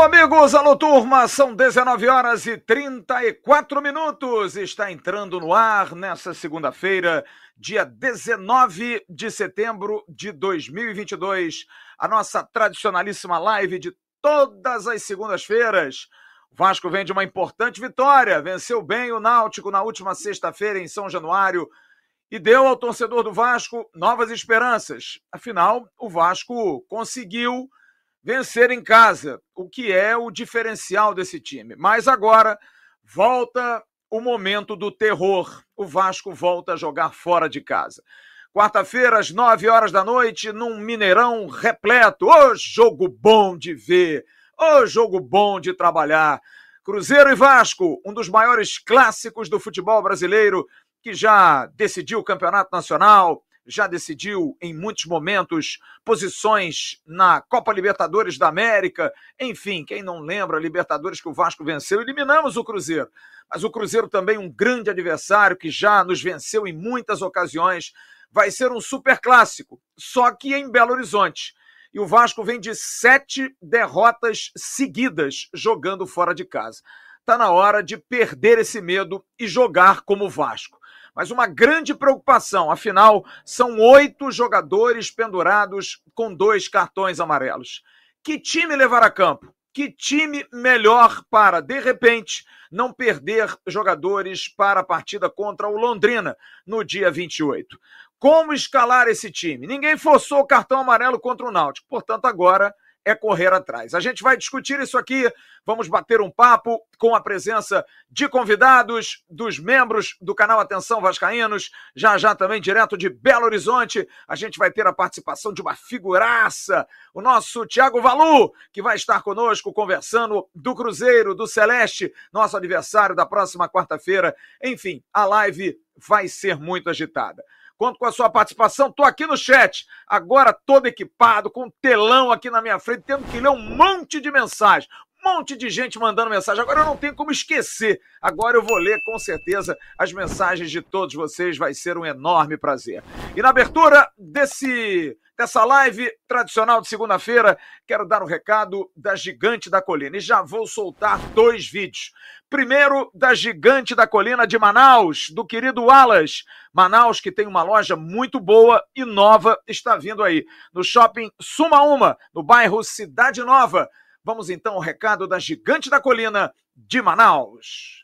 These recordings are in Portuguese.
Alô, amigos, alô, turma, são 19 horas e 34 minutos. Está entrando no ar nessa segunda-feira, dia 19 de setembro de 2022, a nossa tradicionalíssima live de todas as segundas-feiras. O Vasco vem de uma importante vitória, venceu bem o Náutico na última sexta-feira em São Januário e deu ao torcedor do Vasco novas esperanças. Afinal, o Vasco conseguiu vencer em casa, o que é o diferencial desse time. Mas agora volta o momento do terror. O Vasco volta a jogar fora de casa. Quarta-feira, às nove horas da noite, num Mineirão repleto. Ô jogo bom de ver! Ô jogo bom de trabalhar! Cruzeiro e Vasco, um dos maiores clássicos do futebol brasileiro, que já decidiu o campeonato nacional, já decidiu em muitos momentos posições na Copa Libertadores da América. Enfim, quem não lembra, Libertadores que o Vasco venceu, eliminamos o Cruzeiro. Mas o Cruzeiro também um grande adversário que já nos venceu em muitas ocasiões. Vai ser um super clássico, só que em Belo Horizonte. E o Vasco vem de sete derrotas seguidas jogando fora de casa. Está na hora de perder esse medo e jogar como o Vasco mas uma grande preocupação. Afinal, são oito jogadores pendurados com dois cartões amarelos. Que time levar a campo? Que time melhor para, de repente, não perder jogadores para a partida contra o Londrina no dia 28? Como escalar esse time? Ninguém forçou o cartão amarelo contra o Náutico, portanto, agora é correr atrás. A gente vai discutir isso aqui, vamos bater um papo com a presença de convidados, dos membros do canal Atenção Vascaínos, já já também direto de Belo Horizonte, a gente vai ter a participação de uma figuraça, o nosso Tiago Valu, que vai estar conosco conversando do Cruzeiro, do Celeste, nosso aniversário da próxima quarta-feira. Enfim, a live vai ser muito agitada. Conto com a sua participação. Estou aqui no chat, agora todo equipado, com um telão aqui na minha frente, tendo que ler um monte de mensagem. Um monte de gente mandando mensagem. Agora eu não tenho como esquecer. Agora eu vou ler com certeza as mensagens de todos vocês. Vai ser um enorme prazer. E na abertura desse dessa live tradicional de segunda-feira, quero dar um recado da Gigante da Colina e já vou soltar dois vídeos. Primeiro, da Gigante da Colina de Manaus, do querido Wallace. Manaus, que tem uma loja muito boa e nova, está vindo aí no shopping Suma Uma, no bairro Cidade Nova. Vamos então ao recado da Gigante da Colina de Manaus.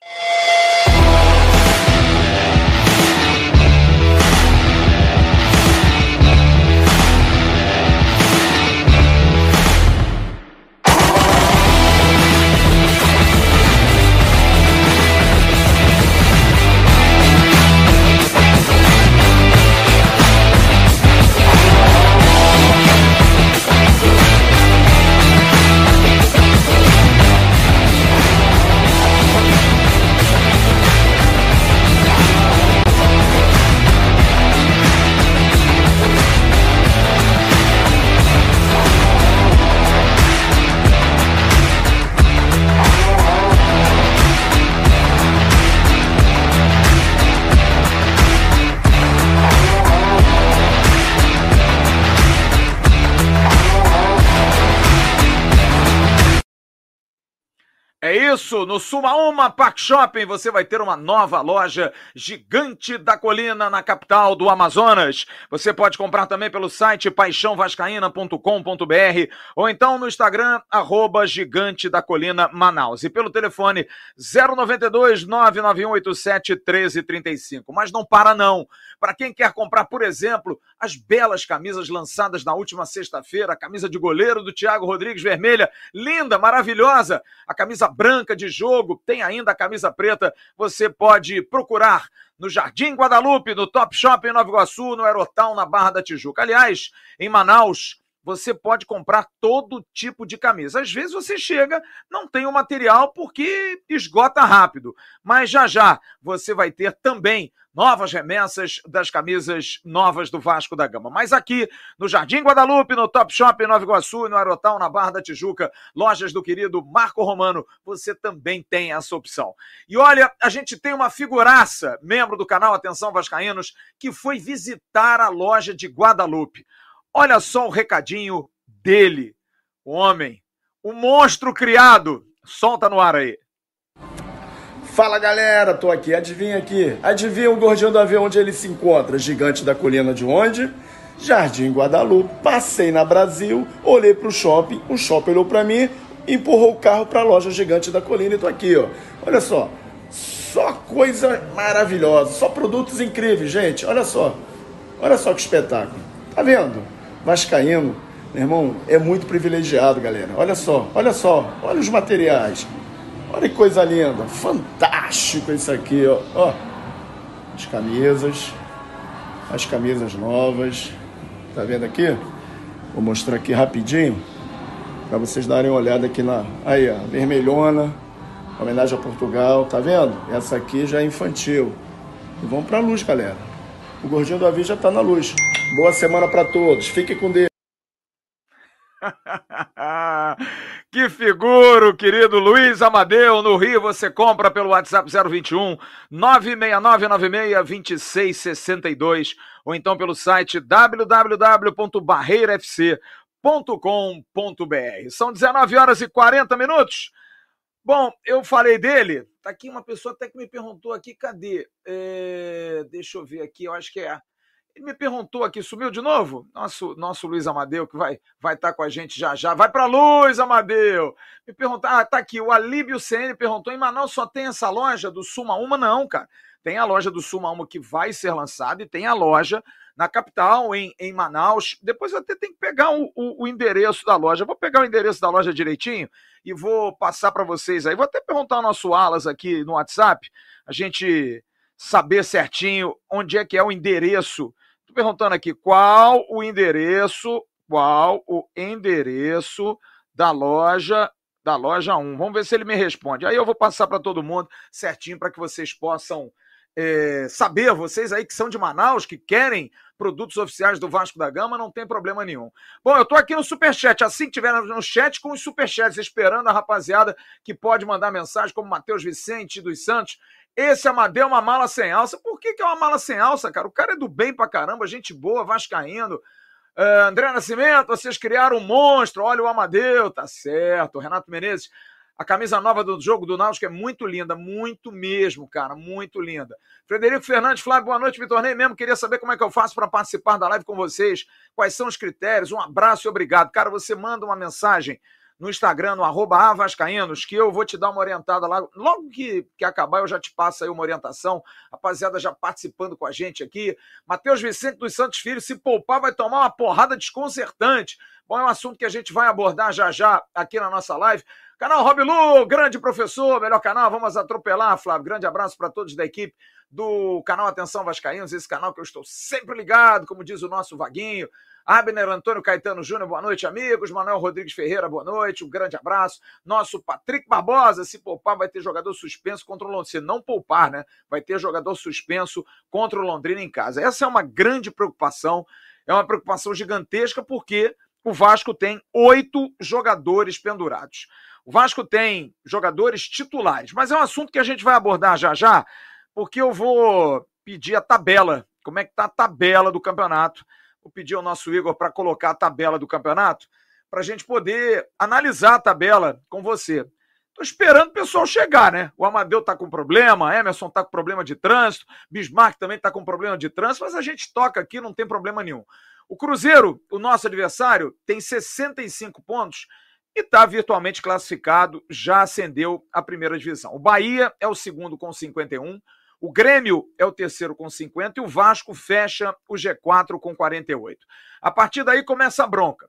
É isso, no Sumaúma Park Shopping você vai ter uma nova loja gigante da colina na capital do Amazonas. Você pode comprar também pelo site paixãovascaína.com.br ou então no Instagram, arroba gigante da colina Manaus. E pelo telefone 092 99187 1335. Mas não para não. Para quem quer comprar, por exemplo, as belas camisas lançadas na última sexta-feira, a camisa de goleiro do Thiago Rodrigues Vermelha, linda, maravilhosa, a camisa branca de jogo, tem ainda a camisa preta. Você pode procurar no Jardim Guadalupe, no Top Shop em Nova Iguaçu, no Aerotal, na Barra da Tijuca. Aliás, em Manaus, você pode comprar todo tipo de camisa. Às vezes você chega, não tem o material porque esgota rápido, mas já já você vai ter também novas remessas das camisas novas do Vasco da Gama. Mas aqui no Jardim Guadalupe, no Top Shop em Nova Iguaçu, no Aerotal, na Barra da Tijuca, lojas do querido Marco Romano, você também tem essa opção. E olha, a gente tem uma figuraça, membro do canal Atenção Vascaínos, que foi visitar a loja de Guadalupe. Olha só o recadinho dele, o homem, o monstro criado. Solta no ar aí. Fala galera, tô aqui, adivinha aqui. Adivinha o gordinho do avião onde ele se encontra? Gigante da colina de onde? Jardim Guadalupe. Passei na Brasil, olhei pro shopping, o shopping olhou pra mim, empurrou o carro pra loja Gigante da Colina e tô aqui, ó. Olha só, só coisa maravilhosa, só produtos incríveis, gente. Olha só, olha só que espetáculo. Tá vendo? Vascaíno, meu irmão, é muito privilegiado, galera. Olha só, olha só, olha os materiais. Olha que coisa linda, fantástico isso aqui, ó. ó. As camisas, as camisas novas. Tá vendo aqui? Vou mostrar aqui rapidinho para vocês darem uma olhada aqui na aí, ó, vermelhona, homenagem a Portugal, tá vendo? Essa aqui já é infantil. E vamos para luz, galera. O gordinho do avião já tá na luz. Boa semana para todos. Fiquem com Deus. que figura, querido Luiz Amadeu. No Rio você compra pelo WhatsApp 021 969962662 ou então pelo site www.barreirafc.com.br. São 19 horas e 40 minutos. Bom, eu falei dele. Tá aqui uma pessoa até que me perguntou aqui, cadê? É, deixa eu ver aqui, eu acho que é. Ele me perguntou aqui, sumiu de novo? Nosso, nosso Luiz Amadeu, que vai vai estar tá com a gente já já. Vai para Luiz Amadeu! Me perguntar, ah, tá aqui, o Alíbio CN perguntou, em Manaus só tem essa loja do Suma Uma? Não, cara. Tem a loja do Suma Uma que vai ser lançada e tem a loja na capital, em, em Manaus. Depois até tem que pegar o, o, o endereço da loja. vou pegar o endereço da loja direitinho e vou passar para vocês aí. Vou até perguntar ao nosso Alas aqui no WhatsApp, a gente saber certinho onde é que é o endereço perguntando aqui qual o endereço, qual o endereço da loja da loja 1. Vamos ver se ele me responde. Aí eu vou passar para todo mundo certinho para que vocês possam é, saber, vocês aí que são de Manaus, que querem produtos oficiais do Vasco da Gama, não tem problema nenhum. Bom, eu estou aqui no Superchat, assim que tiver no chat, com os Superchats, esperando a rapaziada que pode mandar mensagem, como Matheus Vicente dos Santos, esse Amadeu é uma mala sem alça. Por que, que é uma mala sem alça, cara? O cara é do bem pra caramba, gente boa, vascaíno. Uh, André Nascimento, vocês criaram um monstro. Olha o Amadeu, tá certo. Renato Menezes, a camisa nova do jogo do Náutico é muito linda, muito mesmo, cara, muito linda. Frederico Fernandes, Flávio, boa noite, me tornei mesmo. Queria saber como é que eu faço para participar da live com vocês. Quais são os critérios? Um abraço e obrigado. Cara, você manda uma mensagem no Instagram, no arroba avascaínos, que eu vou te dar uma orientada lá. Logo que, que acabar, eu já te passo aí uma orientação. Rapaziada já participando com a gente aqui. Matheus Vicente dos Santos Filho, se poupar, vai tomar uma porrada desconcertante. Bom, é um assunto que a gente vai abordar já já aqui na nossa live. Canal Rob Lu, grande professor, melhor canal, vamos atropelar, Flávio. Grande abraço para todos da equipe do canal Atenção Vascaínos, esse canal que eu estou sempre ligado, como diz o nosso Vaguinho. Abner Antônio Caetano Júnior, boa noite, amigos. Manuel Rodrigues Ferreira, boa noite. Um grande abraço. Nosso Patrick Barbosa, se poupar, vai ter jogador suspenso contra o Londrina. Se não poupar, né? Vai ter jogador suspenso contra o Londrina em casa. Essa é uma grande preocupação. É uma preocupação gigantesca porque o Vasco tem oito jogadores pendurados. O Vasco tem jogadores titulares, mas é um assunto que a gente vai abordar já já, porque eu vou pedir a tabela. Como é que está a tabela do campeonato? Vou pedir ao nosso Igor para colocar a tabela do campeonato, para a gente poder analisar a tabela com você. Estou esperando o pessoal chegar, né? O Amadeu está com problema, Emerson está com problema de trânsito, Bismarck também está com problema de trânsito, mas a gente toca aqui, não tem problema nenhum. O Cruzeiro, o nosso adversário, tem 65 pontos e está virtualmente classificado, já ascendeu à primeira divisão. O Bahia é o segundo com 51, o Grêmio é o terceiro com 50 e o Vasco fecha o G4 com 48. A partir daí começa a bronca.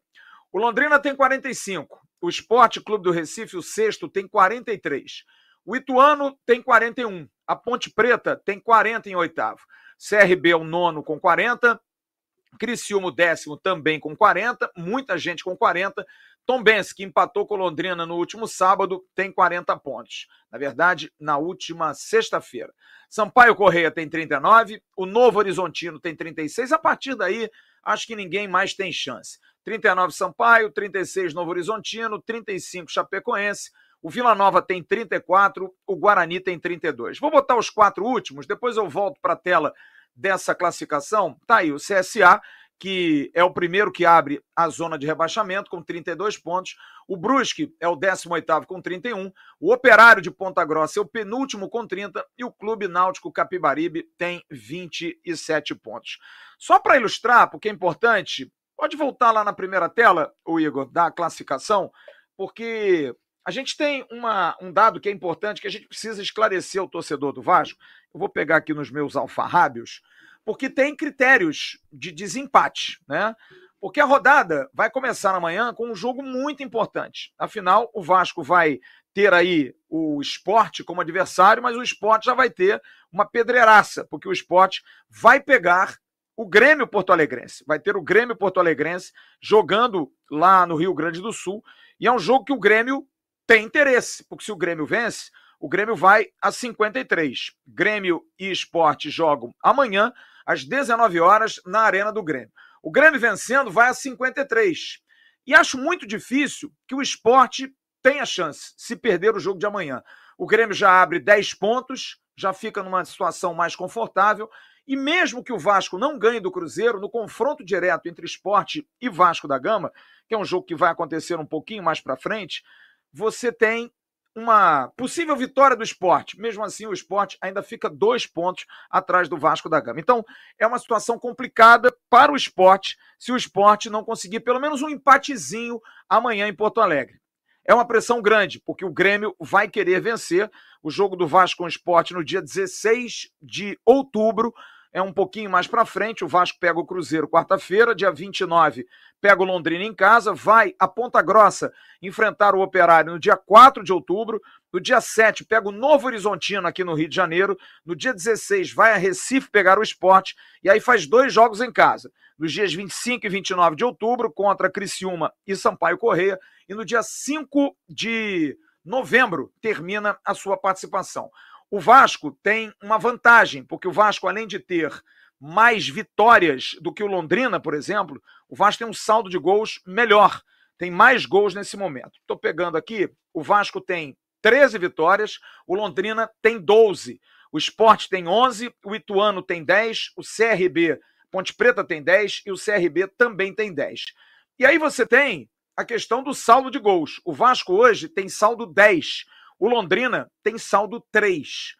O Londrina tem 45, o Esporte Clube do Recife, o sexto, tem 43. O Ituano tem 41. A Ponte Preta tem 40 em oitavo. CRB é o nono com 40. Criciúma, décimo, também com 40. Muita gente com 40. Tom Benz, que empatou com Londrina no último sábado, tem 40 pontos. Na verdade, na última sexta-feira. Sampaio Correia tem 39, o Novo Horizontino tem 36. A partir daí, acho que ninguém mais tem chance. 39 Sampaio, 36 Novo Horizontino, 35 Chapecoense. O Vila Nova tem 34, o Guarani tem 32. Vou botar os quatro últimos, depois eu volto para a tela dessa classificação. Tá aí o CSA, que é o primeiro que abre a zona de rebaixamento com 32 pontos. O Brusque é o 18º com 31. O Operário de Ponta Grossa é o penúltimo com 30 e o Clube Náutico Capibaribe tem 27 pontos. Só para ilustrar, porque é importante, pode voltar lá na primeira tela, o Igor, da classificação, porque a gente tem uma, um dado que é importante que a gente precisa esclarecer ao torcedor do Vasco. Eu vou pegar aqui nos meus alfarrábios porque tem critérios de desempate, né? Porque a rodada vai começar amanhã com um jogo muito importante. Afinal, o Vasco vai ter aí o esporte como adversário, mas o esporte já vai ter uma pedreiraça, porque o esporte vai pegar o Grêmio Porto Alegrense. Vai ter o Grêmio Porto Alegrense jogando lá no Rio Grande do Sul. E é um jogo que o Grêmio tem interesse, porque se o Grêmio vence, o Grêmio vai a 53. Grêmio e esporte jogam amanhã às 19 horas, na Arena do Grêmio. O Grêmio vencendo vai a 53. E acho muito difícil que o esporte tenha chance, se perder o jogo de amanhã. O Grêmio já abre 10 pontos, já fica numa situação mais confortável. E mesmo que o Vasco não ganhe do Cruzeiro, no confronto direto entre esporte e Vasco da Gama, que é um jogo que vai acontecer um pouquinho mais para frente, você tem uma possível vitória do esporte. Mesmo assim, o esporte ainda fica dois pontos atrás do Vasco da Gama. Então, é uma situação complicada para o esporte se o esporte não conseguir pelo menos um empatezinho amanhã em Porto Alegre. É uma pressão grande, porque o Grêmio vai querer vencer o jogo do Vasco com o esporte no dia 16 de outubro é um pouquinho mais para frente. O Vasco pega o Cruzeiro quarta-feira, dia 29, pega o Londrina em casa, vai a Ponta Grossa enfrentar o Operário no dia 4 de outubro. No dia 7, pega o Novo Horizontino aqui no Rio de Janeiro. No dia 16, vai a Recife pegar o esporte. E aí faz dois jogos em casa. Nos dias 25 e 29 de outubro, contra Criciúma e Sampaio Correia. E no dia 5 de novembro, termina a sua participação. O Vasco tem uma vantagem, porque o Vasco, além de ter mais vitórias do que o Londrina, por exemplo, o Vasco tem um saldo de gols melhor, tem mais gols nesse momento. Estou pegando aqui, o Vasco tem 13 vitórias, o Londrina tem 12, o Esporte tem 11, o Ituano tem 10, o CRB, Ponte Preta tem 10 e o CRB também tem 10. E aí você tem a questão do saldo de gols. O Vasco hoje tem saldo 10. O Londrina tem saldo 3.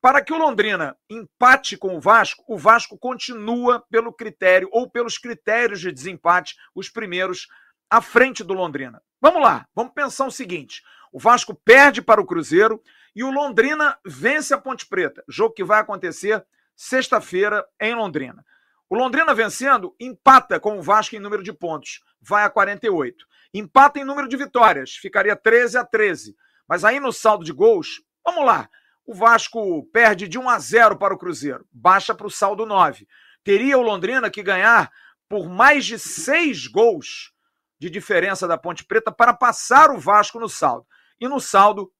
Para que o Londrina empate com o Vasco, o Vasco continua pelo critério ou pelos critérios de desempate, os primeiros à frente do Londrina. Vamos lá, vamos pensar o seguinte: o Vasco perde para o Cruzeiro e o Londrina vence a Ponte Preta, jogo que vai acontecer sexta-feira em Londrina. O Londrina vencendo, empata com o Vasco em número de pontos, vai a 48. Empata em número de vitórias, ficaria 13 a 13. Mas aí no saldo de gols, vamos lá. O Vasco perde de 1 a 0 para o Cruzeiro, baixa para o saldo 9. Teria o Londrina que ganhar por mais de seis gols de diferença da Ponte Preta para passar o Vasco no saldo. E no saldo,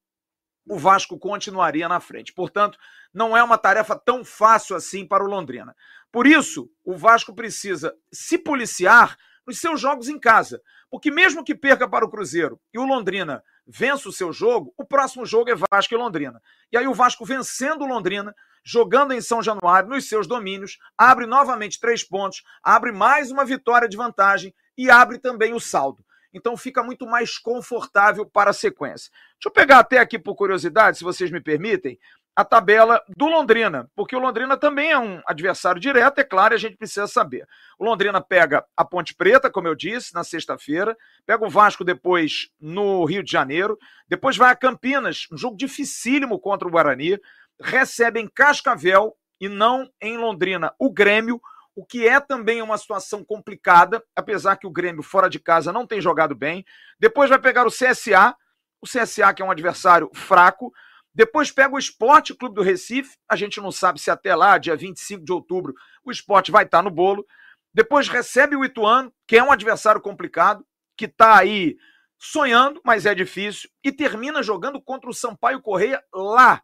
o Vasco continuaria na frente. Portanto, não é uma tarefa tão fácil assim para o Londrina. Por isso, o Vasco precisa se policiar nos seus jogos em casa. Porque mesmo que perca para o Cruzeiro e o Londrina vença o seu jogo, o próximo jogo é Vasco e Londrina. E aí o Vasco vencendo o Londrina, jogando em São Januário, nos seus domínios, abre novamente três pontos, abre mais uma vitória de vantagem e abre também o saldo. Então fica muito mais confortável para a sequência. Deixa eu pegar até aqui por curiosidade, se vocês me permitem, a tabela do Londrina, porque o Londrina também é um adversário direto, é claro, e a gente precisa saber. O Londrina pega a Ponte Preta, como eu disse, na sexta-feira, pega o Vasco depois no Rio de Janeiro, depois vai a Campinas, um jogo dificílimo contra o Guarani, recebe em Cascavel e não em Londrina o Grêmio, o que é também uma situação complicada, apesar que o Grêmio fora de casa não tem jogado bem. Depois vai pegar o CSA, o CSA que é um adversário fraco, depois pega o Esporte Clube do Recife. A gente não sabe se até lá, dia 25 de outubro, o esporte vai estar no bolo. Depois recebe o Ituano, que é um adversário complicado, que está aí sonhando, mas é difícil. E termina jogando contra o Sampaio Correia lá.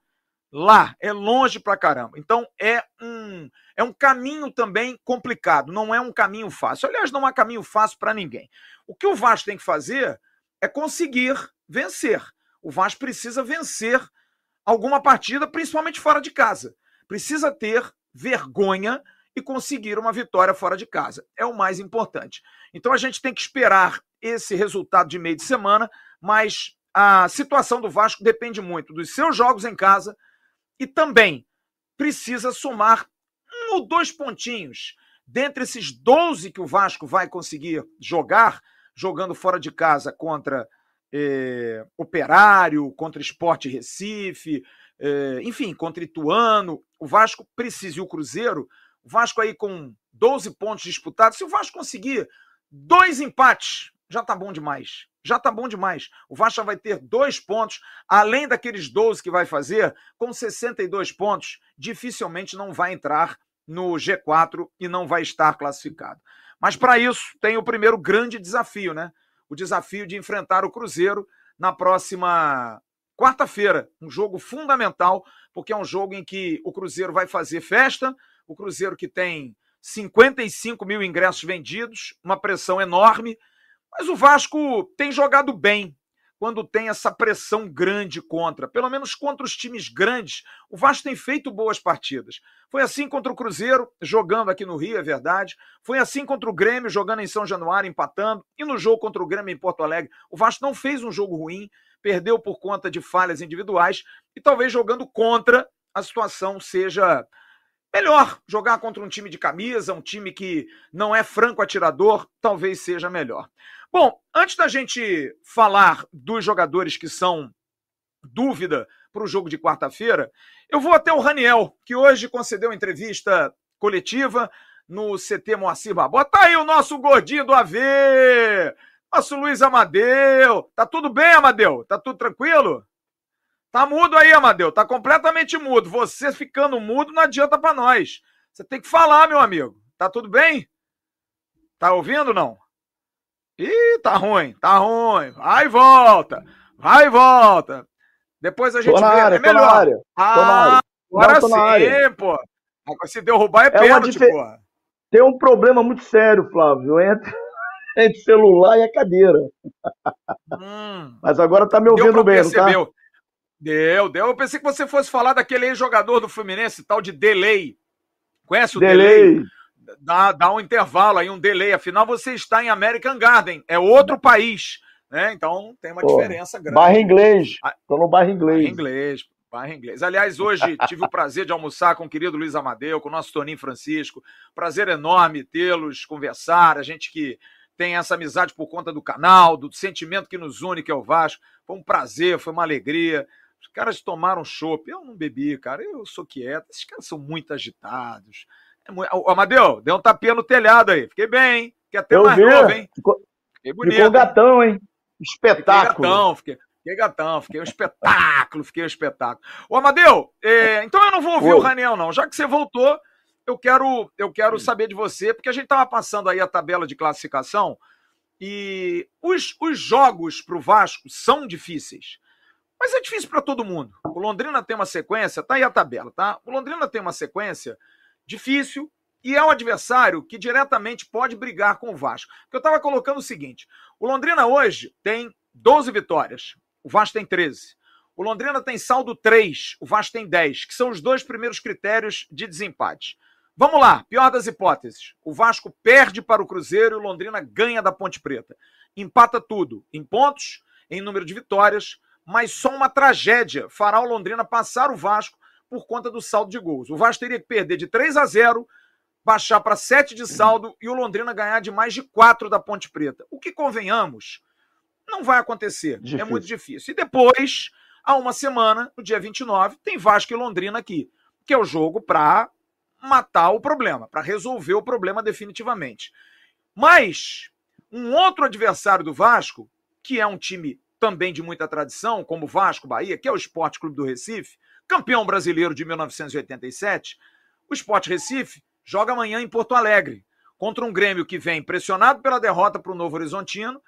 Lá. É longe pra caramba. Então é um, é um caminho também complicado. Não é um caminho fácil. Aliás, não é caminho fácil para ninguém. O que o Vasco tem que fazer é conseguir vencer. O Vasco precisa vencer alguma partida, principalmente fora de casa. Precisa ter vergonha e conseguir uma vitória fora de casa. É o mais importante. Então a gente tem que esperar esse resultado de meio de semana, mas a situação do Vasco depende muito dos seus jogos em casa e também precisa somar um ou dois pontinhos dentre esses 12 que o Vasco vai conseguir jogar, jogando fora de casa contra é, Operário, contra Esporte Recife, é, enfim, contra Ituano, o Vasco precisa e o Cruzeiro, o Vasco aí com 12 pontos disputados, se o Vasco conseguir dois empates, já tá bom demais. Já tá bom demais. O Vasco vai ter dois pontos, além daqueles 12 que vai fazer, com 62 pontos, dificilmente não vai entrar no G4 e não vai estar classificado. Mas para isso tem o primeiro grande desafio, né? O desafio de enfrentar o Cruzeiro na próxima quarta-feira. Um jogo fundamental, porque é um jogo em que o Cruzeiro vai fazer festa. O Cruzeiro que tem 55 mil ingressos vendidos, uma pressão enorme. Mas o Vasco tem jogado bem quando tem essa pressão grande contra, pelo menos contra os times grandes, o Vasco tem feito boas partidas. Foi assim contra o Cruzeiro, jogando aqui no Rio, é verdade. Foi assim contra o Grêmio, jogando em São Januário, empatando. E no jogo contra o Grêmio em Porto Alegre, o Vasco não fez um jogo ruim, perdeu por conta de falhas individuais e talvez jogando contra a situação seja melhor. Jogar contra um time de camisa, um time que não é franco atirador, talvez seja melhor. Bom, antes da gente falar dos jogadores que são dúvida para o jogo de quarta-feira, eu vou até o Raniel, que hoje concedeu entrevista coletiva no CT Moacir Barbosa. Tá aí o nosso gordinho do AV, nosso Luiz Amadeu. Tá tudo bem, Amadeu? Tá tudo tranquilo? Tá mudo aí, Amadeu. Tá completamente mudo. Você ficando mudo não adianta para nós. Você tem que falar, meu amigo. Tá tudo bem? Tá ouvindo não? Ih, tá ruim, tá ruim. Vai e volta. Vai e volta. Depois a gente tô na vê. Área, é melhor. Tô na área, ah, agora sim, área. pô. Se derrubar é, é pênalti, pô. Tem um problema muito sério, Flávio, entre, entre celular e a cadeira. Hum. Mas agora tá me ouvindo bem, não tá? Deu, deu. Eu pensei que você fosse falar daquele ex-jogador do Fluminense, tal de Delay. Conhece o Delay? delay? dá, dá um intervalo aí, um delay. Afinal, você está em American Garden, é outro país, né? Então tem uma Pô, diferença grande. Bairro inglês. Estou no bairro inglês. Bairro inglês. Bairro inglês. Aliás, hoje tive o prazer de almoçar com o querido Luiz Amadeu, com o nosso Toninho Francisco. Prazer enorme tê-los, conversar. A gente que tem essa amizade por conta do canal, do sentimento que nos une, que é o Vasco. Foi um prazer, foi uma alegria. Os caras tomaram chopp. Eu não bebi, cara. Eu sou quieto. Esses caras são muito agitados. O Amadeu, deu um tapinha no telhado aí. Fiquei bem, hein? Fiquei até Eu mais vi. novo, hein? Ficou, fiquei bonito. Ficou gatão, hein? Espetáculo. Fiquei gatão, fiquei, fiquei gatão, fiquei um espetáculo, fiquei um espetáculo. Ô, Amadeu, é, então eu não vou ouvir Oi. o Raniel, não. Já que você voltou, eu quero, eu quero saber de você, porque a gente estava passando aí a tabela de classificação e os, os jogos para o Vasco são difíceis. Mas é difícil para todo mundo. O Londrina tem uma sequência, tá aí a tabela, tá? O Londrina tem uma sequência difícil e é um adversário que diretamente pode brigar com o Vasco. Porque eu estava colocando o seguinte: o Londrina hoje tem 12 vitórias, o Vasco tem 13. O Londrina tem saldo 3, o Vasco tem 10, que são os dois primeiros critérios de desempate. Vamos lá, pior das hipóteses. O Vasco perde para o Cruzeiro e o Londrina ganha da Ponte Preta. Empata tudo em pontos, em número de vitórias, mas só uma tragédia fará o Londrina passar o Vasco por conta do saldo de gols. O Vasco teria que perder de 3 a 0, baixar para 7 de saldo e o Londrina ganhar de mais de 4 da Ponte Preta. O que convenhamos, não vai acontecer. É difícil. É muito difícil. E depois, há uma semana, no dia 29, tem Vasco e Londrina aqui, que é o jogo para matar o problema, para resolver o problema definitivamente. Mas um outro adversário do Vasco, que é um time também de muita tradição, como Vasco Bahia, que é o Esporte Clube do Recife, campeão brasileiro de 1987, o Sport Recife joga amanhã em Porto Alegre, contra um Grêmio que vem pressionado pela derrota para o Novo Horizontino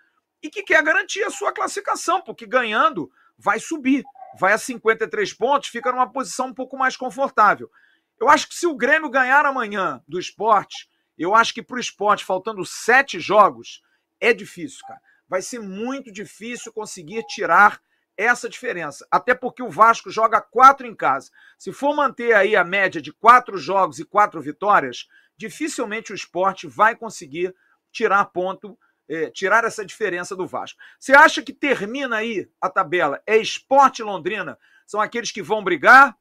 e que quer garantir a sua classificação, porque ganhando vai subir, vai a 53 pontos, fica numa posição um pouco mais confortável. Eu acho que se o Grêmio ganhar amanhã do esporte, eu acho que para o esporte, faltando sete jogos, é difícil, cara. Vai ser muito difícil conseguir tirar essa diferença. Até porque o Vasco joga quatro em casa. Se for manter aí a média de quatro jogos e quatro vitórias, dificilmente o esporte vai conseguir tirar ponto, eh, tirar essa diferença do Vasco. Você acha que termina aí a tabela? É esporte Londrina? São aqueles que vão brigar?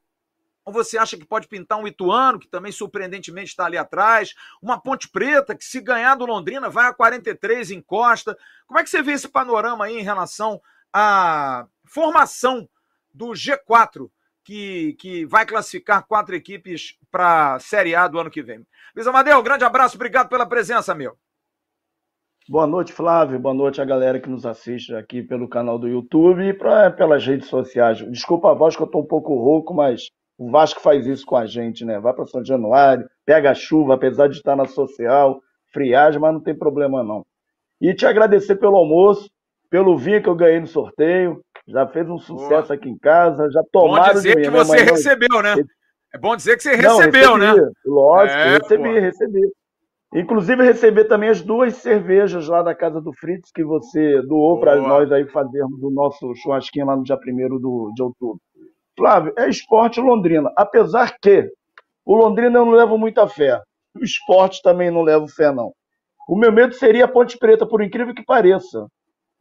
Ou você acha que pode pintar um Ituano, que também surpreendentemente está ali atrás? Uma Ponte Preta, que se ganhar do Londrina vai a 43, encosta. Como é que você vê esse panorama aí em relação à formação do G4, que, que vai classificar quatro equipes para a Série A do ano que vem? Luiz Amadeu, grande abraço, obrigado pela presença, meu. Boa noite, Flávio. Boa noite a galera que nos assiste aqui pelo canal do YouTube e pra, pelas redes sociais. Desculpa a voz que eu estou um pouco rouco, mas o Vasco faz isso com a gente, né? Vai para São Januário, pega a chuva, apesar de estar na social, friagem, mas não tem problema não. E te agradecer pelo almoço, pelo vinho que eu ganhei no sorteio. Já fez um sucesso Boa. aqui em casa, já tomaram Bom dizer que você né? recebeu, né? É bom dizer que você recebeu, não, recebi, né? Lógico, é, recebi, pô. recebi. Inclusive receber também as duas cervejas lá da casa do Fritz que você doou para nós aí fazermos o nosso churrasquinho lá no dia 1 de outubro. Flávio, é esporte Londrina. Apesar que o Londrina eu não levo muita fé. O esporte também não levo fé, não. O meu medo seria a Ponte Preta, por incrível que pareça.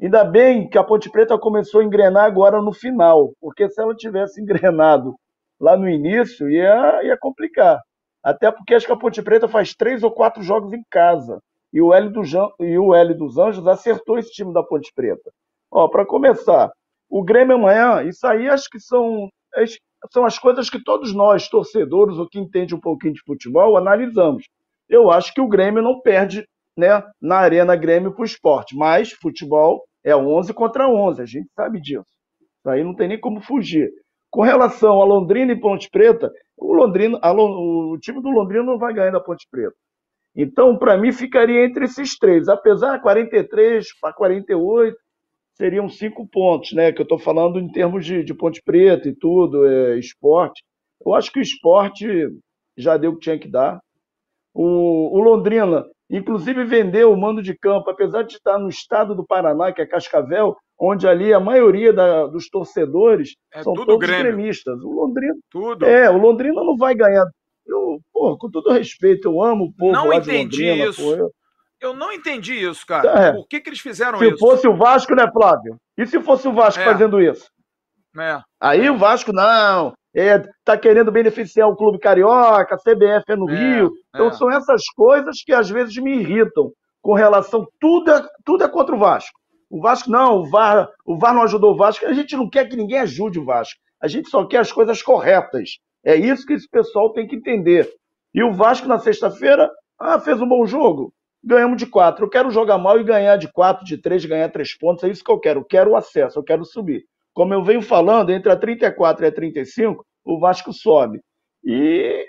Ainda bem que a Ponte Preta começou a engrenar agora no final, porque se ela tivesse engrenado lá no início, ia, ia complicar. Até porque acho que a Ponte Preta faz três ou quatro jogos em casa. E o L, do, e o L dos Anjos acertou esse time da Ponte Preta. Ó, para começar, o Grêmio amanhã, isso aí acho que são são as coisas que todos nós, torcedores ou que entende um pouquinho de futebol, analisamos. Eu acho que o Grêmio não perde né, na Arena Grêmio para o esporte, mas futebol é 11 contra 11, a gente sabe disso. Isso aí não tem nem como fugir. Com relação a Londrina e Ponte Preta, o, Londrina, o time do Londrina não vai ganhar da Ponte Preta. Então, para mim, ficaria entre esses três. Apesar de 43 para 48, seriam cinco pontos, né? Que eu estou falando em termos de, de Ponte Preta e tudo, é, esporte. Eu acho que o esporte já deu o que tinha que dar. O, o, Londrina, inclusive, vendeu o mando de campo, apesar de estar no estado do Paraná, que é Cascavel, onde ali a maioria da, dos torcedores é são todos Grêmio. gremistas. O Londrina. Tudo. É, o Londrina não vai ganhar. Eu, pô, com todo respeito, eu amo o povo não lá entendi de Londrina. Isso. Pô, eu, eu não entendi isso, cara. É. Por que, que eles fizeram se isso? Se fosse o Vasco, né, Flávio? E se fosse o Vasco é. fazendo isso? É. Aí o Vasco, não, é, tá querendo beneficiar o clube carioca, a CBF é no é, Rio. Então é. são essas coisas que às vezes me irritam com relação. Tudo é, tudo é contra o Vasco. O Vasco, não, o VAR, o VAR não ajudou o Vasco. A gente não quer que ninguém ajude o Vasco. A gente só quer as coisas corretas. É isso que esse pessoal tem que entender. E o Vasco, na sexta-feira, ah, fez um bom jogo ganhamos de quatro. Eu quero jogar mal e ganhar de quatro, de três, ganhar três pontos. É isso que eu quero. Eu quero o acesso, eu quero subir. Como eu venho falando, entre a 34 e a 35, o Vasco sobe. E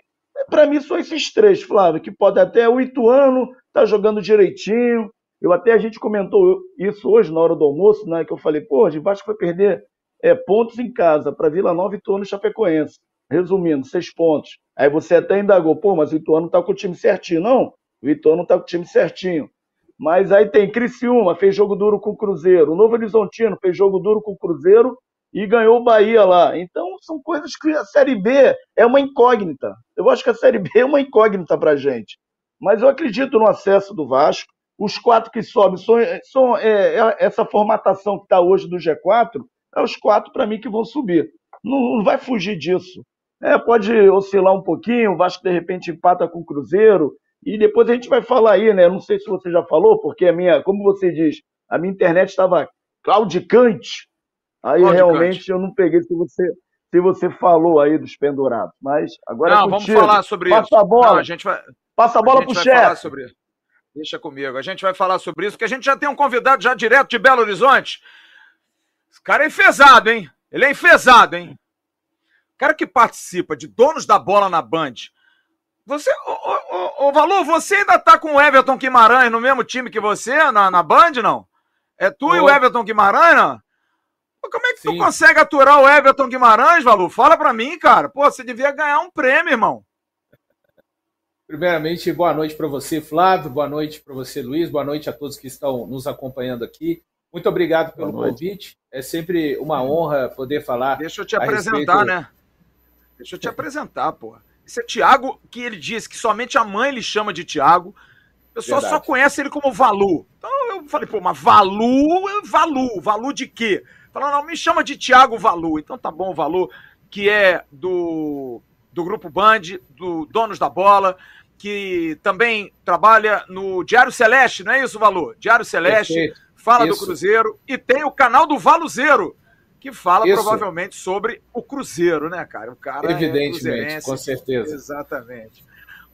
para mim são esses três, Flávio, que pode até o Ituano tá jogando direitinho. Eu até a gente comentou isso hoje na hora do almoço, né? Que eu falei, pô, o Vasco vai perder é, pontos em casa para Vila Nova, Ituano e Chapecoense. Resumindo, seis pontos. Aí você até indagou, pô, mas o Ituano tá com o time certinho. Não, o Vitor não está com o time certinho. Mas aí tem Criciúma, fez jogo duro com o Cruzeiro. O Novo Horizontino fez jogo duro com o Cruzeiro e ganhou o Bahia lá. Então são coisas que a Série B é uma incógnita. Eu acho que a Série B é uma incógnita para gente. Mas eu acredito no acesso do Vasco. Os quatro que sobem são, são é, é, essa formatação que está hoje do G4, é os quatro para mim que vão subir. Não, não vai fugir disso. É, pode oscilar um pouquinho, o Vasco de repente empata com o Cruzeiro, e depois a gente vai falar aí, né? Não sei se você já falou, porque a minha, como você diz, a minha internet estava claudicante. Aí claudicante. realmente eu não peguei se você se você falou aí dos pendurados. Mas agora Não, é vamos falar sobre Passa isso. A bola. Não, a gente vai Passa a bola pro chefe. Sobre... Deixa comigo. A gente vai falar sobre isso, que a gente já tem um convidado já direto de Belo Horizonte. Esse cara é enfesado, hein? Ele é enfesado, hein? O cara que participa de Donos da Bola na Band, você, ô, ô, ô, Valor, você ainda tá com o Everton Guimarães no mesmo time que você, na, na Band, não? É tu e o Everton Guimarães, não? Como é que Sim. tu consegue aturar o Everton Guimarães, Valor? Fala pra mim, cara. Pô, você devia ganhar um prêmio, irmão. Primeiramente, boa noite para você, Flávio. Boa noite para você, Luiz. Boa noite a todos que estão nos acompanhando aqui. Muito obrigado pelo convite. É sempre uma honra poder falar. Deixa eu te apresentar, respeito... né? Deixa eu te apresentar, porra. Esse é Tiago, que ele disse que somente a mãe ele chama de Tiago. O pessoal Verdade. só conhece ele como Valu. Então eu falei, pô, mas Valu, Valu, Valu de quê? Falou, não, me chama de Tiago Valu. Então tá bom, Valu, que é do, do Grupo Band, do Donos da Bola, que também trabalha no Diário Celeste, não é isso, Valu? Diário Celeste. Perfeito fala Isso. do Cruzeiro e tem o canal do Valuzeiro, que fala Isso. provavelmente sobre o Cruzeiro, né, cara? O cara é Evidentemente, é com certeza. Exatamente.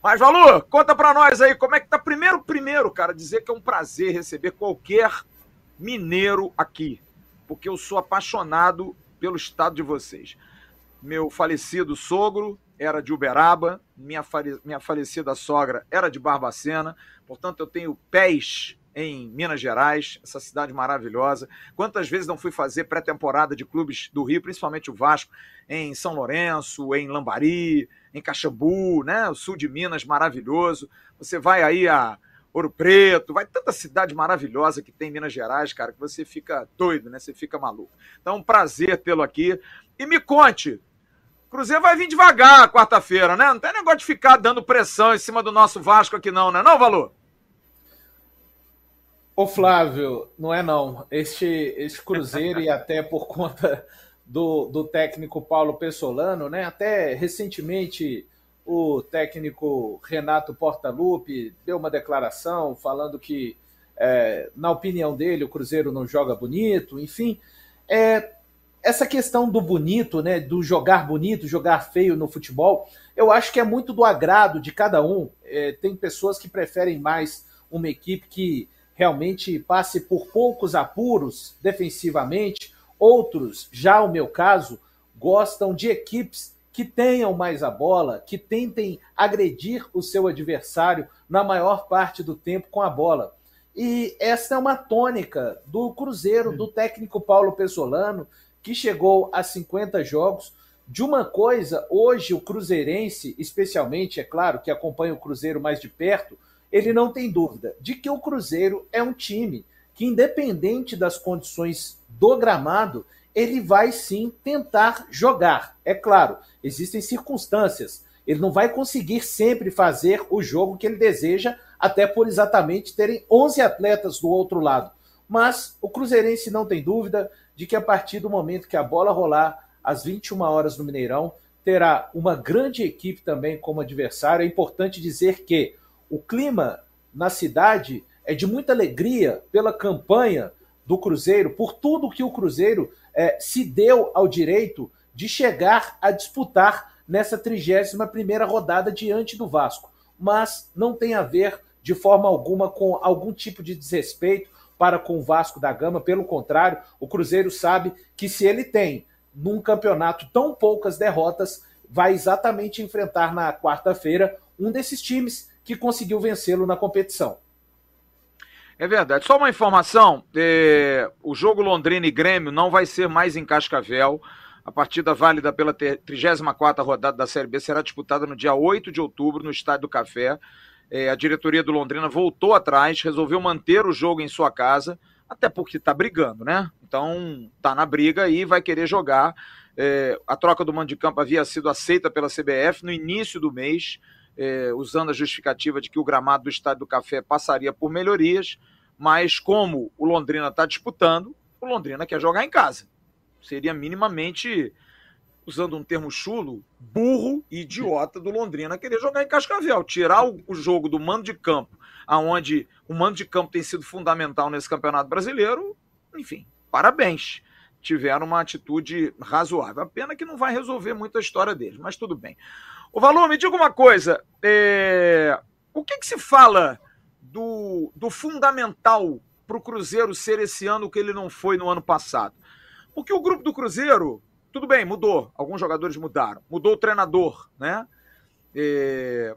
Mas, Valu, conta para nós aí, como é que tá primeiro, primeiro, cara, dizer que é um prazer receber qualquer mineiro aqui, porque eu sou apaixonado pelo estado de vocês. Meu falecido sogro era de Uberaba, minha, fale... minha falecida sogra era de Barbacena, portanto eu tenho pés em Minas Gerais, essa cidade maravilhosa. Quantas vezes não fui fazer pré-temporada de clubes do Rio, principalmente o Vasco, em São Lourenço, em Lambari, em Caxambu, né? O sul de Minas maravilhoso. Você vai aí a Ouro Preto, vai tanta cidade maravilhosa que tem em Minas Gerais, cara, que você fica doido, né? Você fica maluco. Então, um prazer tê-lo aqui. E me conte, Cruzeiro vai vir devagar quarta-feira, né? Não tem negócio de ficar dando pressão em cima do nosso Vasco aqui não, né? Não, Valor? Ô Flávio, não é não. Este, este Cruzeiro, e até por conta do, do técnico Paulo Pessolano, né? Até recentemente o técnico Renato Portaluppi deu uma declaração falando que, é, na opinião dele, o Cruzeiro não joga bonito, enfim. É, essa questão do bonito, né? Do jogar bonito, jogar feio no futebol, eu acho que é muito do agrado de cada um. É, tem pessoas que preferem mais uma equipe que realmente passe por poucos apuros defensivamente. Outros, já o meu caso, gostam de equipes que tenham mais a bola, que tentem agredir o seu adversário na maior parte do tempo com a bola. E essa é uma tônica do Cruzeiro, do técnico Paulo Pesolano, que chegou a 50 jogos. De uma coisa, hoje o Cruzeirense, especialmente, é claro, que acompanha o Cruzeiro mais de perto, ele não tem dúvida de que o Cruzeiro é um time que, independente das condições do gramado, ele vai sim tentar jogar. É claro, existem circunstâncias. Ele não vai conseguir sempre fazer o jogo que ele deseja, até por exatamente terem 11 atletas do outro lado. Mas o Cruzeirense não tem dúvida de que a partir do momento que a bola rolar às 21 horas no Mineirão, terá uma grande equipe também como adversário. É importante dizer que o clima na cidade é de muita alegria pela campanha do Cruzeiro, por tudo que o Cruzeiro é, se deu ao direito de chegar a disputar nessa 31ª rodada diante do Vasco. Mas não tem a ver de forma alguma com algum tipo de desrespeito para com o Vasco da Gama, pelo contrário, o Cruzeiro sabe que se ele tem num campeonato tão poucas derrotas, vai exatamente enfrentar na quarta-feira um desses times que conseguiu vencê-lo na competição. É verdade. Só uma informação: é, o jogo Londrina e Grêmio não vai ser mais em Cascavel. A partida válida pela 34 rodada da Série B será disputada no dia 8 de outubro, no Estádio do Café. É, a diretoria do Londrina voltou atrás, resolveu manter o jogo em sua casa, até porque está brigando, né? Então tá na briga e vai querer jogar. É, a troca do mando de campo havia sido aceita pela CBF no início do mês é, usando a justificativa de que o gramado do Estádio do Café passaria por melhorias, mas como o Londrina está disputando, o Londrina quer jogar em casa. Seria minimamente, usando um termo chulo, burro e idiota do Londrina querer jogar em Cascavel, tirar o, o jogo do mando de campo, aonde o mando de campo tem sido fundamental nesse Campeonato Brasileiro, enfim, parabéns tiveram uma atitude razoável. A pena que não vai resolver muito a história deles, mas tudo bem. O Valor, me diga uma coisa. É... O que, que, se fala do, do fundamental para o Cruzeiro ser esse ano que ele não foi no ano passado? Porque o grupo do Cruzeiro, tudo bem, mudou. Alguns jogadores mudaram. Mudou o treinador, né? É...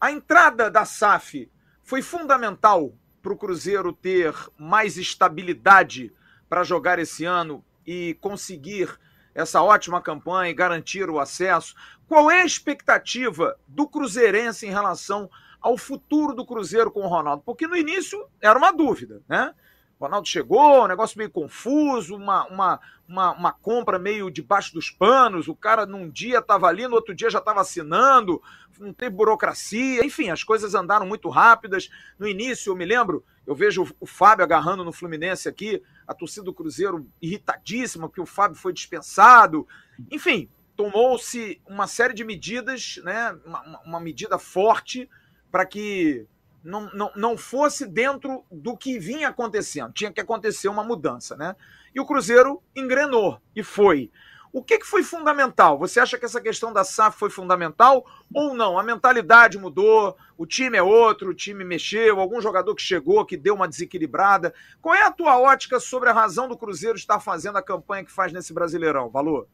A entrada da SAF foi fundamental para o Cruzeiro ter mais estabilidade para jogar esse ano e conseguir essa ótima campanha e garantir o acesso. Qual é a expectativa do Cruzeirense em relação ao futuro do Cruzeiro com o Ronaldo? Porque no início era uma dúvida, né? O Ronaldo chegou, um negócio meio confuso, uma, uma, uma, uma, compra meio debaixo dos panos. O cara num dia estava ali, no outro dia já estava assinando, não tem burocracia. Enfim, as coisas andaram muito rápidas. No início, eu me lembro, eu vejo o Fábio agarrando no Fluminense aqui, a torcida do Cruzeiro irritadíssima, porque o Fábio foi dispensado. Enfim, tomou-se uma série de medidas, né, uma, uma medida forte para que não, não, não fosse dentro do que vinha acontecendo. Tinha que acontecer uma mudança, né? E o Cruzeiro engrenou e foi. O que, que foi fundamental? Você acha que essa questão da SAF foi fundamental ou não? A mentalidade mudou, o time é outro, o time mexeu, algum jogador que chegou que deu uma desequilibrada. Qual é a tua ótica sobre a razão do Cruzeiro estar fazendo a campanha que faz nesse Brasileirão? Valor?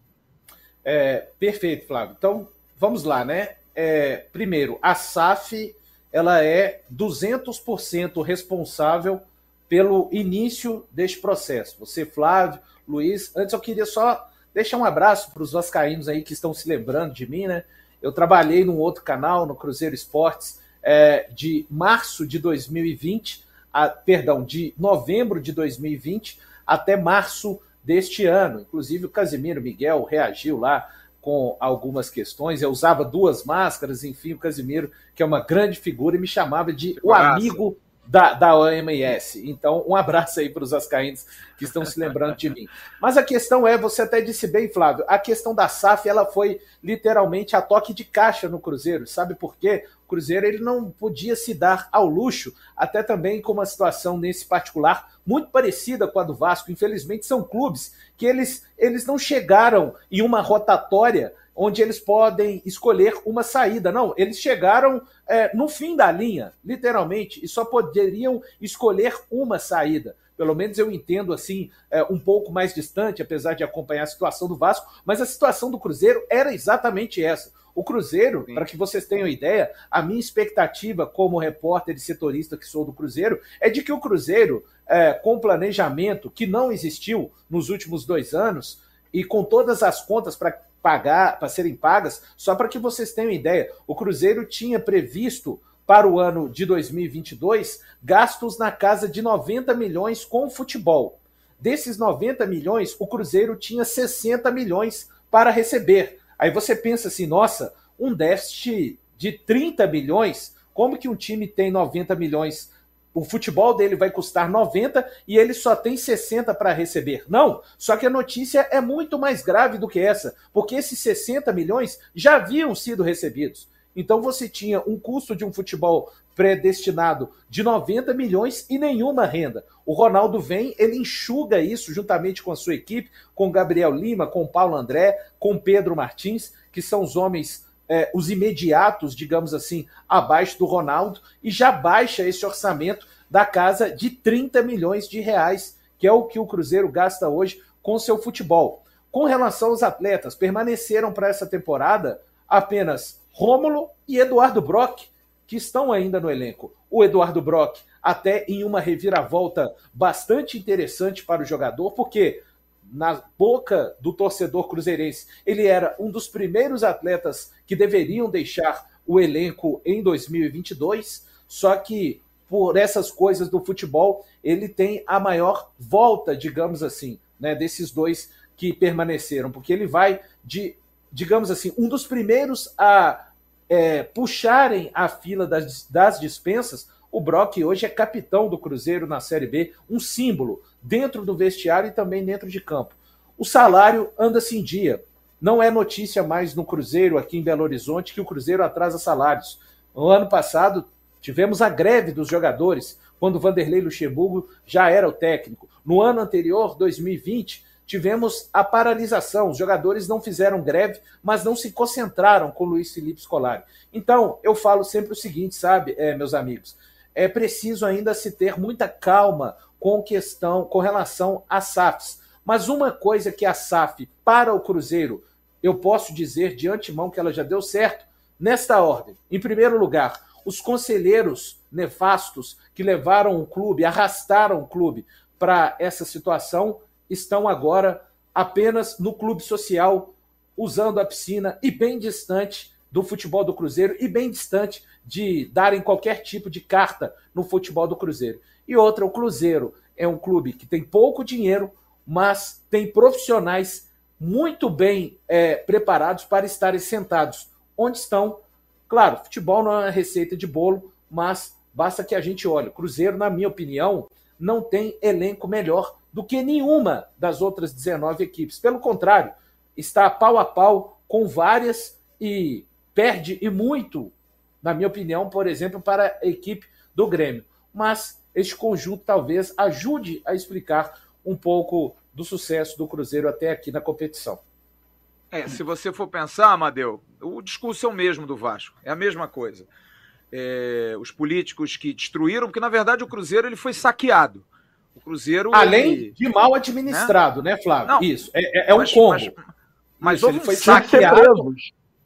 É, perfeito, Flávio. Então, vamos lá, né? É, primeiro, a SAF ela é 200% responsável pelo início deste processo. Você, Flávio, Luiz, antes eu queria só deixar um abraço para os vascaínos aí que estão se lembrando de mim, né? Eu trabalhei num outro canal, no Cruzeiro Esportes, é, de março de 2020, a, perdão, de novembro de 2020 até março deste ano. Inclusive o Casimiro Miguel reagiu lá com algumas questões. Eu usava duas máscaras, enfim, o Casimiro, que é uma grande figura, e me chamava de o amigo da, da OMS. Então, um abraço aí para os ascaínos que estão se lembrando de mim. Mas a questão é, você até disse bem, Flávio, a questão da SAF, ela foi literalmente a toque de caixa no Cruzeiro. Sabe por quê? O Cruzeiro ele não podia se dar ao luxo, até também com uma situação nesse particular muito parecida com a do Vasco. Infelizmente, são clubes que eles, eles não chegaram em uma rotatória onde eles podem escolher uma saída. Não, eles chegaram é, no fim da linha, literalmente, e só poderiam escolher uma saída. Pelo menos eu entendo assim, é, um pouco mais distante, apesar de acompanhar a situação do Vasco, mas a situação do Cruzeiro era exatamente essa. O Cruzeiro, para que vocês tenham ideia, a minha expectativa como repórter e setorista que sou do Cruzeiro é de que o Cruzeiro, é, com planejamento que não existiu nos últimos dois anos e com todas as contas para pagar, para serem pagas, só para que vocês tenham ideia, o Cruzeiro tinha previsto para o ano de 2022 gastos na casa de 90 milhões com futebol. Desses 90 milhões, o Cruzeiro tinha 60 milhões para receber. Aí você pensa assim, nossa, um déficit de 30 milhões, como que um time tem 90 milhões? O futebol dele vai custar 90 e ele só tem 60 para receber. Não, só que a notícia é muito mais grave do que essa, porque esses 60 milhões já haviam sido recebidos. Então você tinha um custo de um futebol predestinado de 90 milhões e nenhuma renda. O Ronaldo vem, ele enxuga isso juntamente com a sua equipe, com Gabriel Lima, com Paulo André, com Pedro Martins, que são os homens, é, os imediatos, digamos assim, abaixo do Ronaldo, e já baixa esse orçamento da casa de 30 milhões de reais, que é o que o Cruzeiro gasta hoje com seu futebol. Com relação aos atletas, permaneceram para essa temporada apenas Rômulo e Eduardo Brock, que estão ainda no elenco. O Eduardo Brock, até em uma reviravolta bastante interessante para o jogador, porque na boca do torcedor cruzeirense, ele era um dos primeiros atletas que deveriam deixar o elenco em 2022, só que por essas coisas do futebol, ele tem a maior volta, digamos assim, né, desses dois que permaneceram, porque ele vai de, digamos assim, um dos primeiros a é, puxarem a fila das, das dispensas, o Brock hoje é capitão do Cruzeiro na Série B, um símbolo dentro do vestiário e também dentro de campo. O salário anda-se em dia. Não é notícia mais no Cruzeiro, aqui em Belo Horizonte, que o Cruzeiro atrasa salários. No ano passado, tivemos a greve dos jogadores, quando Vanderlei Luxemburgo já era o técnico. No ano anterior, 2020, tivemos a paralisação. Os jogadores não fizeram greve, mas não se concentraram com Luiz Felipe Scolari. Então, eu falo sempre o seguinte, sabe, é, meus amigos, é preciso ainda se ter muita calma com questão, com relação às SAFs. Mas uma coisa que a SAF para o Cruzeiro, eu posso dizer de antemão que ela já deu certo, nesta ordem. Em primeiro lugar, os conselheiros nefastos que levaram o clube, arrastaram o clube para essa situação, estão agora apenas no clube social, usando a piscina e bem distante do futebol do Cruzeiro e bem distante de darem qualquer tipo de carta no futebol do Cruzeiro. E outra, o Cruzeiro é um clube que tem pouco dinheiro, mas tem profissionais muito bem é, preparados para estarem sentados onde estão. Claro, futebol não é receita de bolo, mas basta que a gente olhe. Cruzeiro, na minha opinião, não tem elenco melhor do que nenhuma das outras 19 equipes. Pelo contrário, está pau a pau com várias e perde e muito, na minha opinião, por exemplo, para a equipe do Grêmio. Mas este conjunto talvez ajude a explicar um pouco do sucesso do Cruzeiro até aqui na competição. É, se você for pensar, Amadeu, o discurso é o mesmo do Vasco, é a mesma coisa. É, os políticos que destruíram, porque na verdade o Cruzeiro ele foi saqueado. O Cruzeiro. Além ele, de mal administrado, né, né Flávio? Não, Isso, é, é mas, um combo. Mas, mas Isso, houve um foi saqueado.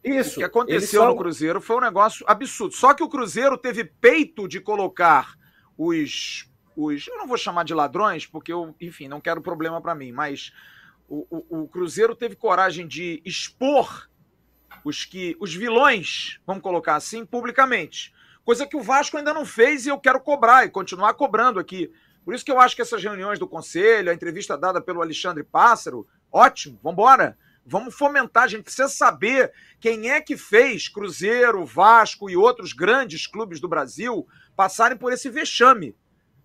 Isso. O que aconteceu só... no Cruzeiro foi um negócio absurdo. Só que o Cruzeiro teve peito de colocar os. os eu não vou chamar de ladrões, porque eu, enfim, não quero problema para mim, mas o, o, o, Cruzeiro teve coragem de expor os que os vilões, vamos colocar assim, publicamente. Coisa que o Vasco ainda não fez e eu quero cobrar e continuar cobrando aqui. Por isso que eu acho que essas reuniões do conselho, a entrevista dada pelo Alexandre Pássaro, ótimo, vamos embora. Vamos fomentar, a gente precisa saber quem é que fez Cruzeiro, Vasco e outros grandes clubes do Brasil passarem por esse vexame.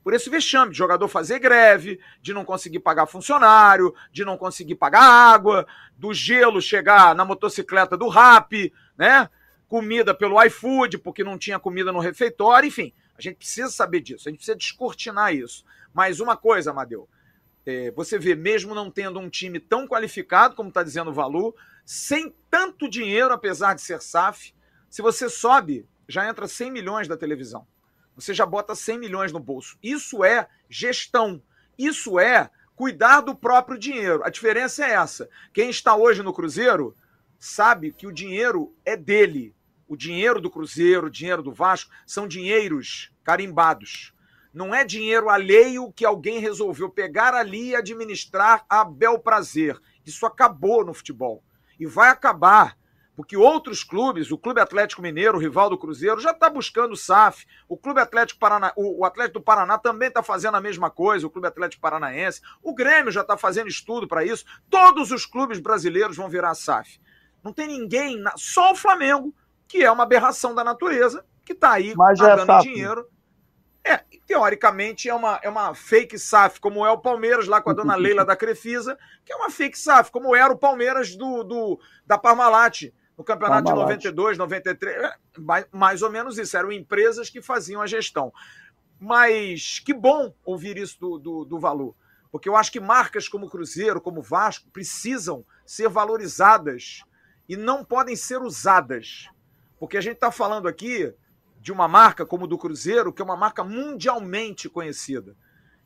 Por esse vexame de jogador fazer greve, de não conseguir pagar funcionário, de não conseguir pagar água, do gelo chegar na motocicleta do RAP, né? Comida pelo iFood, porque não tinha comida no refeitório, enfim. A gente precisa saber disso, a gente precisa descortinar isso. Mas uma coisa, Amadeu, é, você vê, mesmo não tendo um time tão qualificado, como está dizendo o Valu, sem tanto dinheiro, apesar de ser SAF, se você sobe, já entra 100 milhões da televisão. Você já bota 100 milhões no bolso. Isso é gestão. Isso é cuidar do próprio dinheiro. A diferença é essa. Quem está hoje no Cruzeiro sabe que o dinheiro é dele. O dinheiro do Cruzeiro, o dinheiro do Vasco, são dinheiros carimbados. Não é dinheiro alheio que alguém resolveu pegar ali e administrar a bel prazer. Isso acabou no futebol. E vai acabar, porque outros clubes, o Clube Atlético Mineiro, o rival do Cruzeiro, já está buscando o SAF. O Clube Atlético Paraná, o, Atlético do Paraná também está fazendo a mesma coisa, o Clube Atlético Paranaense. O Grêmio já está fazendo estudo para isso. Todos os clubes brasileiros vão virar SAF. Não tem ninguém, só o Flamengo, que é uma aberração da natureza, que está aí Mas é pagando é dinheiro é, teoricamente é uma, é uma fake SAF, como é o Palmeiras lá com a dona Leila da Crefisa, que é uma fake SAF, como era o Palmeiras do, do da Parmalat no campeonato Parmalat. de 92, 93, é, mais, mais ou menos isso, eram empresas que faziam a gestão. Mas que bom ouvir isso do, do, do valor, porque eu acho que marcas como Cruzeiro, como Vasco, precisam ser valorizadas e não podem ser usadas. Porque a gente está falando aqui de uma marca como o do Cruzeiro, que é uma marca mundialmente conhecida.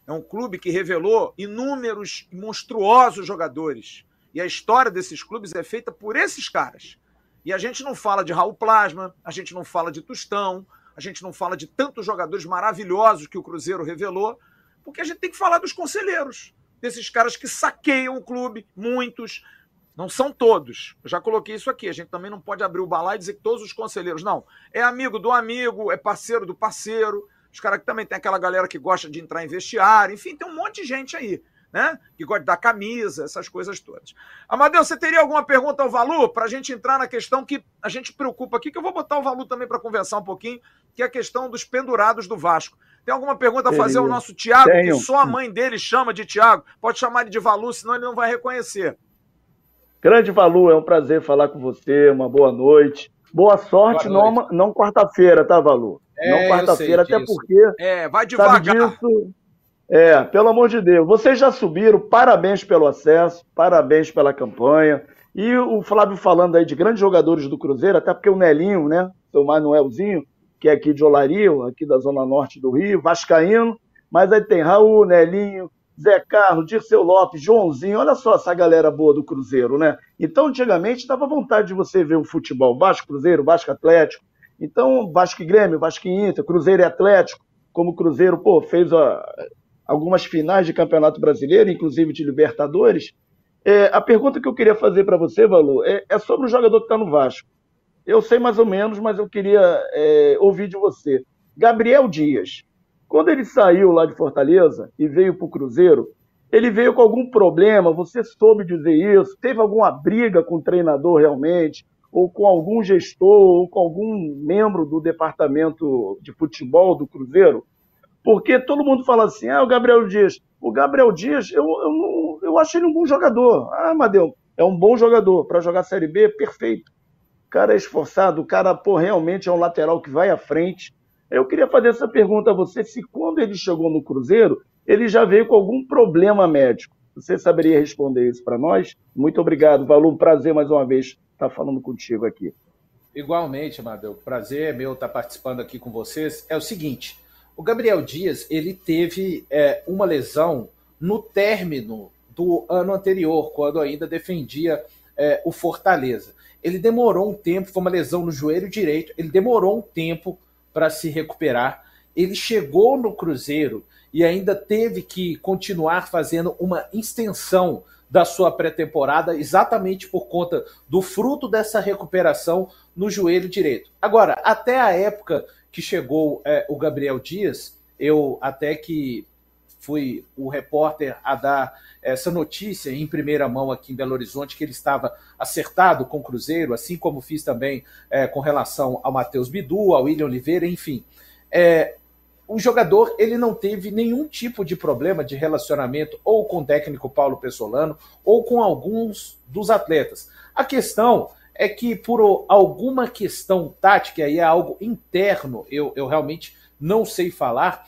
É um clube que revelou inúmeros monstruosos jogadores. E a história desses clubes é feita por esses caras. E a gente não fala de Raul Plasma, a gente não fala de Tostão, a gente não fala de tantos jogadores maravilhosos que o Cruzeiro revelou, porque a gente tem que falar dos conselheiros, desses caras que saqueiam o clube, muitos, não são todos. Eu já coloquei isso aqui. A gente também não pode abrir o balai e dizer que todos os conselheiros. Não. É amigo do amigo, é parceiro do parceiro. Os caras que também tem aquela galera que gosta de entrar em vestiário. Enfim, tem um monte de gente aí, né? Que gosta dar camisa, essas coisas todas. Amadeu, você teria alguma pergunta ao Valu para a gente entrar na questão que a gente preocupa aqui, que eu vou botar o Valu também para conversar um pouquinho, que é a questão dos pendurados do Vasco. Tem alguma pergunta a fazer ao nosso Tiago, que só a mãe dele chama de Tiago? Pode chamar ele de Valu, senão ele não vai reconhecer. Grande Valu, é um prazer falar com você. Uma boa noite. Boa sorte, boa não, não quarta-feira, tá, Valu? É, não quarta-feira, até porque. É, vai devagar. Disso, é, pelo amor de Deus. Vocês já subiram, parabéns pelo acesso, parabéns pela campanha. E o Flávio falando aí de grandes jogadores do Cruzeiro, até porque o Nelinho, né? Seu Manuelzinho, que é aqui de Olaria, aqui da Zona Norte do Rio, Vascaíno. Mas aí tem Raul, Nelinho, Zé Carlos, Dirceu Lopes, Joãozinho, olha só essa galera boa do Cruzeiro, né? Então, antigamente, dava vontade de você ver o futebol Vasco Cruzeiro, Vasco Atlético. Então, Vasco e Grêmio, Vasco e Inter, Cruzeiro e Atlético, como o Cruzeiro, pô, fez ó, algumas finais de Campeonato Brasileiro, inclusive de Libertadores. É, a pergunta que eu queria fazer para você, Valu, é, é, sobre o jogador que está no Vasco. Eu sei mais ou menos, mas eu queria é, ouvir de você. Gabriel Dias, Quando ele saiu lá de Fortaleza e veio para o Cruzeiro, ele veio com algum problema, você soube dizer isso? Teve alguma briga com o treinador realmente? Ou com algum gestor, ou com algum membro do departamento de futebol do Cruzeiro? Porque todo mundo fala assim, ah, o Gabriel Dias. O Gabriel Dias, eu, eu, eu acho ele um bom jogador. Ah, Madeu, é um bom jogador. Para jogar Série B, perfeito. O cara é esforçado, o cara, pô, realmente é um lateral que vai à frente. Eu queria fazer essa pergunta a você, se quando ele chegou no Cruzeiro, ele já veio com algum problema médico. Você saberia responder isso para nós? Muito obrigado, Valu. Prazer mais uma vez estar falando contigo aqui. Igualmente, Amadeu. Prazer é meu estar participando aqui com vocês. É o seguinte, o Gabriel Dias ele teve é, uma lesão no término do ano anterior, quando ainda defendia é, o Fortaleza. Ele demorou um tempo, foi uma lesão no joelho direito, ele demorou um tempo para se recuperar. Ele chegou no Cruzeiro e ainda teve que continuar fazendo uma extensão da sua pré-temporada, exatamente por conta do fruto dessa recuperação no joelho direito. Agora, até a época que chegou é, o Gabriel Dias, eu até que fui o repórter a dar essa notícia em primeira mão aqui em Belo Horizonte, que ele estava acertado com o Cruzeiro, assim como fiz também é, com relação ao Matheus Bidu, ao William Oliveira, enfim. É, o jogador ele não teve nenhum tipo de problema de relacionamento ou com o técnico Paulo Pessolano ou com alguns dos atletas. A questão é que por alguma questão tática, e é algo interno, eu, eu realmente não sei falar,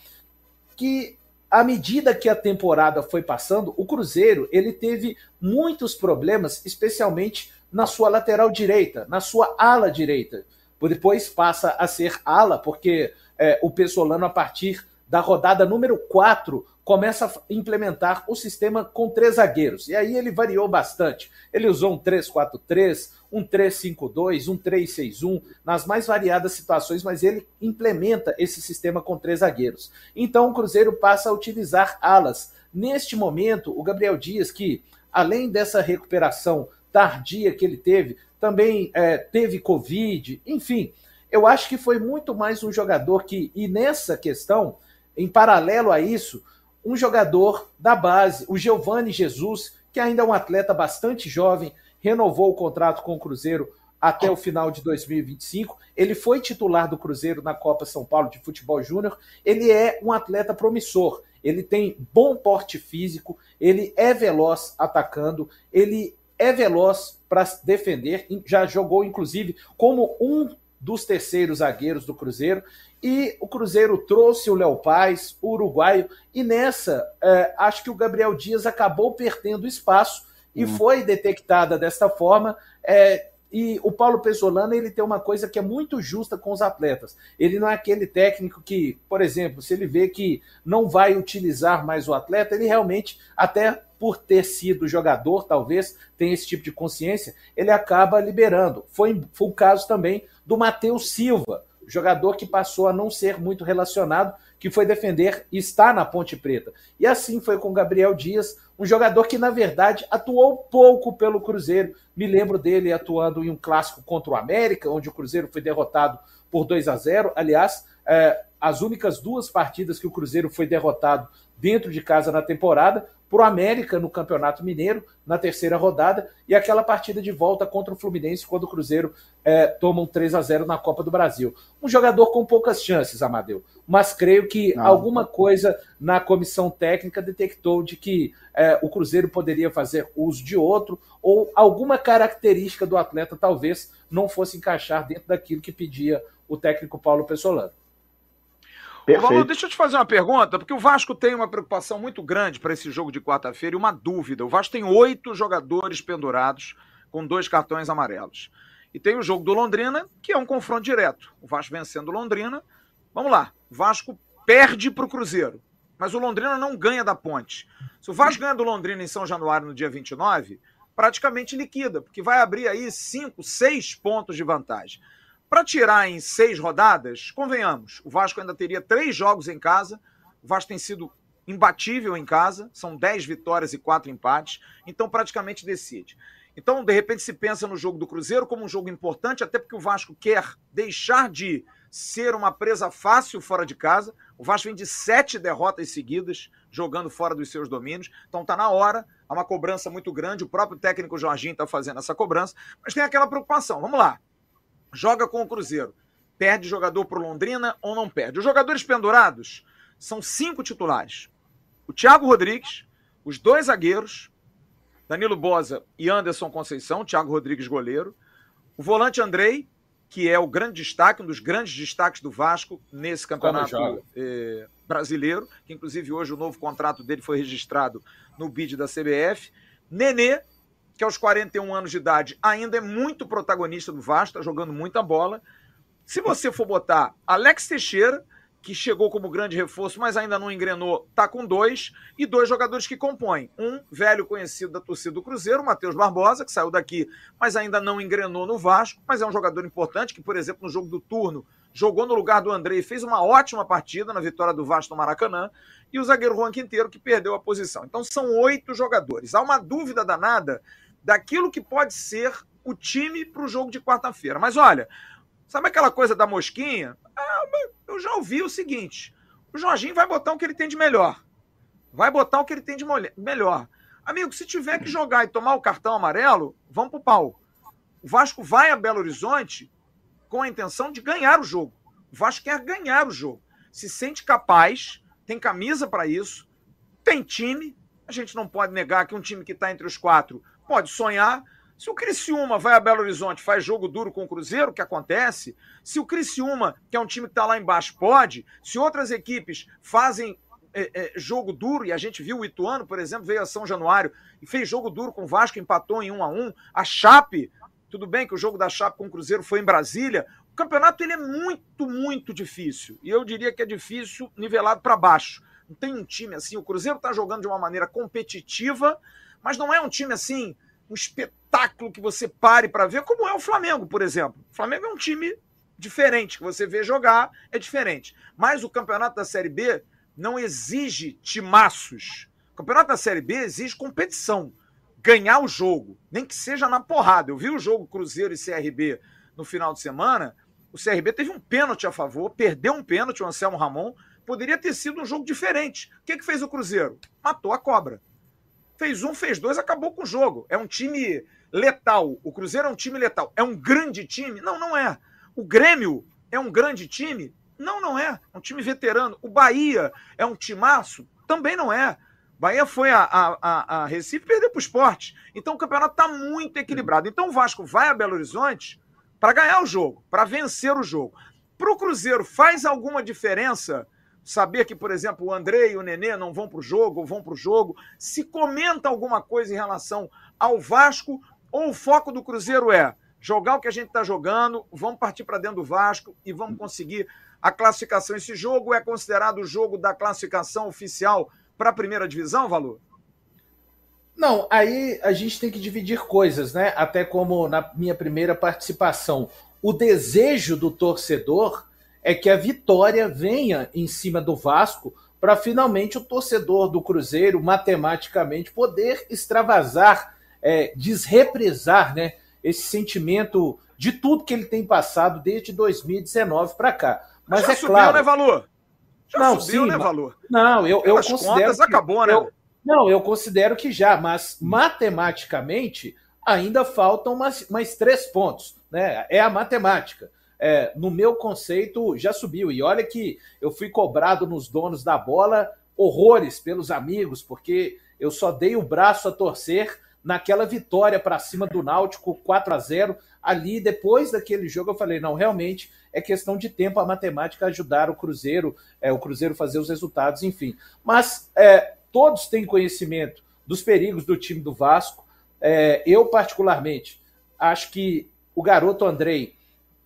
que à medida que a temporada foi passando, o Cruzeiro ele teve muitos problemas, especialmente na sua lateral direita, na sua ala direita. Depois passa a ser ala, porque é, o Pessolano, a partir da rodada número 4, começa a implementar o sistema com três zagueiros. E aí ele variou bastante. Ele usou um 3-4-3, um 3-5-2, um 3-6-1, nas mais variadas situações, mas ele implementa esse sistema com três zagueiros. Então o Cruzeiro passa a utilizar alas. Neste momento, o Gabriel Dias, que além dessa recuperação tardia que ele teve, também é, teve Covid, enfim, eu acho que foi muito mais um jogador que, e nessa questão, em paralelo a isso, um jogador da base, o Giovanni Jesus, que ainda é um atleta bastante jovem, renovou o contrato com o Cruzeiro até o final de 2025. Ele foi titular do Cruzeiro na Copa São Paulo de Futebol Júnior. Ele é um atleta promissor. Ele tem bom porte físico, ele é veloz atacando, ele é veloz para defender, já jogou inclusive como um dos terceiros zagueiros do Cruzeiro. E o Cruzeiro trouxe o Léo Paz, o uruguaio, e nessa, é, acho que o Gabriel Dias acabou perdendo espaço e hum. foi detectada desta forma. É, e o Paulo Pesolano ele tem uma coisa que é muito justa com os atletas. Ele não é aquele técnico que, por exemplo, se ele vê que não vai utilizar mais o atleta, ele realmente, até por ter sido jogador, talvez tenha esse tipo de consciência, ele acaba liberando. Foi, foi o caso também do Matheus Silva, jogador que passou a não ser muito relacionado, que foi defender e está na Ponte Preta. E assim foi com Gabriel Dias, um jogador que, na verdade, atuou pouco pelo Cruzeiro. Me lembro dele atuando em um clássico contra o América, onde o Cruzeiro foi derrotado por 2 a 0. Aliás, é, as únicas duas partidas que o Cruzeiro foi derrotado dentro de casa na temporada para o América no Campeonato Mineiro, na terceira rodada, e aquela partida de volta contra o Fluminense, quando o Cruzeiro é, toma um 3 a 0 na Copa do Brasil. Um jogador com poucas chances, Amadeu, mas creio que Não. alguma coisa na comissão técnica detectou de que é, o Cruzeiro poderia fazer uso de outro, ou alguma característica do atleta talvez não fosse encaixar dentro daquilo que pedia o técnico Paulo Pessolano. Perfeito. deixa eu te fazer uma pergunta, porque o Vasco tem uma preocupação muito grande para esse jogo de quarta-feira e uma dúvida. O Vasco tem oito jogadores pendurados com dois cartões amarelos. E tem o jogo do Londrina, que é um confronto direto. O Vasco vencendo o Londrina. Vamos lá. O Vasco perde para o Cruzeiro. Mas o Londrina não ganha da ponte. Se o Vasco ganha do Londrina em São Januário no dia 29, praticamente liquida, porque vai abrir aí cinco, seis pontos de vantagem. Para tirar em seis rodadas, convenhamos, o Vasco ainda teria três jogos em casa. O Vasco tem sido imbatível em casa, são dez vitórias e quatro empates, então praticamente decide. Então, de repente, se pensa no jogo do Cruzeiro como um jogo importante, até porque o Vasco quer deixar de ser uma presa fácil fora de casa. O Vasco vem de sete derrotas seguidas, jogando fora dos seus domínios. Então está na hora, há uma cobrança muito grande. O próprio técnico Jorginho está fazendo essa cobrança, mas tem aquela preocupação. Vamos lá. Joga com o Cruzeiro. Perde jogador para Londrina ou não perde? Os jogadores pendurados são cinco titulares: o Thiago Rodrigues, os dois zagueiros, Danilo Bosa e Anderson Conceição, Thiago Rodrigues goleiro, o volante Andrei, que é o grande destaque, um dos grandes destaques do Vasco nesse campeonato eh, brasileiro, que inclusive hoje o novo contrato dele foi registrado no bid da CBF. Nenê, que aos 41 anos de idade ainda é muito protagonista do Vasco, está jogando muita bola. Se você for botar Alex Teixeira, que chegou como grande reforço, mas ainda não engrenou, tá com dois, e dois jogadores que compõem. Um velho conhecido da torcida do Cruzeiro, Matheus Barbosa, que saiu daqui, mas ainda não engrenou no Vasco, mas é um jogador importante, que, por exemplo, no jogo do turno, jogou no lugar do André e fez uma ótima partida na vitória do Vasco no Maracanã, e o zagueiro Juan Quinteiro, que perdeu a posição. Então são oito jogadores. Há uma dúvida danada daquilo que pode ser o time para o jogo de quarta-feira. Mas olha, sabe aquela coisa da mosquinha? Ah, eu já ouvi o seguinte: o Jorginho vai botar o que ele tem de melhor. Vai botar o que ele tem de melhor. Amigo, se tiver que jogar e tomar o cartão amarelo, vamos pro pau. O Vasco vai a Belo Horizonte com a intenção de ganhar o jogo. O Vasco quer ganhar o jogo. Se sente capaz, tem camisa para isso, tem time. A gente não pode negar que um time que está entre os quatro pode sonhar, se o Criciúma vai a Belo Horizonte faz jogo duro com o Cruzeiro, o que acontece? Se o Criciúma, que é um time que está lá embaixo, pode, se outras equipes fazem é, é, jogo duro, e a gente viu o Ituano, por exemplo, veio a São Januário e fez jogo duro com o Vasco, empatou em 1 a 1 A Chape, tudo bem que o jogo da Chape com o Cruzeiro foi em Brasília. O campeonato ele é muito, muito difícil. E eu diria que é difícil nivelado para baixo. Não tem um time assim. O Cruzeiro está jogando de uma maneira competitiva, mas não é um time assim um espetáculo que você pare para ver, como é o Flamengo, por exemplo. O Flamengo é um time diferente, que você vê jogar é diferente. Mas o campeonato da Série B não exige timaços. O campeonato da Série B exige competição. Ganhar o jogo, nem que seja na porrada. Eu vi o jogo Cruzeiro e CRB no final de semana. O CRB teve um pênalti a favor, perdeu um pênalti, o Anselmo Ramon. Poderia ter sido um jogo diferente. O que, que fez o Cruzeiro? Matou a cobra. Fez um, fez dois, acabou com o jogo. É um time letal. O Cruzeiro é um time letal. É um grande time? Não, não é. O Grêmio é um grande time? Não, não é. É um time veterano. O Bahia é um timaço? Também não é. Bahia foi a, a, a Recife e perdeu para o esporte. Então o campeonato está muito equilibrado. Então o Vasco vai a Belo Horizonte para ganhar o jogo, para vencer o jogo. Para o Cruzeiro faz alguma diferença saber que, por exemplo, o André e o Nenê não vão para o jogo ou vão para o jogo, se comenta alguma coisa em relação ao Vasco ou o foco do Cruzeiro é jogar o que a gente está jogando, vamos partir para dentro do Vasco e vamos conseguir a classificação. Esse jogo é considerado o jogo da classificação oficial para a primeira divisão, Valor? Não, aí a gente tem que dividir coisas, né? Até como na minha primeira participação. O desejo do torcedor é que a vitória venha em cima do Vasco para finalmente o torcedor do Cruzeiro, matematicamente, poder extravasar, é, desrepresar né, esse sentimento de tudo que ele tem passado desde 2019 para cá. Mas Já é subiu, claro. né, Valor? Já não, subiu, sim, né, Valor? Não, eu, eu considero. Contas, que, acabou, né? Eu, não, eu considero que já, mas matematicamente ainda faltam mais, mais três pontos. Né? É a matemática é, no meu conceito, já subiu. E olha que eu fui cobrado nos donos da bola horrores pelos amigos, porque eu só dei o braço a torcer naquela vitória para cima do Náutico 4 a 0 ali depois daquele jogo eu falei não realmente é questão de tempo a matemática ajudar o Cruzeiro é, o Cruzeiro fazer os resultados enfim. Mas é, todos têm conhecimento dos perigos do time do Vasco. É, eu particularmente acho que o garoto Andrei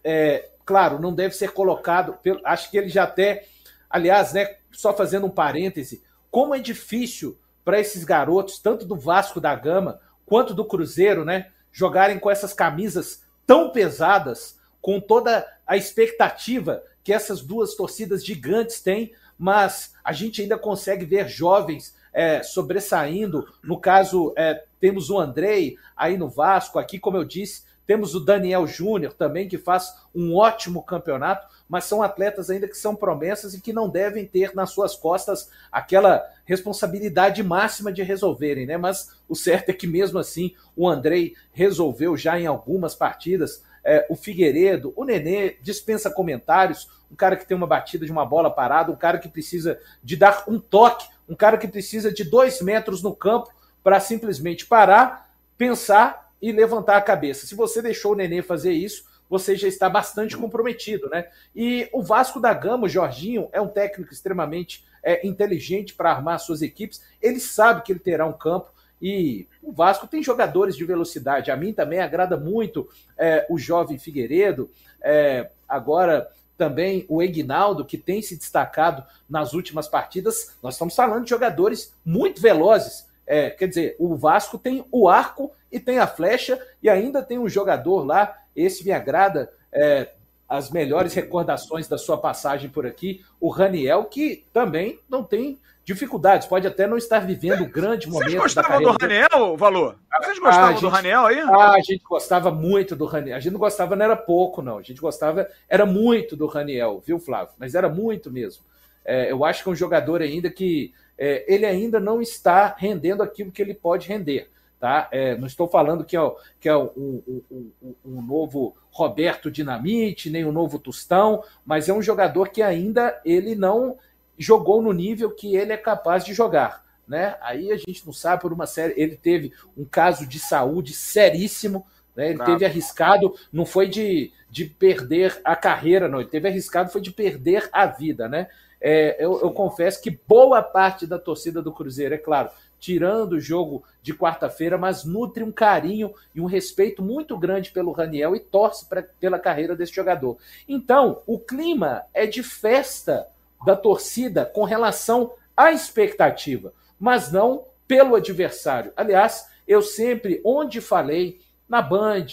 é, claro, não deve ser colocado. Pelo, acho que ele já até. Aliás, né, só fazendo um parêntese, como é difícil para esses garotos, tanto do Vasco da Gama quanto do Cruzeiro, né, jogarem com essas camisas tão pesadas, com toda a expectativa que essas duas torcidas gigantes têm, mas a gente ainda consegue ver jovens é, sobressaindo. No caso, é, temos o Andrei aí no Vasco, aqui, como eu disse, Temos o Daniel Júnior também, que faz um ótimo campeonato, mas são atletas ainda que são promessas e que não devem ter nas suas costas aquela responsabilidade máxima de resolverem, né? Mas o certo é que mesmo assim o Andrei resolveu já em algumas partidas. É, o Figueiredo, o Nenê dispensa comentários, um cara que tem uma batida de uma bola parada, um cara que precisa de dar um toque, um cara que precisa de dois metros no campo para simplesmente parar, pensar e levantar a cabeça. Se você deixou o Nenê fazer isso, você já está bastante comprometido, né? E o Vasco da Gama, o Jorginho, é um técnico extremamente é, inteligente para armar suas equipes. Ele sabe que ele terá um campo e o Vasco tem jogadores de velocidade. A mim também agrada muito é, o jovem Figueiredo. É, agora também o Egnaldo, que tem se destacado nas últimas partidas. Nós estamos falando de jogadores muito velozes. É, quer dizer, o Vasco tem o arco e tem a flecha, e ainda tem um jogador lá, esse me agrada, é, as melhores recordações da sua passagem por aqui, o Raniel, que também não tem dificuldades, pode até não estar vivendo o grande momento Vocês gostavam do Raniel, Valor? Vocês gostavam ah, gente, do Raniel aí? Ah, a gente gostava muito do Raniel. A gente não gostava, não era pouco, não. A gente gostava, era muito do Raniel, viu, Flávio? Mas era muito mesmo. É, eu acho que é um jogador ainda que é, ele ainda não está rendendo aquilo que ele pode render. Tá? É, não estou falando que é, que é um, um, um, um, novo Roberto Dinamite, nem um novo Tostão, mas é um jogador que ainda ele não jogou no nível que ele é capaz de jogar. Né? Aí a gente não sabe por uma série. Ele teve um caso de saúde seríssimo. Né? Ele teve arriscado, não foi de, de perder a carreira, não. Ele teve arriscado, foi de perder a vida. Né? É, eu, eu confesso que boa parte da torcida do Cruzeiro, é claro, tirando o jogo de quarta-feira, mas nutre um carinho e um respeito muito grande pelo Raniel e torce pra, pela carreira desse jogador. Então, o clima é de festa da torcida com relação à expectativa, mas não pelo adversário. Aliás, eu sempre, onde falei, na Band,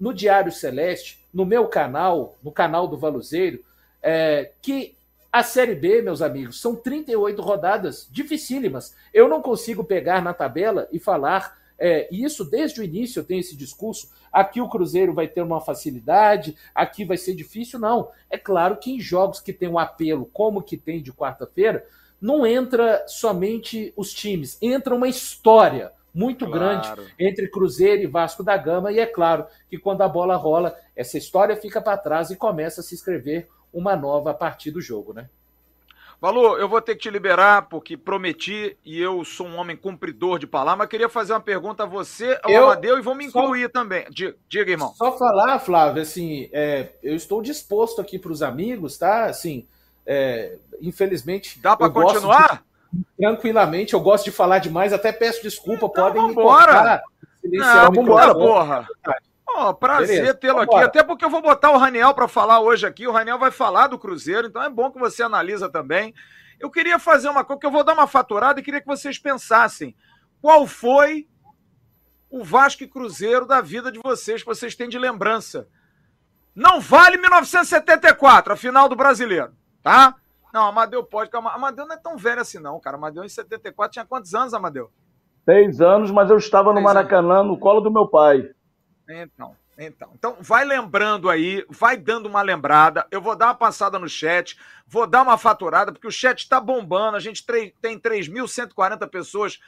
no Diário Celeste, no meu canal, no canal do Valuzeiro, é, que a Série B, meus amigos, são 38 rodadas dificílimas. Eu não consigo pegar na tabela e falar é, isso desde o início. Eu tenho esse discurso. Aqui o Cruzeiro vai ter uma facilidade, aqui vai ser difícil. Não. É claro que em jogos que tem um apelo, como que tem de quarta-feira, não entra somente os times, entra uma história muito claro. grande entre Cruzeiro e Vasco da Gama. E é claro que quando a bola rola, essa história fica para trás e começa a se escrever uma nova a partir do jogo, né? Valor, eu vou ter que te liberar porque prometi e eu sou um homem cumpridor de palavra, mas queria fazer uma pergunta a você, ao eu, Amadeu, e vou me incluir só, também. Diga, diga, irmão. Só falar, Flávio, assim, é, eu estou disposto aqui para os amigos, tá? Assim, é, infelizmente. Dá para continuar? De, tranquilamente, eu gosto de falar demais, até peço desculpa, então, podem vambora. me cortar. Não, vambora, porra. Oh, prazer tê-lo aqui, até porque eu vou botar o Raniel para falar hoje aqui. O Raniel vai falar do Cruzeiro, então é bom que você analisa também. Eu queria fazer uma coisa, que eu vou dar uma faturada e queria que vocês pensassem. Qual foi o Vasco e Cruzeiro da vida de vocês, que vocês têm de lembrança? Não vale 1974, a final do Brasileiro, tá? Não, Amadeu pode. Amadeu não é tão velho assim, não, cara. Amadeu em 74 tinha quantos anos, Amadeu? Seis anos, mas eu estava no Maracanã, no colo do meu pai. Então, então, então, vai lembrando aí, vai dando uma lembrada. Eu vou dar uma passada no chat, vou dar uma faturada, porque o chat está bombando. A gente tem 3.140 pessoas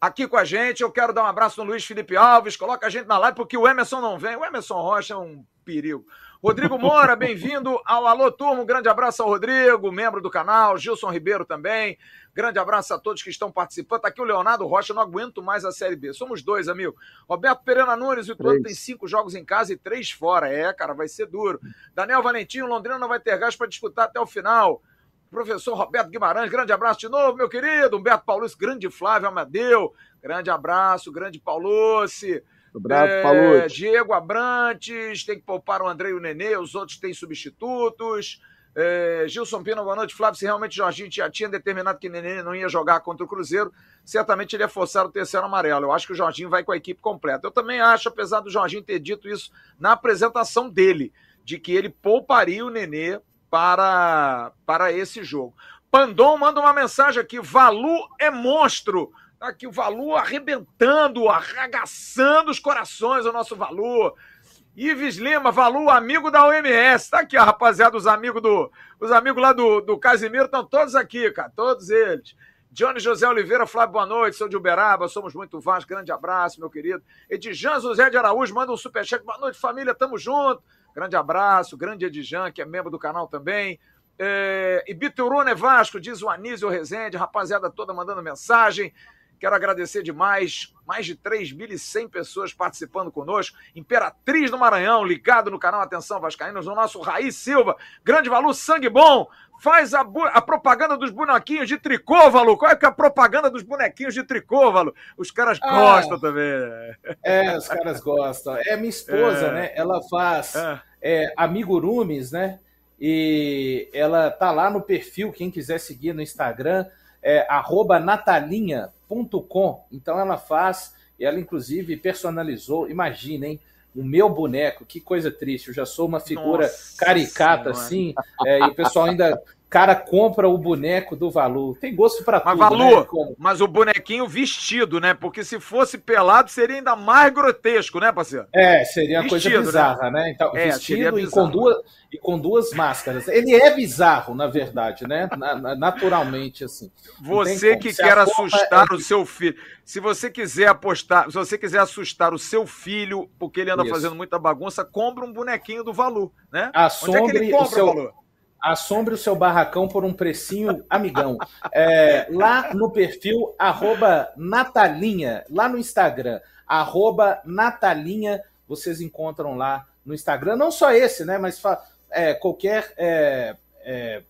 aqui com a gente. Eu quero dar um abraço no Luiz Felipe Alves, coloca a gente na live, porque o Emerson não vem. O Emerson Rocha é um perigo. Rodrigo Moura, bem-vindo ao Alô Turma. Um grande abraço ao Rodrigo, membro do canal. Gilson Ribeiro também. Grande abraço a todos que estão participando. Tá aqui o Leonardo Rocha, não aguento mais a Série B. Somos dois, amigo. Roberto Pereira Nunes, o Ituano tem cinco jogos em casa e três fora. É, cara, vai ser duro. Daniel Valentim, Londrina não vai ter gás para disputar até o final. Professor Roberto Guimarães, grande abraço de novo, meu querido. Humberto Paulucci, grande Flávio Amadeu, grande abraço, grande Paulucci. Abraço, é, Diego Abrantes, tem que poupar o André e o Nenê, os outros têm substitutos. É, Gilson Pino, boa noite. Flávio, se realmente o Jorginho já tinha determinado que o Nenê não ia jogar contra o Cruzeiro, certamente ele ia forçar o terceiro amarelo. Eu acho que o Jorginho vai com a equipe completa. Eu também acho, apesar do Jorginho ter dito isso na apresentação dele, de que ele pouparia o Nenê para, para esse jogo. Pandom manda uma mensagem aqui: Valu é monstro. Aqui o Valu arrebentando, arragaçando os corações, o nosso Valu. Ives Lima, Valu, amigo da OMS. Tá aqui, ó, rapaziada, os amigos do. Os amigos lá do, do Casimiro estão todos aqui, cara. Todos eles. Johnny José Oliveira, Flávio, boa noite. Sou de Uberaba, somos muito vastos. Grande abraço, meu querido. Edjan José de Araújo, manda um superchat. Boa noite, família, tamo junto. Grande abraço. Grande Edjan, que é membro do canal também. É, Ibituruna é Vasco, diz o Anísio Rezende, rapaziada toda mandando mensagem. Quero agradecer demais, mais de 3.100 pessoas participando conosco. Imperatriz do Maranhão, ligado no canal Atenção Vascaínos, o nosso Raiz Silva, grande valor, sangue bom. Faz a, a, propaganda dos bonequinhos de tricô, Valu. Qual é que é a propaganda dos bonequinhos de tricô, Valu? Os caras ah, gostam também. É, os caras gostam. É minha esposa, é. né? Ela faz é. É, amigurumis, né? E ela tá lá no perfil, quem quiser seguir no Instagram, é natalinha.com. Então ela faz, ela inclusive personalizou, imaginem, o meu boneco, que coisa triste. Eu já sou uma figura Nossa caricata, senhora. assim, é, e o pessoal ainda cara compra o boneco do Valu. Tem gosto para tudo, mas, Valu, né? Mas o bonequinho vestido, né? Porque se fosse pelado seria ainda mais grotesco, né, parceiro? É, seria uma coisa né? bizarra, né? né? Então, é, vestido e com, duas, e com duas máscaras. Ele é bizarro, na verdade, né? naturalmente, assim. Você que quer assustar é... o seu filho. Se você quiser apostar, se você quiser assustar o seu filho, porque ele anda Isso. fazendo muita bagunça, compra um bonequinho do Valu, né? Assombre Onde é que ele compra o seu... Valu? Assombre o seu barracão por um precinho amigão. É, lá no perfil, arroba Natalinha, lá no Instagram, arroba Natalinha, vocês encontram lá no Instagram, não só esse, né? Mas é, qualquer. É, é,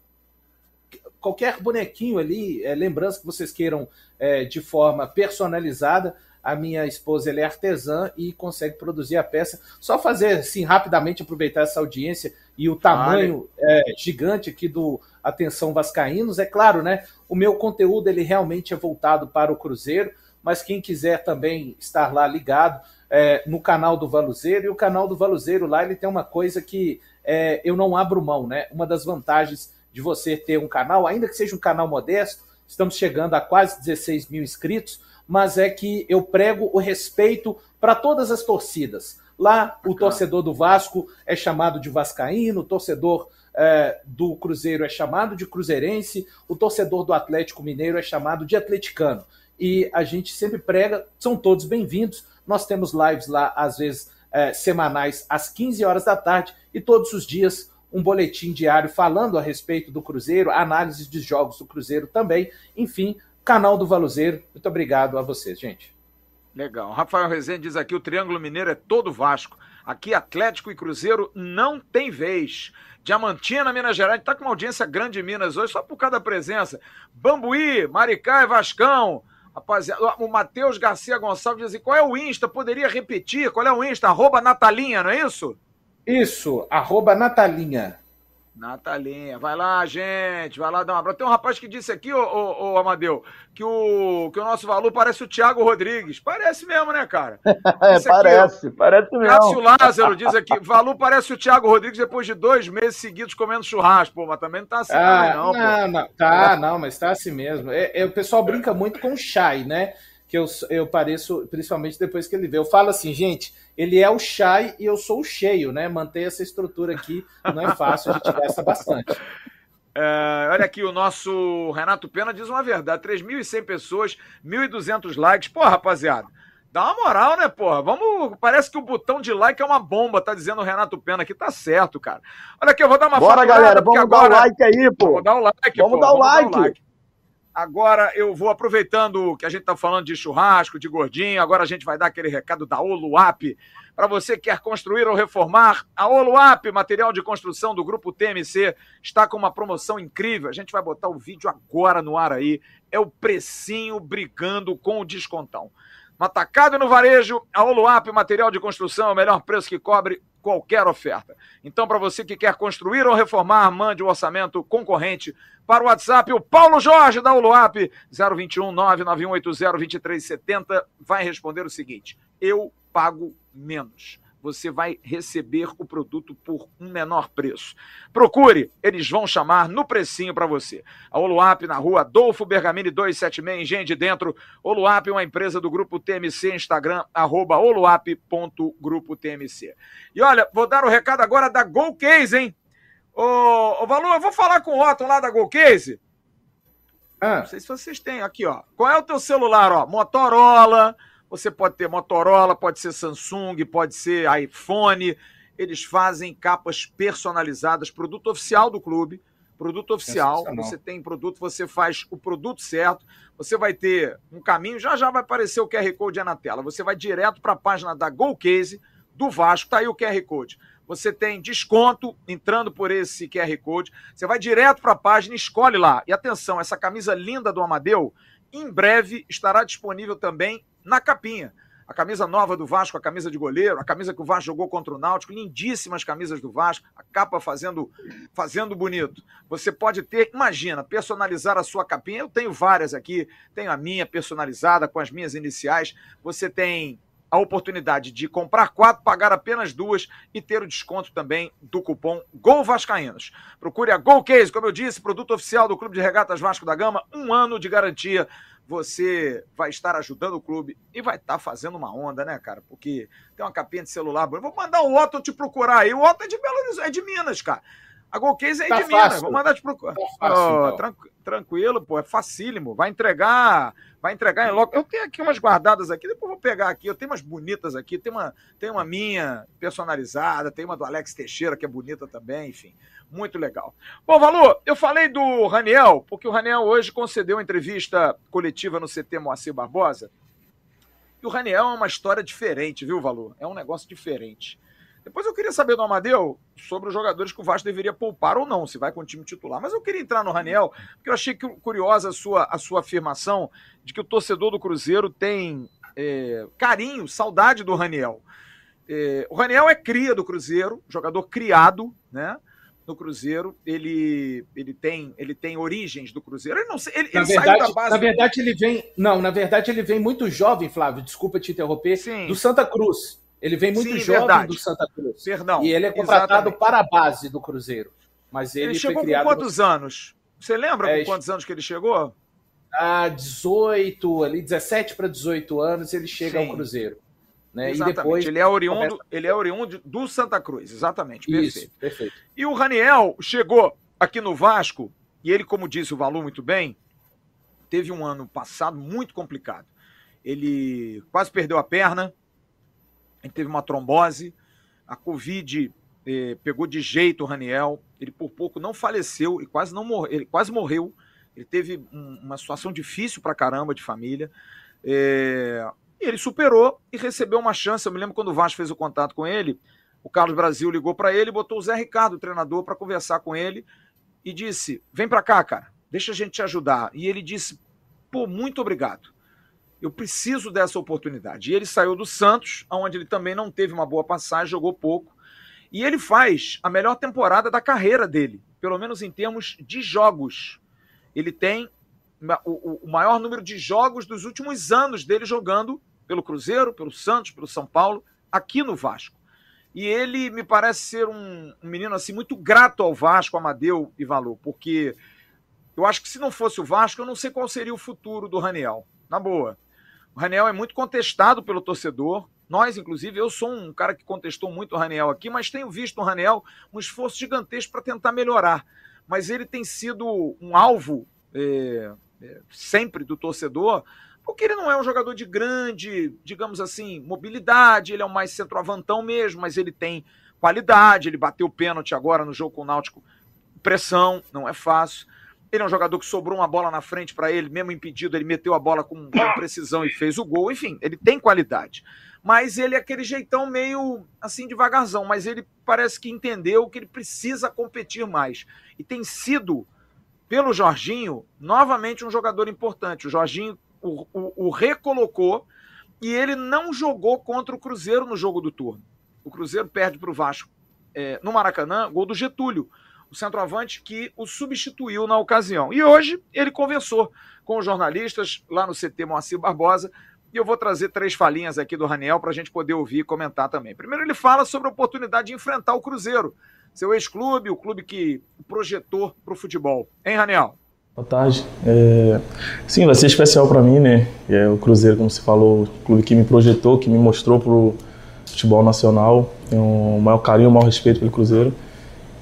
qualquer bonequinho ali, é, lembrança que vocês queiram é, de forma personalizada, a minha esposa ela é artesã e consegue produzir a peça. Só fazer assim rapidamente aproveitar essa audiência e o tamanho é, gigante aqui do Atenção Vascaínos, é claro, né? O meu conteúdo ele realmente é voltado para o Cruzeiro, mas quem quiser também estar lá ligado é, no canal do Valuzeiro, e o canal do Valuzeiro lá ele tem uma coisa que é, eu não abro mão, né? Uma das vantagens de você ter um canal, ainda que seja um canal modesto, estamos chegando a quase 16 mil inscritos, mas é que eu prego o respeito para todas as torcidas. Lá, o torcedor do Vasco é chamado de Vascaíno, o torcedor é, do Cruzeiro é chamado de Cruzeirense, o torcedor do Atlético Mineiro é chamado de Atleticano. E a gente sempre prega, são todos bem-vindos. Nós temos lives lá, às vezes, é, semanais, às 15 horas da tarde, e todos os dias um boletim diário falando a respeito do Cruzeiro, análise de jogos do Cruzeiro também. Enfim, canal do Valuzeiro. Muito obrigado a vocês, gente. Legal. Rafael Rezende diz aqui: o Triângulo Mineiro é todo Vasco. Aqui, Atlético e Cruzeiro não tem vez. Diamantina, Minas Gerais, está com uma audiência grande em Minas hoje, só por causa da presença. Bambuí, Maricá e Vascão. Rapaziada, o Matheus Garcia Gonçalves diz assim: qual é o Insta? Poderia repetir? Qual é o Insta? Arroba Natalinha, não é isso? Isso, arroba Natalinha. Natalinha, vai lá, gente, vai lá dar um abraço. Tem um rapaz que disse aqui, ô, ô, ô, Amadeu, que o, que o nosso valor parece o Thiago Rodrigues. Parece mesmo, né, cara? é, parece, aqui, parece mesmo. Cássio Lázaro diz aqui, Valu parece o Thiago Rodrigues depois de dois meses seguidos comendo churrasco, pô, mas também não tá assim, ah, não, não, não, tá, não, mas tá assim mesmo. É, é, o pessoal brinca muito com o Shai, né? Que eu, eu pareço, principalmente depois que ele vê. Eu falo assim, gente ele é o Chai e eu sou o cheio, né? Manter essa estrutura aqui não é fácil, a gente gasta bastante. É, olha aqui, o nosso Renato Pena diz uma verdade: 3.100 pessoas, 1.200 likes. Pô, rapaziada, dá uma moral, né, porra? Vamos. Parece que o botão de like é uma bomba, tá dizendo o Renato Pena aqui. Tá certo, cara. Olha aqui, eu vou dar uma Bora, galera, vamos agora... dar o like aí, pô. Vamos dar o like, vamos, pô, dar, o vamos like. dar o like. Agora eu vou aproveitando que a gente está falando de churrasco, de gordinho, agora a gente vai dar aquele recado da Oluap. Para você que quer construir ou reformar, a Oluap, material de construção do grupo TMC, está com uma promoção incrível. A gente vai botar o vídeo agora no ar aí. É o precinho brigando com o descontão. No atacado e no varejo, a Oluap, material de construção, é o melhor preço que cobre qualquer oferta. Então, para você que quer construir ou reformar, mande o um orçamento concorrente para o WhatsApp. O Paulo Jorge da Uluap, 021 99180 2370, vai responder o seguinte: eu pago menos. Você vai receber o produto por um menor preço. Procure, eles vão chamar no precinho para você. A Oluap na rua Adolfo Bergamini 276, Engenho de Dentro. Oluap é uma empresa do Grupo TMC, Instagram, arroba oluap.grupotmc. E olha, vou dar o recado agora da Gol Case, hein? Ô, ô Valu, eu vou falar com o Otto lá da Gol Case. Ah. Não sei se vocês têm. Aqui, ó. Qual é o teu celular, ó? Motorola você pode ter Motorola, pode ser Samsung, pode ser iPhone. Eles fazem capas personalizadas, produto oficial do clube, produto oficial. Você tem produto, você faz o produto certo. Você vai ter um caminho, já já vai aparecer o QR Code na tela. Você vai direto para a página da Golcase do Vasco, tá aí o QR Code. Você tem desconto entrando por esse QR Code. Você vai direto para a página, escolhe lá. E atenção, essa camisa linda do Amadeu, em breve estará disponível também na capinha. A camisa nova do Vasco, a camisa de goleiro, a camisa que o Vasco jogou contra o Náutico, lindíssimas camisas do Vasco, a capa fazendo, fazendo bonito. Você pode ter, imagina, personalizar a sua capinha. Eu tenho várias aqui, tenho a minha personalizada com as minhas iniciais. Você tem a oportunidade de comprar quatro, pagar apenas duas e ter o desconto também do cupom Gol Vascaínos. Procure a Gol Case, como eu disse, produto oficial do Clube de Regatas Vasco da Gama, um ano de garantia você vai estar ajudando o clube e vai estar fazendo uma onda, né, cara? Porque tem uma capinha de celular. Vou mandar o Otto te procurar aí. O Otto é de Belo Horizonte, é de Minas, cara. A Golcase é tá de fácil. Minas. Vou mandar te procurar. Tá fácil, oh, então. tran tranquilo, pô, é facílimo. Vai entregar, vai entregar em loco. Eu tenho aqui umas guardadas aqui, depois vou pegar aqui. Eu tenho umas bonitas aqui. Tem uma, tem uma minha personalizada, tem uma do Alex Teixeira que é bonita também, enfim. Muito legal. Bom, Valu, eu falei do Raniel, porque o Raniel hoje concedeu uma entrevista coletiva no CT Moacir Barbosa. E o Raniel é uma história diferente, viu, Valu? É um negócio diferente. Depois eu queria saber do Amadeu sobre os jogadores que o Vasco deveria poupar ou não, se vai com o time titular. Mas eu queria entrar no Raniel, porque eu achei curiosa a sua, a sua afirmação de que o torcedor do Cruzeiro tem é, carinho, saudade do Raniel. É, o Raniel é cria do Cruzeiro, jogador criado, né? no Cruzeiro, ele, ele, tem, ele tem origens do Cruzeiro. Ele não ele, na ele verdade, saiu da base. Na verdade, ele vem. Não, na verdade, ele vem muito jovem, Flávio. Desculpa te interromper. Sim. Do Santa Cruz. Ele vem muito Sim, jovem verdade. do Santa Cruz. Perdão. E ele é contratado exatamente. para a base do Cruzeiro. Mas ele, ele chegou com quantos no... anos? Você lembra é, com quantos anos que ele chegou? A 18, ali 17 para 18 anos, ele chega Sim. ao Cruzeiro. Né? E depois ele é oriundo, ele é oriundo do Santa Cruz, exatamente, perfeito. Isso, perfeito. E o Raniel chegou aqui no Vasco e ele, como disse o Valu muito bem, teve um ano passado muito complicado. Ele quase perdeu a perna, ele teve uma trombose, a Covid eh, pegou de jeito o Raniel, ele por pouco não faleceu, ele quase não morreu, ele quase morreu. Ele teve um, uma situação difícil para caramba de família. É, e ele superou e recebeu uma chance. Eu me lembro quando o Vasco fez o contato com ele, o Carlos Brasil ligou para ele, botou o Zé Ricardo, o treinador, para conversar com ele e disse: Vem para cá, cara, deixa a gente te ajudar. E ele disse: Pô, muito obrigado. Eu preciso dessa oportunidade. E ele saiu do Santos, onde ele também não teve uma boa passagem, jogou pouco. E ele faz a melhor temporada da carreira dele, pelo menos em termos de jogos. Ele tem o, maior número de jogos dos últimos anos dele jogando pelo Cruzeiro, pelo Santos, pelo São Paulo, aqui no Vasco. E ele me parece ser um, um menino assim muito grato ao Vasco, Amadeu e Valor, porque eu acho que se não fosse o Vasco, eu não sei qual seria o futuro do Raniel. Na boa. O Raniel é muito contestado pelo torcedor. Nós, inclusive, eu sou um cara que contestou muito o Raniel aqui, mas tenho visto no Raniel um esforço gigantesco para tentar melhorar. Mas ele tem sido um alvo é, é, sempre do torcedor, porque ele não é um jogador de grande, digamos assim, mobilidade, ele é um mais centroavantão mesmo, mas ele tem qualidade, ele bateu pênalti agora no jogo com o Náutico, pressão, não é fácil. Ele é um jogador que sobrou uma bola na frente para ele, mesmo impedido, ele meteu a bola com, com precisão e fez o gol. Enfim, ele tem qualidade. Mas ele é aquele jeitão meio assim devagarzão, mas ele parece que entendeu que ele precisa competir mais. E tem sido pelo Jorginho, novamente um jogador importante. O Jorginho o, o, o recolocou e ele não jogou contra o Cruzeiro no jogo do turno. O Cruzeiro perde para o Vasco é, no Maracanã, gol do Getúlio, o centroavante que o substituiu na ocasião. E hoje ele conversou com os jornalistas lá no CT Moacir Barbosa E eu vou trazer três falinhas aqui do Raniel para a gente poder ouvir e comentar também. Primeiro, ele fala sobre a oportunidade de enfrentar o Cruzeiro, seu ex-clube, o clube que projetou para o futebol. Hein, Raniel? Boa tarde. É... Sim, vai ser especial para mim, né? É o Cruzeiro, como você falou, o clube que me projetou, que me mostrou para o futebol nacional. Tenho o maior carinho, o maior respeito pelo Cruzeiro.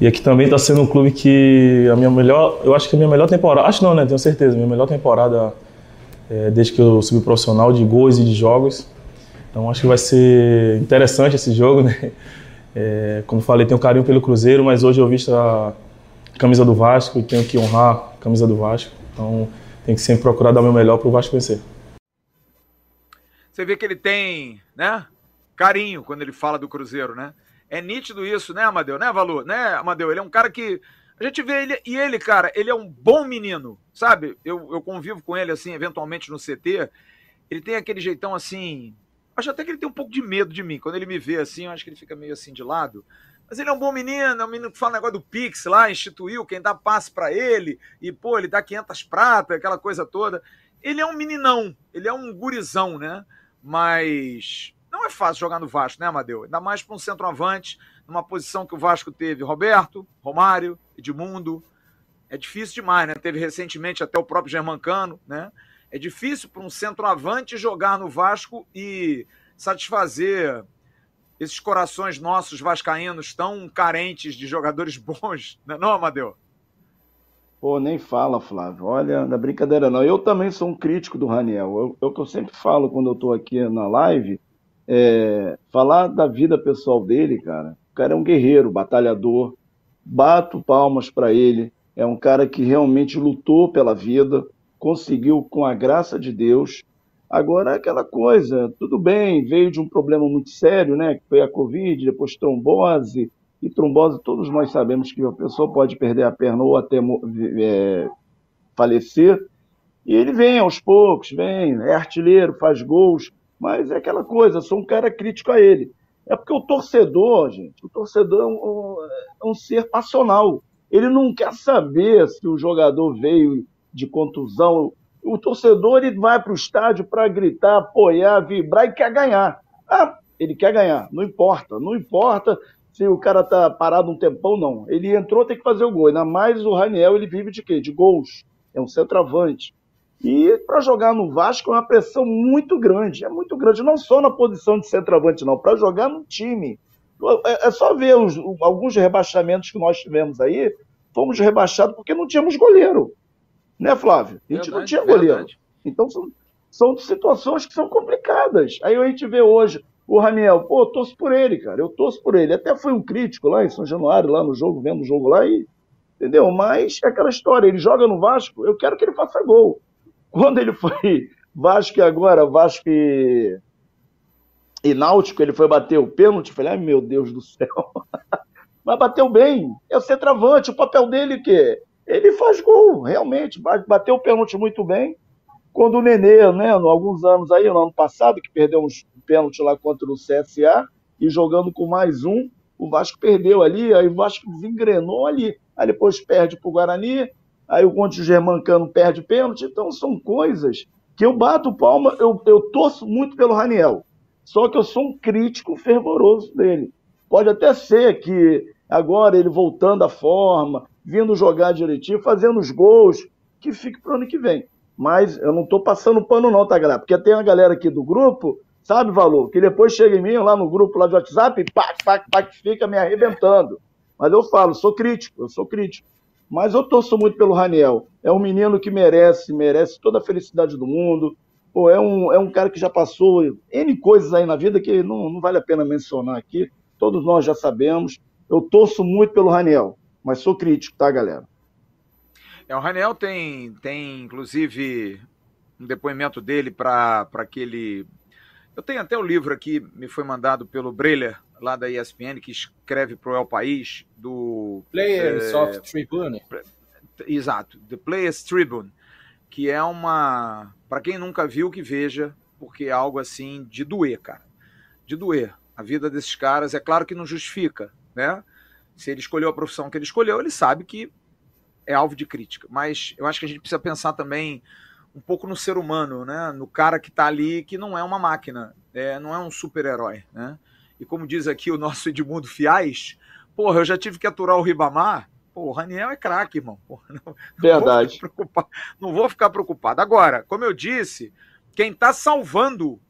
E aqui também está sendo um clube que a minha melhor, eu acho que a minha melhor temporada, acho não, né? Tenho certeza, minha melhor temporada é, desde que eu subi profissional de gols e de jogos. Então acho que vai ser interessante esse jogo, né? É, como falei, tenho carinho pelo Cruzeiro, mas hoje eu visto a camisa do Vasco e tenho que honrar a camisa do Vasco. Então tenho que sempre procurar dar o meu melhor para o Vasco vencer. Você vê que ele tem, né? Carinho quando ele fala do Cruzeiro, né? É nítido isso, né, Amadeu? Né, Valor? Né, Amadeu? Ele é um cara que. A gente vê ele. E ele, cara, ele é um bom menino, sabe? Eu, eu convivo com ele, assim, eventualmente no CT. Ele tem aquele jeitão assim. Acho até que ele tem um pouco de medo de mim. Quando ele me vê assim, eu acho que ele fica meio assim de lado. Mas ele é um bom menino, é um menino que fala negócio do Pix lá, instituiu, quem dá passe para ele, e pô, ele dá 500 pratas, aquela coisa toda. Ele é um meninão, ele é um gurizão, né? Mas não é fácil jogar no Vasco, né, Amadeu? Ainda mais para um centroavante, numa posição que o Vasco teve Roberto, Romário, Edmundo. É difícil demais, né? Teve recentemente até o próprio Germancano, né? É difícil para um centroavante jogar no Vasco e satisfazer esses corações nossos vascaínos tão carentes de jogadores bons, não é não, Amadeu? Pô, nem fala, Flávio. Olha, não é brincadeira não. Eu também sou um crítico do Raniel. É o que eu sempre falo quando eu estou aqui na live é, falar da vida pessoal dele, cara. O cara é um guerreiro, batalhador. Bato palmas para ele. É um cara que realmente lutou pela vida, conseguiu com a graça de Deus. Agora aquela coisa, tudo bem, veio de um problema muito sério, né? Que foi a Covid, depois trombose. E trombose, todos nós sabemos que a pessoa pode perder a perna ou até é, falecer. E ele vem aos poucos, vem, é artilheiro, faz gols mas é aquela coisa, sou um cara crítico a ele. É porque o torcedor, gente, o torcedor é um, é um ser passional. Ele não quer saber se o jogador veio de contusão. O torcedor ele vai para o estádio para gritar, apoiar, vibrar e quer ganhar. Ah, ele quer ganhar, não importa. Não importa se o cara tá parado um tempão, não. Ele entrou, tem que fazer o gol. Ainda mais o Raniel, ele vive de quê? De gols. É um centroavante. E para jogar no Vasco é uma pressão muito grande, é muito grande, não só na posição de centroavante, não, para jogar no time. É, é só ver os, alguns rebaixamentos que nós tivemos aí, fomos rebaixados porque não tínhamos goleiro. Né, Flávio? A gente verdade, não tinha goleiro. Verdade. Então são, são situações que são complicadas. Aí a gente vê hoje o Raniel, pô, eu torço por ele, cara, eu torço por ele. Até fui um crítico lá em São Januário, lá no jogo, vendo o jogo lá, e, entendeu? Mas é aquela história, ele joga no Vasco, eu quero que ele faça gol. Quando ele foi Vasco e agora, Vasco e, e Náutico, ele foi bater o pênalti, eu falei, ai meu Deus do céu. Mas bateu bem, é o centroavante, o papel dele que ele faz gol, realmente, bateu o pênalti muito bem. Quando o Nenê, né, alguns anos aí, no ano passado, que perdeu um pênalti lá contra o CSA, e jogando com mais um, o Vasco perdeu ali, aí o Vasco desengrenou ali. Aí depois perde para o Guarani, aí o Conte Germancano perde pênalti. Então são coisas que eu bato palma, eu, eu torço muito pelo Raniel. Só que eu sou um crítico fervoroso dele. Pode até ser que agora ele voltando à forma, vindo jogar direitinho, fazendo os gols, que fique para o ano que vem. Mas eu não estou passando pano não, tá, galera? Porque tem uma galera aqui do grupo, sabe, Valor, que depois chega em mim lá no grupo lá de WhatsApp e pá, pá, pá, fica me arrebentando. Mas eu falo, sou crítico, eu sou crítico. Mas eu torço muito pelo Raniel. É um menino que merece, merece toda a felicidade do mundo. Pô, é um, é um cara que já passou N coisas aí na vida que não, não vale a pena mencionar aqui. Todos nós já sabemos. Eu torço muito pelo Raniel, mas sou crítico, tá, galera? É, o Raniel tem, tem, inclusive, um depoimento dele para aquele. Eu tenho até o livro aqui, me foi mandado pelo Breler, lá da ESPN, que escreve para o El País, do. Players é, of Tribune. Exato, The Players Tribune, que é uma. Para quem nunca viu, que veja, porque é algo assim de doer, cara. De doer. A vida desses caras, é claro que não justifica, né? Se ele escolheu a profissão que ele escolheu, ele sabe que é alvo de crítica. Mas eu acho que a gente precisa pensar também um pouco no ser humano, né? No cara que está ali, que não é uma máquina, é, não é um super-herói, né? E como diz aqui o nosso Edmundo Fiais, porra, eu já tive que aturar o Ribamar. Pô, o Raniel é craque, irmão. Porra, não, Verdade. Vou não vou ficar preocupado. Agora, como eu disse, quem está salvando,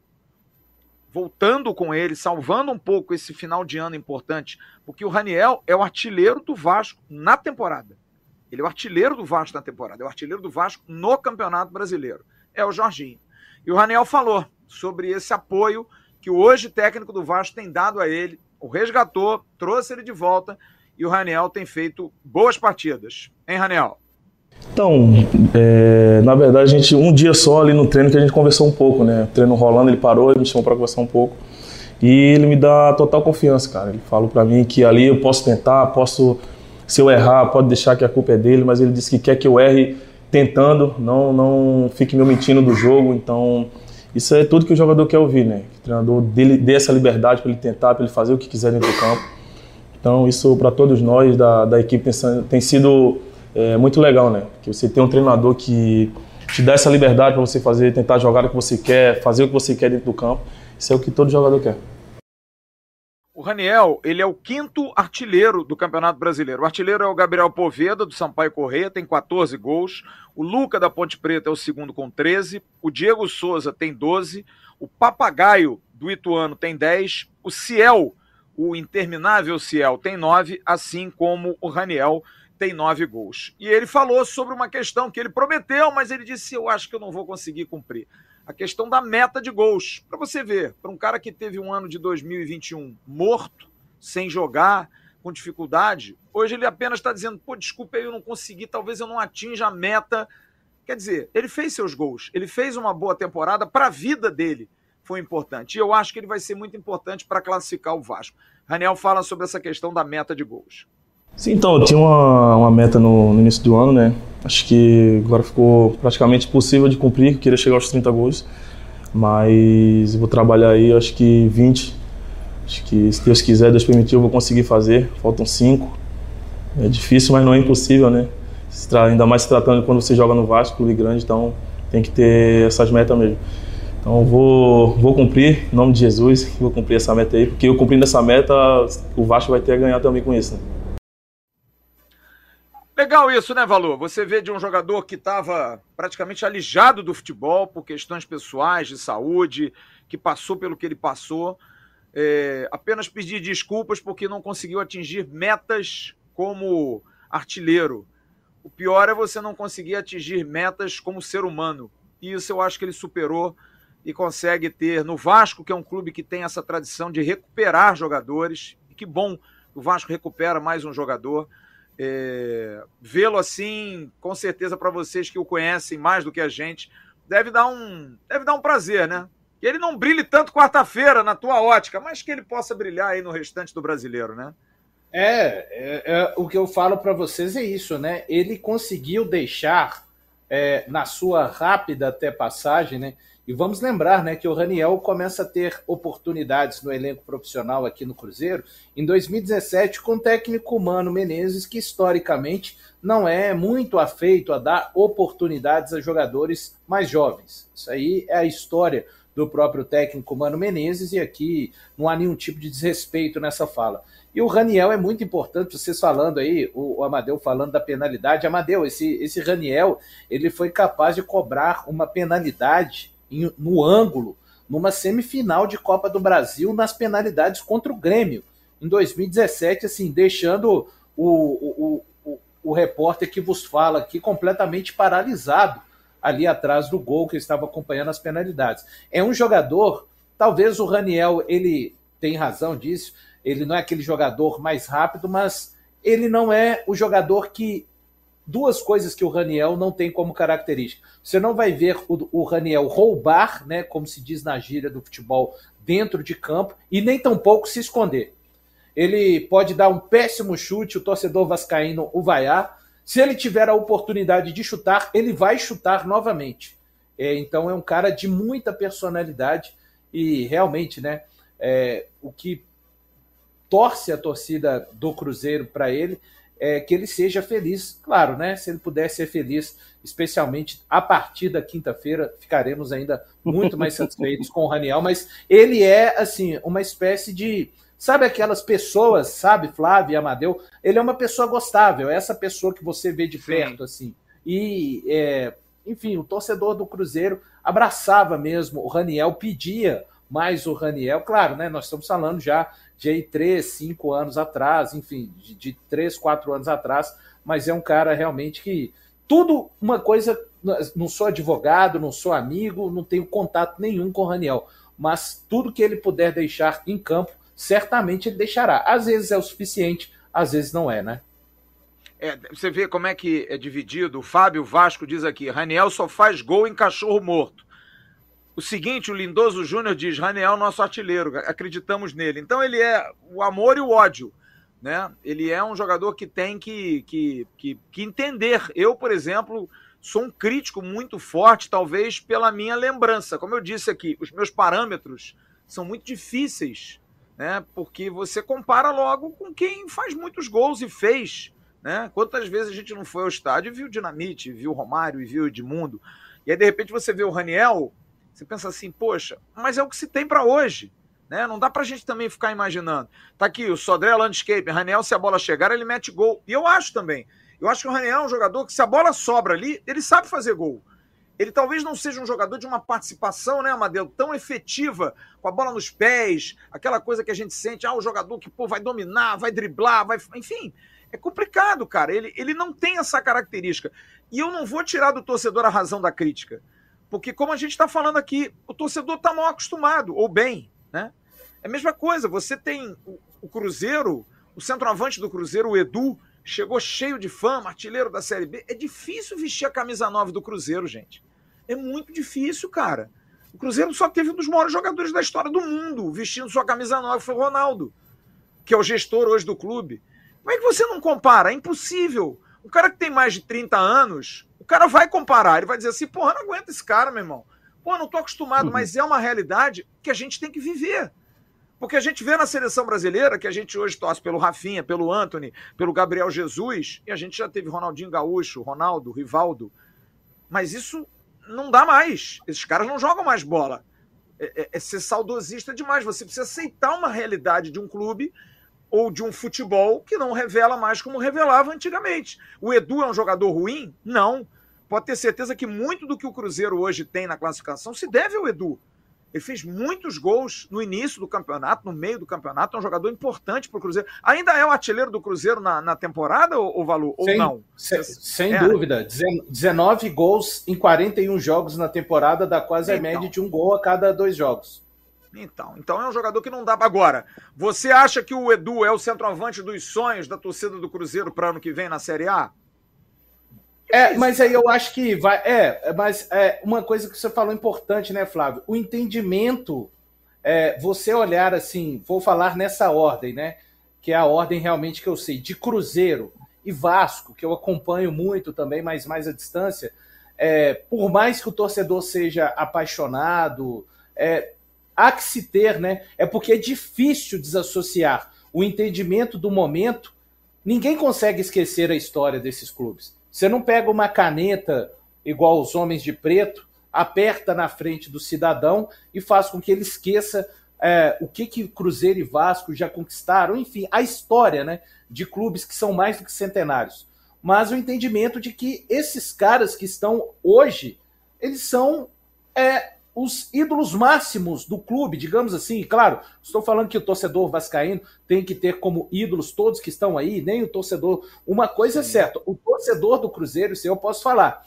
voltando com ele, salvando um pouco esse final de ano importante, porque o Raniel é o artilheiro do Vasco na temporada. Ele é o artilheiro do Vasco na temporada, é o artilheiro do Vasco no Campeonato Brasileiro. É o Jorginho. E o Raniel falou sobre esse apoio que hoje o técnico do Vasco tem dado a ele, o resgatou, trouxe ele de volta e o Raniel tem feito boas partidas. Hein, Raniel? Então, é, na verdade, a gente, um dia só ali no treino que a gente conversou um pouco, né? O treino rolando, ele parou, ele me chamou para conversar um pouco. E ele me dá total confiança, cara. Ele falou para mim que ali eu posso tentar, posso, se eu errar, pode deixar que a culpa é dele, mas ele disse que quer que eu erre tentando, não, não fique me omitindo do jogo. Então, isso é tudo que o jogador quer ouvir, né? Que o treinador dê essa liberdade para ele tentar, para ele fazer o que quiser dentro do campo. Então, isso para todos nós da, da equipe tem, tem sido é muito legal, né? Que você tem um treinador que te dá essa liberdade para você fazer, tentar jogar o que você quer, fazer o que você quer dentro do campo. Isso é o que todo jogador quer. O Raniel, ele é o quinto artilheiro do Campeonato Brasileiro. O artilheiro é o Gabriel Poveda, do Sampaio Correia, tem 14 gols. O Luca, da Ponte Preta, é o segundo com 13. O Diego Souza tem 12. O Papagaio, do Ituano, tem 10. O Ciel, o interminável Ciel, tem 9, assim como o Raniel, tem nove gols. E ele falou sobre uma questão que ele prometeu, mas ele disse: Eu acho que eu não vou conseguir cumprir. A questão da meta de gols. Para você ver, para um cara que teve um ano de 2021 morto, sem jogar, com dificuldade, hoje ele apenas está dizendo: Pô, desculpa, eu não consegui, talvez eu não atinja a meta. Quer dizer, ele fez seus gols, ele fez uma boa temporada para a vida dele. Foi importante. E eu acho que ele vai ser muito importante para classificar o Vasco. Raniel fala sobre essa questão da meta de gols. Sim, então, eu tinha uma, uma meta no, no, início do ano, né? Acho que agora ficou praticamente possível de cumprir, eu queria chegar aos 30 gols, mas vou trabalhar aí, acho que 20. Acho que se Deus quiser, Deus permitir, eu vou conseguir fazer. Faltam 5. É difícil, mas não é impossível, né? Ainda mais se tratando quando você joga no Vasco, clube grande, então tem que ter essas metas mesmo. Então vou, vou cumprir, em nome de Jesus, vou cumprir essa meta aí, porque eu cumprindo essa meta, o Vasco vai ter a ganhar também com isso, né? Legal isso, né, Valor? Você vê de um jogador que estava praticamente alijado do futebol por questões pessoais, de saúde, que passou pelo que ele passou, é, apenas pedir desculpas porque não conseguiu atingir metas como artilheiro. O pior é você não conseguir atingir metas como ser humano. E isso eu acho que ele superou e consegue ter no Vasco, que é um clube que tem essa tradição de recuperar jogadores. E que bom, o Vasco recupera mais um jogador. É, Vê-lo assim, com certeza para vocês que o conhecem mais do que a gente, deve dar um, deve dar um prazer, né? Que ele não brilhe tanto quarta-feira na tua ótica, mas que ele possa brilhar aí no restante do brasileiro, né? É, é, é o que eu falo para vocês é isso, né? Ele conseguiu deixar é, na sua rápida até passagem, né? E vamos lembrar né, que o Raniel começa a ter oportunidades no elenco profissional aqui no Cruzeiro em 2017 com o técnico Mano Menezes, que historicamente não é muito afeito a dar oportunidades a jogadores mais jovens. Isso aí é a história do próprio técnico Mano Menezes e aqui não há nenhum tipo de desrespeito nessa fala. E o Raniel é muito importante, vocês falando aí, o, Amadeu falando da penalidade. Amadeu, esse, esse Raniel, ele foi capaz de cobrar uma penalidade no ângulo numa semifinal de Copa do Brasil nas penalidades contra o Grêmio em 2017, assim, deixando o, o, o, o repórter que vos fala aqui completamente paralisado ali atrás do gol que estava acompanhando as penalidades. É um jogador, talvez o Raniel, ele tem razão disso, ele não é aquele jogador mais rápido, mas ele não é o jogador que duas coisas que o Raniel não tem como característica. Você não vai ver o, o Raniel roubar, né, como se diz na gíria do futebol, dentro de campo, e nem tampouco se esconder. Ele pode dar um péssimo chute, o torcedor vascaíno o vaiar. Se ele tiver a oportunidade de chutar, ele vai chutar novamente. É, então é um cara de muita personalidade e realmente, né, é, o que torce a torcida do Cruzeiro para ele é, que ele seja feliz. Claro, né? Se ele puder ser feliz, especialmente a partir da quinta-feira, ficaremos ainda muito mais satisfeitos com o Raniel, mas ele é, assim, uma espécie de. Sabe aquelas pessoas, sabe, Flávio e Amadeu? Ele é uma pessoa gostável, é essa pessoa que você vê de perto, Sim. assim. E, é, enfim, o torcedor do Cruzeiro abraçava mesmo o Raniel, pedia mais o Raniel. Claro, né? Nós estamos falando já de aí, três, cinco anos atrás, enfim, de, de três, quatro anos atrás, mas é um cara realmente que tudo uma coisa. Não sou advogado, não sou amigo, não tenho contato nenhum com o Raniel, mas tudo que ele puder deixar em campo, certamente ele deixará. Às vezes é o suficiente, às vezes não é, né? É, você vê como é que é dividido. O Fábio Vasco diz aqui: Raniel só faz gol em cachorro morto. O seguinte, o Lindoso Júnior diz: Raniel, nosso artilheiro, acreditamos nele. Então ele é o amor e o ódio né? Ele é um jogador que tem que, que, que, que entender. Eu, por exemplo, sou um crítico muito forte, talvez pela minha lembrança. Como eu disse aqui, os meus parâmetros são muito difíceis, né? Porque você compara logo com quem faz muitos gols e fez, né? Quantas vezes a gente não foi ao estádio e viu Dinamite, viu Romário e viu Edmundo, e aí de repente você vê o Raniel, você pensa assim, poxa, mas é o que se tem para hoje. Né? Não dá pra gente também ficar imaginando. Tá aqui o Sodré Landscape, Raniel, se a bola chegar, ele mete gol. E eu acho também. Eu acho que o Raniel é um jogador que, se a bola sobra ali, ele sabe fazer gol. Ele talvez não seja um jogador de uma participação, né, Amadeu, tão efetiva, com a bola nos pés, aquela coisa que a gente sente, ah, o jogador que pô, vai dominar, vai driblar, vai. Enfim, é complicado, cara. Ele, ele não tem essa característica. E eu não vou tirar do torcedor a razão da crítica. Porque, como a gente está falando aqui, o torcedor está mal acostumado, ou bem, né? É a mesma coisa, você tem o, o Cruzeiro, o centroavante do Cruzeiro, o Edu, chegou cheio de fama, artilheiro da Série B. É difícil vestir a camisa 9 do Cruzeiro, gente. É muito difícil, cara. O Cruzeiro só teve um dos maiores jogadores da história do mundo vestindo sua camisa 9, foi o Ronaldo, que é o gestor hoje do clube. Como é que você não compara? É impossível. O cara que tem mais de 30 anos, o cara vai comparar, ele vai dizer assim, porra, não aguenta esse cara, meu irmão. Pô, não tô acostumado, uhum. mas é uma realidade que a gente tem que viver. Porque a gente vê na seleção brasileira que a gente hoje torce pelo Rafinha, pelo Anthony, pelo Gabriel Jesus, e a gente já teve Ronaldinho Gaúcho, Ronaldo, Rivaldo. Mas isso não dá mais. Esses caras não jogam mais bola. É, é, é ser saudosista demais. Você precisa aceitar uma realidade de um clube ou de um futebol que não revela mais como revelava antigamente. O Edu é um jogador ruim? Não pode ter certeza que muito do que o Cruzeiro hoje tem na classificação se deve ao Edu. Ele fez muitos gols no início do campeonato, no meio do campeonato, é um jogador importante para o Cruzeiro. Ainda é o artilheiro do Cruzeiro na, na temporada, ou, Valu? Ou não? Sem, sem é, dúvida. 19 gols em 41 jogos na temporada, dá quase então, a média de um gol a cada dois jogos. Então, então é um jogador que não dá. Agora, você acha que o Edu é o centroavante dos sonhos da torcida do Cruzeiro para ano que vem na Série A? É, mas aí eu acho que vai. É, mas é uma coisa que você falou importante, né, Flávio? O entendimento, é, você olhar assim, vou falar nessa ordem, né? Que é a ordem realmente que eu sei, de Cruzeiro e Vasco, que eu acompanho muito também, mas mais à distância. É, por mais que o torcedor seja apaixonado, é, há que se ter, né? É porque é difícil desassociar o entendimento do momento. Ninguém consegue esquecer a história desses clubes. Você não pega uma caneta igual os homens de preto, aperta na frente do cidadão e faz com que ele esqueça é, o que, que Cruzeiro e Vasco já conquistaram, enfim, a história né, de clubes que são mais do que centenários. Mas o entendimento de que esses caras que estão hoje, eles são é, os ídolos máximos do clube, digamos assim. Claro, estou falando que o torcedor vascaíno tem que ter como ídolos todos que estão aí, nem o torcedor. Uma coisa é certa: o torcedor do Cruzeiro, isso eu posso falar,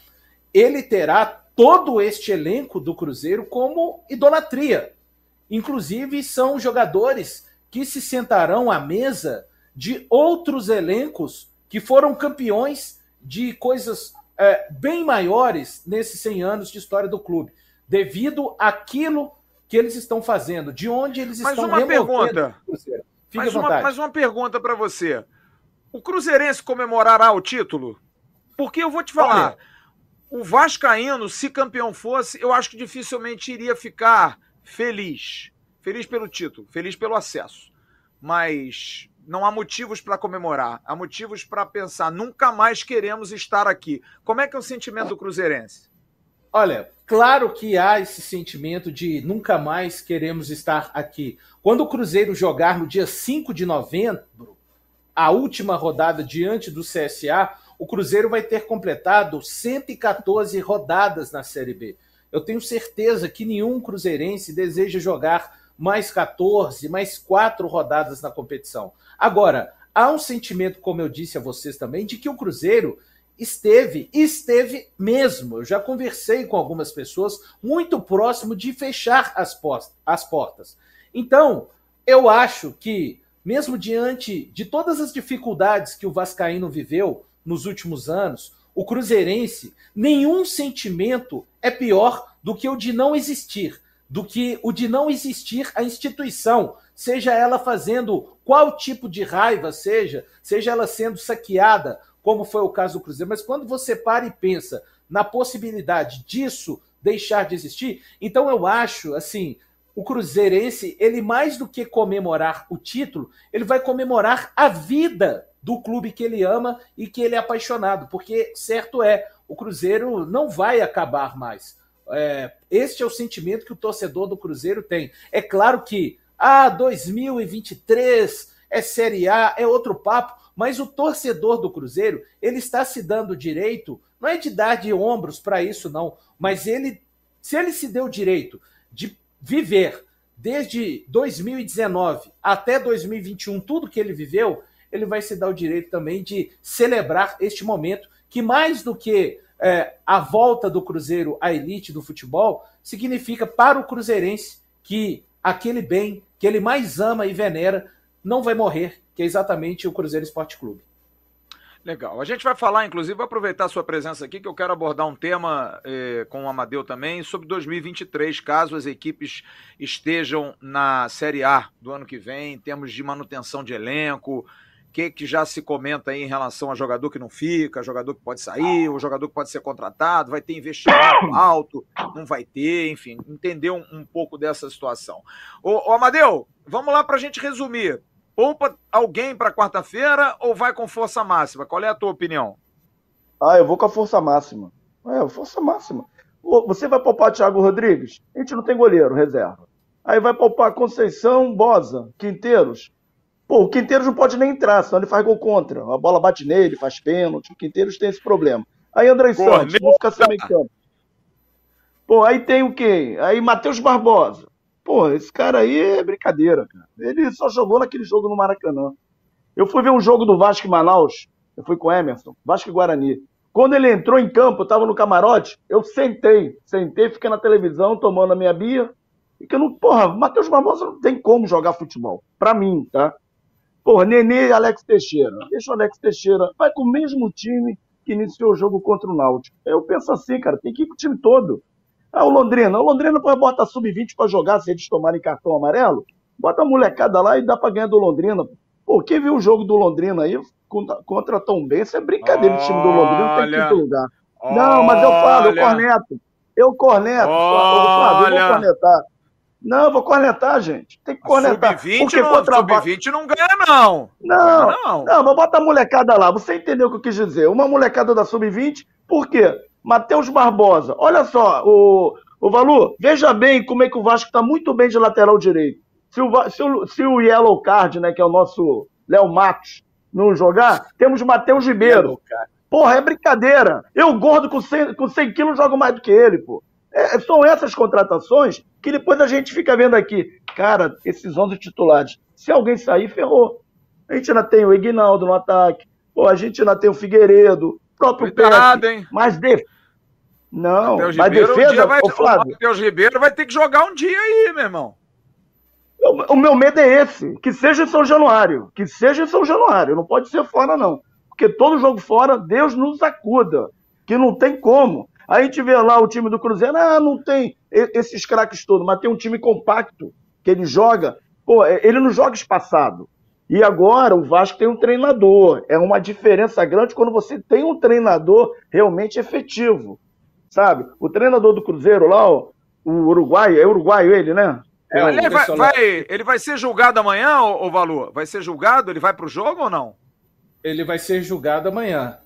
ele terá todo este elenco do Cruzeiro como idolatria. Inclusive, são jogadores que se sentarão à mesa de outros elencos que foram campeões de coisas é, bem maiores nesses 100 anos de história do clube devido àquilo que eles estão fazendo, de onde eles mas estão uma pergunta. mais uma, mais uma pergunta para você. O Cruzeirense comemorará o título? Porque eu vou te falar, Olha. o Vascaíno, se campeão fosse, eu acho que dificilmente iria ficar feliz. Feliz pelo título, feliz pelo acesso. Mas não há motivos para comemorar, há motivos para pensar, nunca mais queremos estar aqui. Como é que é o sentimento do Cruzeirense? Olha, claro que há esse sentimento de nunca mais queremos estar aqui. Quando o Cruzeiro jogar no dia 5 de novembro, a última rodada diante do CSA, o Cruzeiro vai ter completado 114 rodadas na Série B. Eu tenho certeza que nenhum cruzeirense deseja jogar mais 14, mais quatro rodadas na competição. Agora, há um sentimento, como eu disse a vocês também, de que o Cruzeiro esteve, esteve mesmo. Eu já conversei com algumas pessoas muito próximo de fechar as, as portas. Então, eu acho que, mesmo diante de todas as dificuldades que o Vascaíno viveu nos últimos anos, o Cruzeirense, nenhum sentimento é pior do que o de não existir, do que o de não existir a instituição, seja ela fazendo qual tipo de raiva seja, seja ela sendo saqueada como foi o caso do Cruzeiro, mas quando você para e pensa na possibilidade disso deixar de existir, então eu acho, assim, o Cruzeirense, ele mais do que comemorar o título, ele vai comemorar a vida do clube que ele ama e que ele é apaixonado, porque certo é, o Cruzeiro não vai acabar mais. É, este é o sentimento que o torcedor do Cruzeiro tem. É claro que, ah, 2023 é Série A, é outro papo, mas o torcedor do Cruzeiro, ele está se dando direito, não é de dar de ombros para isso, não, mas ele, se ele se deu direito de viver desde 2019 até 2021 tudo que ele viveu, ele vai se dar o direito também de celebrar este momento, que mais do que é, a volta do Cruzeiro à elite do futebol, significa para o cruzeirense que aquele bem que ele mais ama e venera não vai morrer, que é exatamente o Cruzeiro Esporte Clube. Legal. A gente vai falar, inclusive, vou aproveitar a sua presença aqui, que eu quero abordar um tema eh, com o Amadeu também, sobre 2023, caso as equipes estejam na Série A do ano que vem, em termos de manutenção de elenco, o que, que já se comenta aí em relação a jogador que não fica, jogador que pode sair, o jogador que pode ser contratado, vai ter investimento alto, não vai ter, enfim, entender um, um pouco dessa situação. Ô, ô Amadeu, vamos lá para a gente resumir poupa alguém para quarta-feira ou vai com força máxima? Qual é a tua opinião? Ah, eu vou com a força máxima. É, força máxima. Você vai poupar Thiago Rodrigues? A gente não tem goleiro, reserva. Aí vai poupar Conceição, Bosa, Quinteiros. Pô, o Quinteiros não pode nem entrar, senão ele faz gol contra. A bola bate nele, faz pênalti. O Quinteiros tem esse problema. Aí André Santos, vou ficar sem meio campo. Pô, aí tem o quê? Aí Matheus Barbosa. Pô, esse cara aí é brincadeira, cara. Ele só jogou naquele jogo no Maracanã. Eu fui ver um jogo do Vasco e Manaus, eu fui com o Emerson, Vasco e Guarani. Quando ele entrou em campo, eu tava no camarote, eu sentei, sentei, fiquei na televisão tomando a minha bia. E que eu não, porra, Matheus Barbosa não tem como jogar futebol. Pra mim, tá? Porra, Nenê e Alex Teixeira. Deixa o Alex Teixeira. Vai com o mesmo time que iniciou o jogo contra o Náutico. Eu penso assim, cara, tem que ir com o time todo. Ah, o Londrina. O Londrina pode botar sub-20 para jogar se eles tomarem cartão amarelo. Bota a molecada lá e dá para ganhar do Londrina. Pô, quem viu o jogo do Londrina aí contra, contra Tom Benz, é brincadeira. O time do Londrina tem quinto lugar. Olha, não, mas eu falo, eu corneto. Eu corneto. Olha, eu vou cornetar. Não, eu vou cornetar, gente. Tem que cornetar. Sub-20 não, contra... sub não ganha, não. Não, não. Não, mas bota a molecada lá. Você entendeu o que eu quis dizer? Uma molecada da sub-20, por quê? Matheus Barbosa. Olha só, o, o Valu, veja bem como é que o Vasco está muito bem de lateral direito. Se o, se o, se o Yellow Card, né, que é o nosso Léo Matos, não jogar, temos Matheus Ribeiro. Porra, é brincadeira. Eu, gordo com 100, com 100 quilos, jogo mais do que ele, pô. É, são essas contratações que depois a gente fica vendo aqui. Cara, esses 11 titulares, se alguém sair, ferrou. A gente ainda tem o Ignaldo no ataque, pô, a gente ainda tem o Figueiredo, próprio Cuidado? Mas de... Não, Mateus mas Ribeiro, defesa, um vai, o Flávio. O Matheus Ribeiro vai ter que jogar um dia aí, meu irmão. O, o meu medo é esse, que seja em São Januário, que seja em São Januário, não pode ser fora não. Porque todo jogo fora, Deus nos acuda, que não tem como. Aí a gente vê lá o time do Cruzeiro, ah, não tem esses craques todos, mas tem um time compacto, que ele joga, pô, é, ele não joga espaçado. E agora o Vasco tem um treinador. É uma diferença grande quando você tem um treinador realmente efetivo. Sabe? O treinador do Cruzeiro lá, ó, o uruguaio, é uruguaio ele, né? É, ele, vai, vai, ele vai ser julgado amanhã, o Valor? Vai ser julgado? Ele vai para o jogo ou não? Ele vai ser julgado amanhã.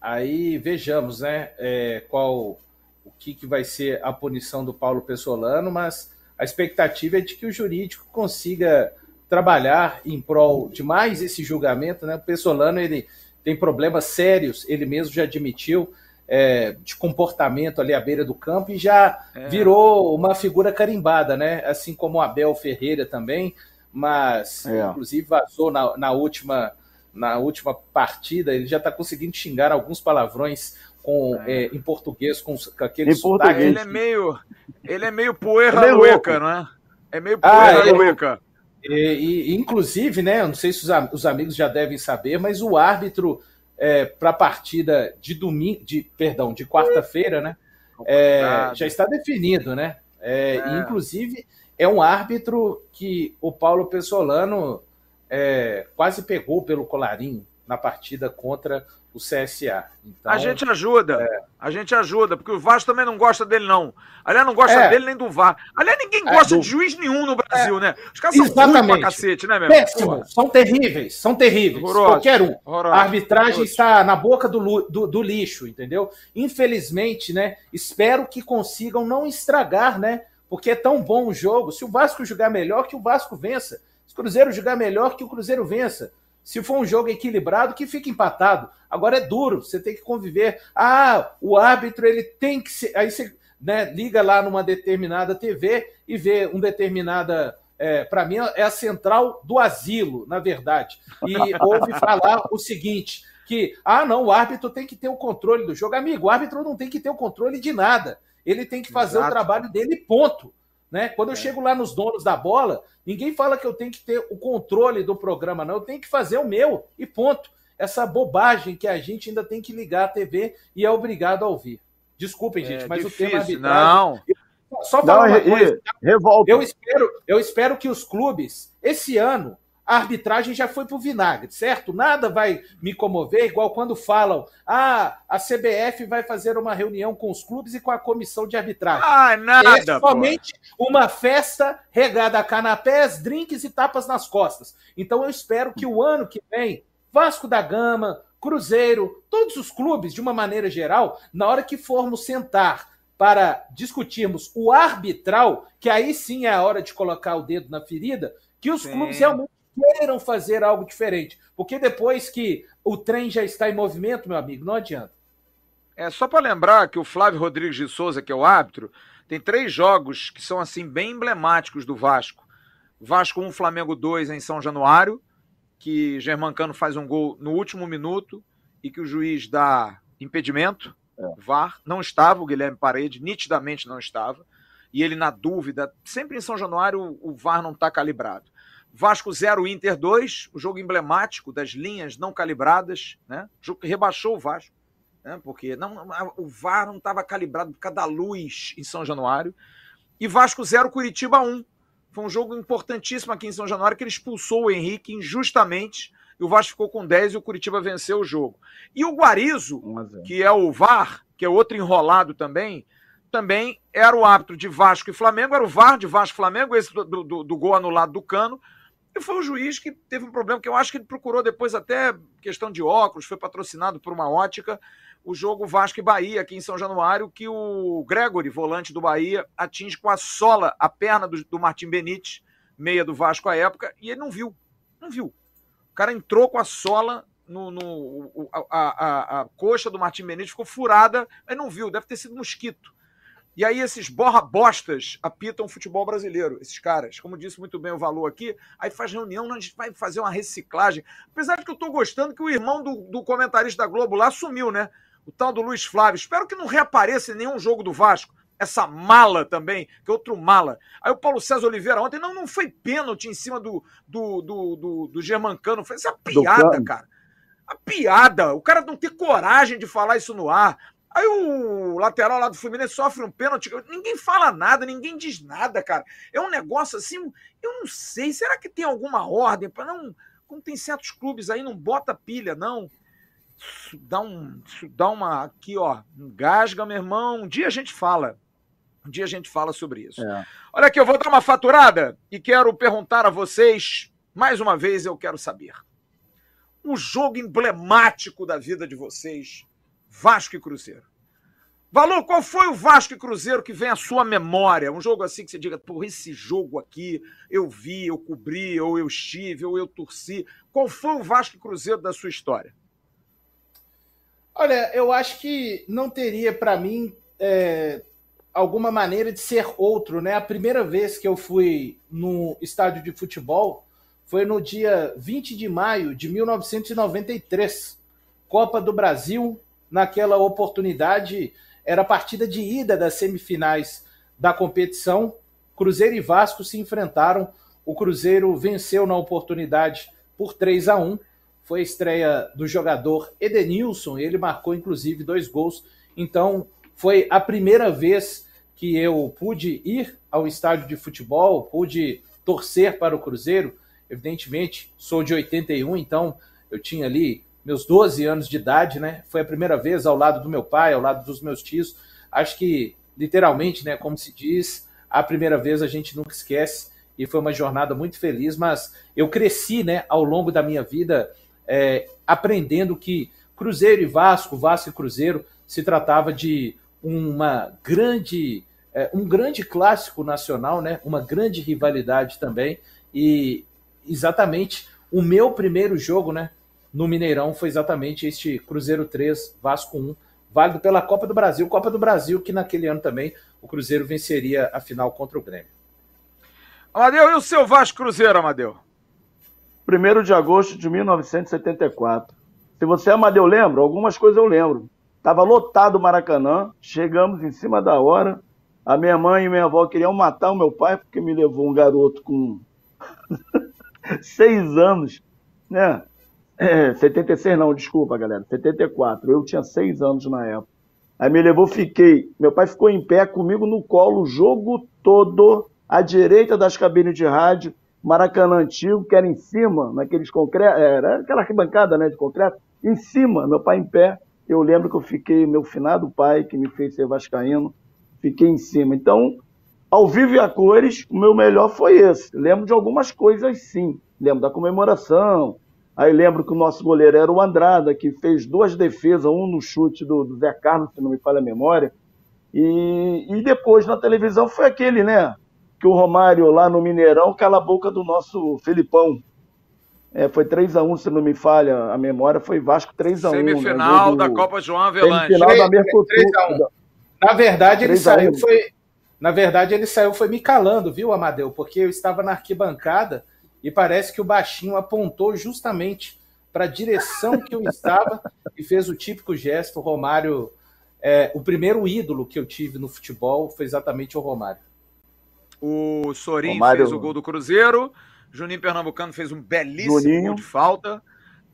Aí vejamos, né? É, qual o que, que vai ser a punição do Paulo Pessolano, mas a expectativa é de que o jurídico consiga trabalhar em prol de mais esse julgamento, né? O Pessolano ele tem problemas sérios, ele mesmo já admitiu é, de comportamento ali à beira do campo e já é. virou uma figura carimbada, né? Assim como o Abel Ferreira também, mas é. inclusive vazou na, na, última na última partida, ele já está conseguindo xingar alguns palavrões com, é. é em português, com, com aquele em português. Ele é meio, ele é meio poeira lueca, não é? É meio poeira ah, lueca. E, e, inclusive, né? Não sei se os, os amigos já devem saber, mas o árbitro é, para a partida de domingo, de perdão, de quarta-feira, né? É, já está definido, né? É, é. Inclusive é um árbitro que o Paulo Pessolano é, quase pegou pelo colarinho na partida contra o CSA. Então, a gente ajuda, é... a gente ajuda, porque o Vasco também não gosta dele, não. Aliás, não gosta é... dele nem do VAR. Aliás, ninguém é, gosta é, do... de juiz nenhum no Brasil, é. né? Os caras Exatamente. são ruins pra cacete, né, meu Péssimo, são terríveis, são terríveis. Horroroso. Qualquer um. Horroroso. A arbitragem Horroroso. está na boca do, do, do, lixo, entendeu? Infelizmente, né? Espero que consigam não estragar, né? Porque é tão bom o jogo. Se o Vasco jogar melhor, que o Vasco vença. Se o Cruzeiro jogar melhor, que o Cruzeiro vença. Se for um jogo equilibrado, que fique empatado. Agora é duro, você tem que conviver. Ah, o árbitro ele tem que ser. Aí você né, liga lá numa determinada TV e vê um determinada. É, Para mim é a central do asilo, na verdade. E ouve falar o seguinte: que ah, não, o árbitro tem que ter o controle do jogo. Amigo, o árbitro não tem que ter o controle de nada. Ele tem que fazer Exato. o trabalho dele, ponto. Né? Quando eu é. chego lá nos donos da bola, ninguém fala que eu tenho que ter o controle do programa, não. Eu tenho que fazer o meu e ponto. Essa bobagem que a gente ainda tem que ligar a TV e é obrigado a ouvir. Desculpem, é, gente, mas difícil, o tema arbitragem. Não. Só falar não, uma coisa. Revolta. Eu espero, eu espero que os clubes, esse ano, a arbitragem já foi para o vinagre, certo? Nada vai me comover, igual quando falam: ah, a CBF vai fazer uma reunião com os clubes e com a comissão de arbitragem. Ah, nada! É somente uma festa regada a canapés, drinks e tapas nas costas. Então eu espero que o ano que vem, Vasco da Gama, Cruzeiro, todos os clubes, de uma maneira geral, na hora que formos sentar para discutirmos o arbitral, que aí sim é a hora de colocar o dedo na ferida, que os sim. clubes realmente queiram fazer algo diferente. Porque depois que o trem já está em movimento, meu amigo, não adianta. É só para lembrar que o Flávio Rodrigues de Souza, que é o árbitro, tem três jogos que são assim bem emblemáticos do Vasco. Vasco 1, Flamengo 2 em São Januário, que Germancano faz um gol no último minuto e que o juiz dá impedimento, é. VAR, não estava o Guilherme Parede, nitidamente não estava, e ele na dúvida, sempre em São Januário o VAR não está calibrado. Vasco 0, Inter 2, o jogo emblemático das linhas não calibradas, né? O jogo que rebaixou o Vasco, né? Porque não, o VAR não estava calibrado por causa da luz em São Januário. E Vasco 0, Curitiba 1. Foi um jogo importantíssimo aqui em São Januário que ele expulsou o Henrique injustamente e o Vasco ficou com 10 e o Curitiba venceu o jogo. E o Guarizo, que é o VAR, que é outro enrolado também, também era o árbitro de Vasco e Flamengo, era o VAR de Vasco e Flamengo, esse do, do, do gol anulado do Cano, e foi o juiz que teve um problema, que eu acho que ele procurou depois até questão de óculos, foi patrocinado por uma ótica, o jogo Vasco e Bahia, aqui em São Januário, que o Gregory, volante do Bahia, atinge com a sola a perna do, do Martim Benítez, meia do Vasco à época, e ele não viu. Não viu. O cara entrou com a sola no, no a, a, a, coxa do Martim Benítez, ficou furada, mas não viu, deve ter sido mosquito. E aí esses borra-bostas apitam futebol brasileiro, esses caras. Como disse muito bem o Valor aqui, aí faz reunião, a gente vai fazer uma reciclagem. Apesar de que eu estou gostando que o irmão do, do comentarista da Globo lá sumiu, né? O tal do Luiz Flávio. Espero que não reapareça em nenhum jogo do Vasco. Essa mala também, que é outro mala. Aí o Paulo César Oliveira ontem, não, não foi pênalti em cima do, do, do, do, do Germancano. Foi essa piada, cara. A piada. O cara não ter coragem de falar isso no ar. Aí o lateral lá do Fluminense sofre um pênalti. Ninguém fala nada, ninguém diz nada, cara. É um negócio assim, eu não sei. Será que tem alguma ordem para não. Como tem certos clubes aí, não bota pilha, não. Isso dá um. Isso dá uma. Aqui, ó. Engasga, meu irmão. Um dia a gente fala. Um dia a gente fala sobre isso. É. Olha aqui, eu vou dar uma faturada e quero perguntar a vocês, mais uma vez eu quero saber. Um jogo emblemático da vida de vocês, Vasco e Cruzeiro. Valor, qual foi o Vasco e Cruzeiro que vem à sua memória? Um jogo assim que você diga, por esse jogo aqui eu vi, eu cobri, ou eu estive, ou eu torci. Qual foi o Vasco e Cruzeiro da sua história? Olha, eu acho que não teria para mim é, alguma maneira de ser outro, né? A primeira vez que eu fui no estádio de futebol foi no dia 20 de maio de 1993, Copa do Brasil. Naquela oportunidade, era a partida de ida das semifinais da competição. Cruzeiro e Vasco se enfrentaram. O Cruzeiro venceu na oportunidade por 3 a 1. Foi a estreia do jogador Edenilson, ele marcou inclusive dois gols. Então, foi a primeira vez que eu pude ir ao estádio de futebol, pude torcer para o Cruzeiro. Evidentemente, sou de 81, então eu tinha ali meus 12 anos de idade, né? Foi a primeira vez ao lado do meu pai, ao lado dos meus tios. Acho que, literalmente, né, como se diz, a primeira vez a gente nunca esquece e foi uma jornada muito feliz, mas eu cresci, né, ao longo da minha vida, é, aprendendo que Cruzeiro e Vasco, Vasco e Cruzeiro, se tratava de uma grande, é, um grande clássico nacional, né? uma grande rivalidade também. E exatamente o meu primeiro jogo né, no Mineirão foi exatamente este Cruzeiro 3, Vasco 1, válido pela Copa do Brasil. Copa do Brasil, que naquele ano também o Cruzeiro venceria a final contra o Grêmio. Amadeu, e o seu Vasco Cruzeiro, Amadeu? 1 de agosto de 1974. Se você, Amadeu, lembra, algumas coisas eu lembro. Estava lotado o Maracanã, chegamos em cima da hora. A minha mãe e minha avó queriam matar o meu pai, porque me levou um garoto com seis anos, né? É, 76 não, desculpa, galera, 74. Eu tinha seis anos na época. Aí me levou, fiquei. Meu pai ficou em pé comigo no colo o jogo todo, à direita das cabines de rádio, Maracanã antigo, que era em cima, naqueles concretos, era aquela arquibancada né, de concreto, em cima, meu pai em pé. Eu lembro que eu fiquei, meu finado pai, que me fez ser vascaíno, fiquei em cima. Então, ao vivo e a cores, o meu melhor foi esse. Lembro de algumas coisas, sim. Lembro da comemoração. Aí lembro que o nosso goleiro era o Andrada, que fez duas defesas, um no chute do, do Zé Carlos, se não me falha a memória. E, e depois na televisão foi aquele, né? Que o Romário lá no Mineirão cala a boca do nosso Felipão. É, foi 3x1, se não me falha a memória, foi Vasco 3x1. Né? Semifinal né? da Copa João Avelanche. Semifinal da Mercosul. Na verdade, ele saiu, foi. Na verdade, ele saiu, foi me calando, viu, Amadeu? Porque eu estava na arquibancada e parece que o baixinho apontou justamente para a direção que eu estava e fez o típico gesto. O Romário, é, o primeiro ídolo que eu tive no futebol foi exatamente o Romário. O Sorin Romário... fez o gol do Cruzeiro. Juninho Pernambucano fez um belíssimo Juninho, gol de falta.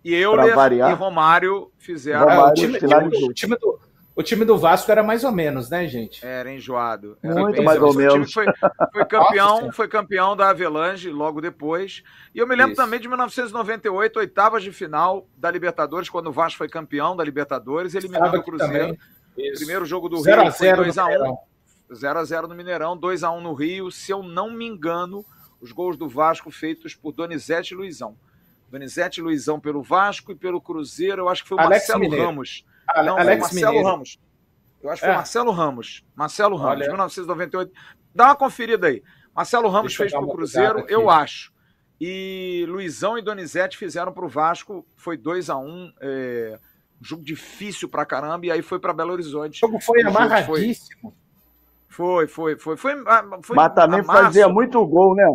E Euler e Romário fizeram. Romário, é, o, time, time, o, time do, o, time, do, Vasco era mais ou menos, né, gente? Era enjoado. Era Muito mais ou menos. Foi, foi, campeão, Nossa, foi campeão da Avelange logo depois. E eu me lembro Isso. também de 1998, oitavas de final da Libertadores, quando o Vasco foi campeão da Libertadores, eliminando o Cruzeiro. Primeiro jogo do zero Rio a zero foi 2x1. 0x0 no Mineirão, 2x1 no Rio. Se eu não me engano, os gols do Vasco feitos por Donizete e Luizão. Donizete e Luizão pelo Vasco e pelo Cruzeiro, eu acho que foi o Alex Marcelo Mineiro. Ramos. Ale Não, Alex Marcelo Mineiro. Ramos. Eu acho que foi é. Marcelo Ramos. Marcelo Ramos, Olha. 1998. Dá uma conferida aí. Marcelo Ramos Deixa fez para o Cruzeiro, eu acho. E Luizão e Donizete fizeram para o Vasco, foi 2 a 1 um, é, jogo difícil para caramba, e aí foi para Belo Horizonte. O jogo foi o amarradíssimo. Foi, foi, foi. foi, foi, foi Mas também fazia muito gol, né?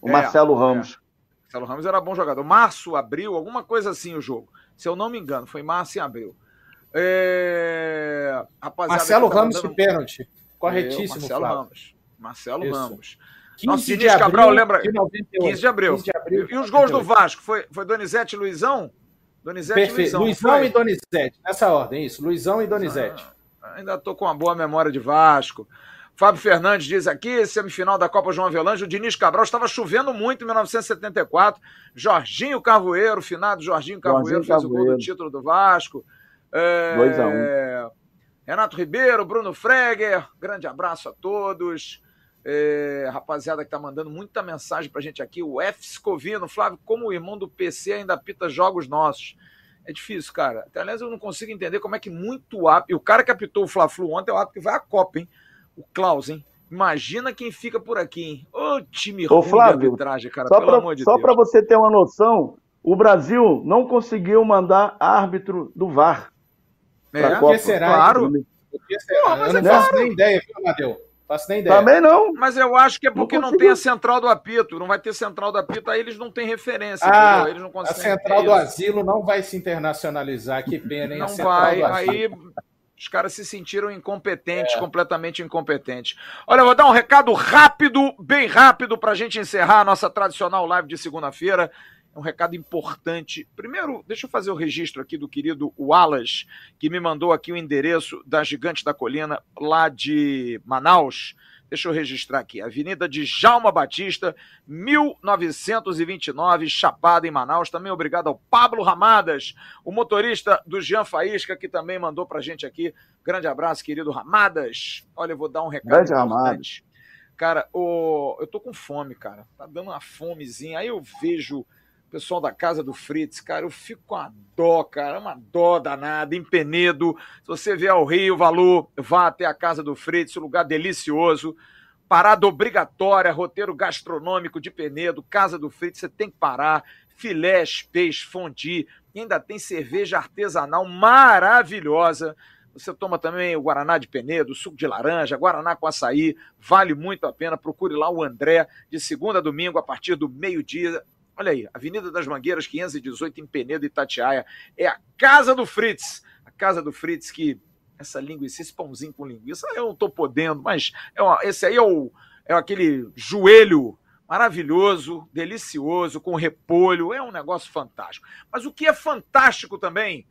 O é, Marcelo Ramos. É. Marcelo Ramos era bom jogador. Março, abril, alguma coisa assim o jogo. Se eu não me engano, foi março e abril. É... Marcelo tá Ramos de pênalti. Corretíssimo, Marcelo Flávio. Ramos. Marcelo Isso. Ramos. 15 Nossa, de Cabral lembra. De 15 de abril. 15 de abril e, os gols do Vasco? Foi, foi Donizete e Luizão? Donizete Perfeito. e Luizão. Luizão e Donizete, nessa ordem, isso. Luizão e Donizete. Ah, ainda estou com uma boa memória de Vasco. Fábio Fernandes diz aqui, semifinal da Copa João Avelange, o Diniz Cabral estava chovendo muito em 1974. Jorginho Carvoeiro, finado Jorginho Carvoeiro, Jorginho fez Carvoeiro. o gol do título do Vasco. 2x1. É... Renato Ribeiro, Bruno Freger, grande abraço a todos. É, rapaziada que tá mandando muita mensagem pra gente aqui. O F. Scovino, Flávio, como o irmão do PC ainda pita jogos nossos. É difícil, cara. Até, aliás, eu não consigo entender como é que muito ápice. E o cara que apitou o Fla-Flu ontem é o ápice que vai à Copa, hein? O Klaus, hein? Imagina quem fica por aqui, hein? Ô, time Ô, Flávio, de arbitragem, cara. Só pelo pra, amor de só Deus. Só para você ter uma noção, o Brasil não conseguiu mandar árbitro do VAR. É, por que será? Claro. Por que será? Pô, mas eu não é faço nem ideia, viu, Madeu? Faço nem ideia. Também não. Mas eu acho que é porque não, não, tem a central do apito. Não vai ter central do apito, aí eles não têm referência. Ah, eles não a central do asilo não vai se internacionalizar. Que pena, hein? Não vai. Aí os caras se sentiram incompetentes, é. completamente incompetentes. Olha, eu vou dar um recado rápido, bem rápido, para a gente encerrar a nossa tradicional live de segunda-feira. É um recado importante. Primeiro, deixa eu fazer o registro aqui do querido Wallace, que me mandou aqui o endereço da Gigante da Colina, lá de Manaus. Deixa eu registrar aqui. Avenida de Jalma Batista, 1929, Chapada, em Manaus. Também obrigado ao Pablo Ramadas, o motorista do Jean Faísca, que também mandou pra gente aqui. Grande abraço, querido Ramadas. Olha, eu vou dar um recado Grande Ramadas. Cara, o... eu tô com fome, cara. Tá dando uma fomezinha. Aí eu vejo pessoal da casa do Fritz, cara, eu fico com a dó, cara, uma dó danada, em Penedo. Se você vier ao Rio, valor, vá até a casa do Fritz, um lugar delicioso. Parada obrigatória, roteiro gastronômico de Penedo, casa do Fritz, você tem que parar. Filés, peixe, fondue, ainda tem cerveja artesanal maravilhosa. Você toma também o Guaraná de Penedo, suco de laranja, Guaraná com açaí, vale muito a pena. Procure lá o André, de segunda a domingo, a partir do meio-dia. Olha aí, Avenida das Mangueiras, 518, em Penedo, Itatiaia. É a casa do Fritz. A casa do Fritz que essa linguiça, esse pãozinho com linguiça, eu não tô podendo, mas é uma, esse aí é, o, é aquele joelho maravilhoso, delicioso, com repolho, é um negócio fantástico. Mas o que é fantástico também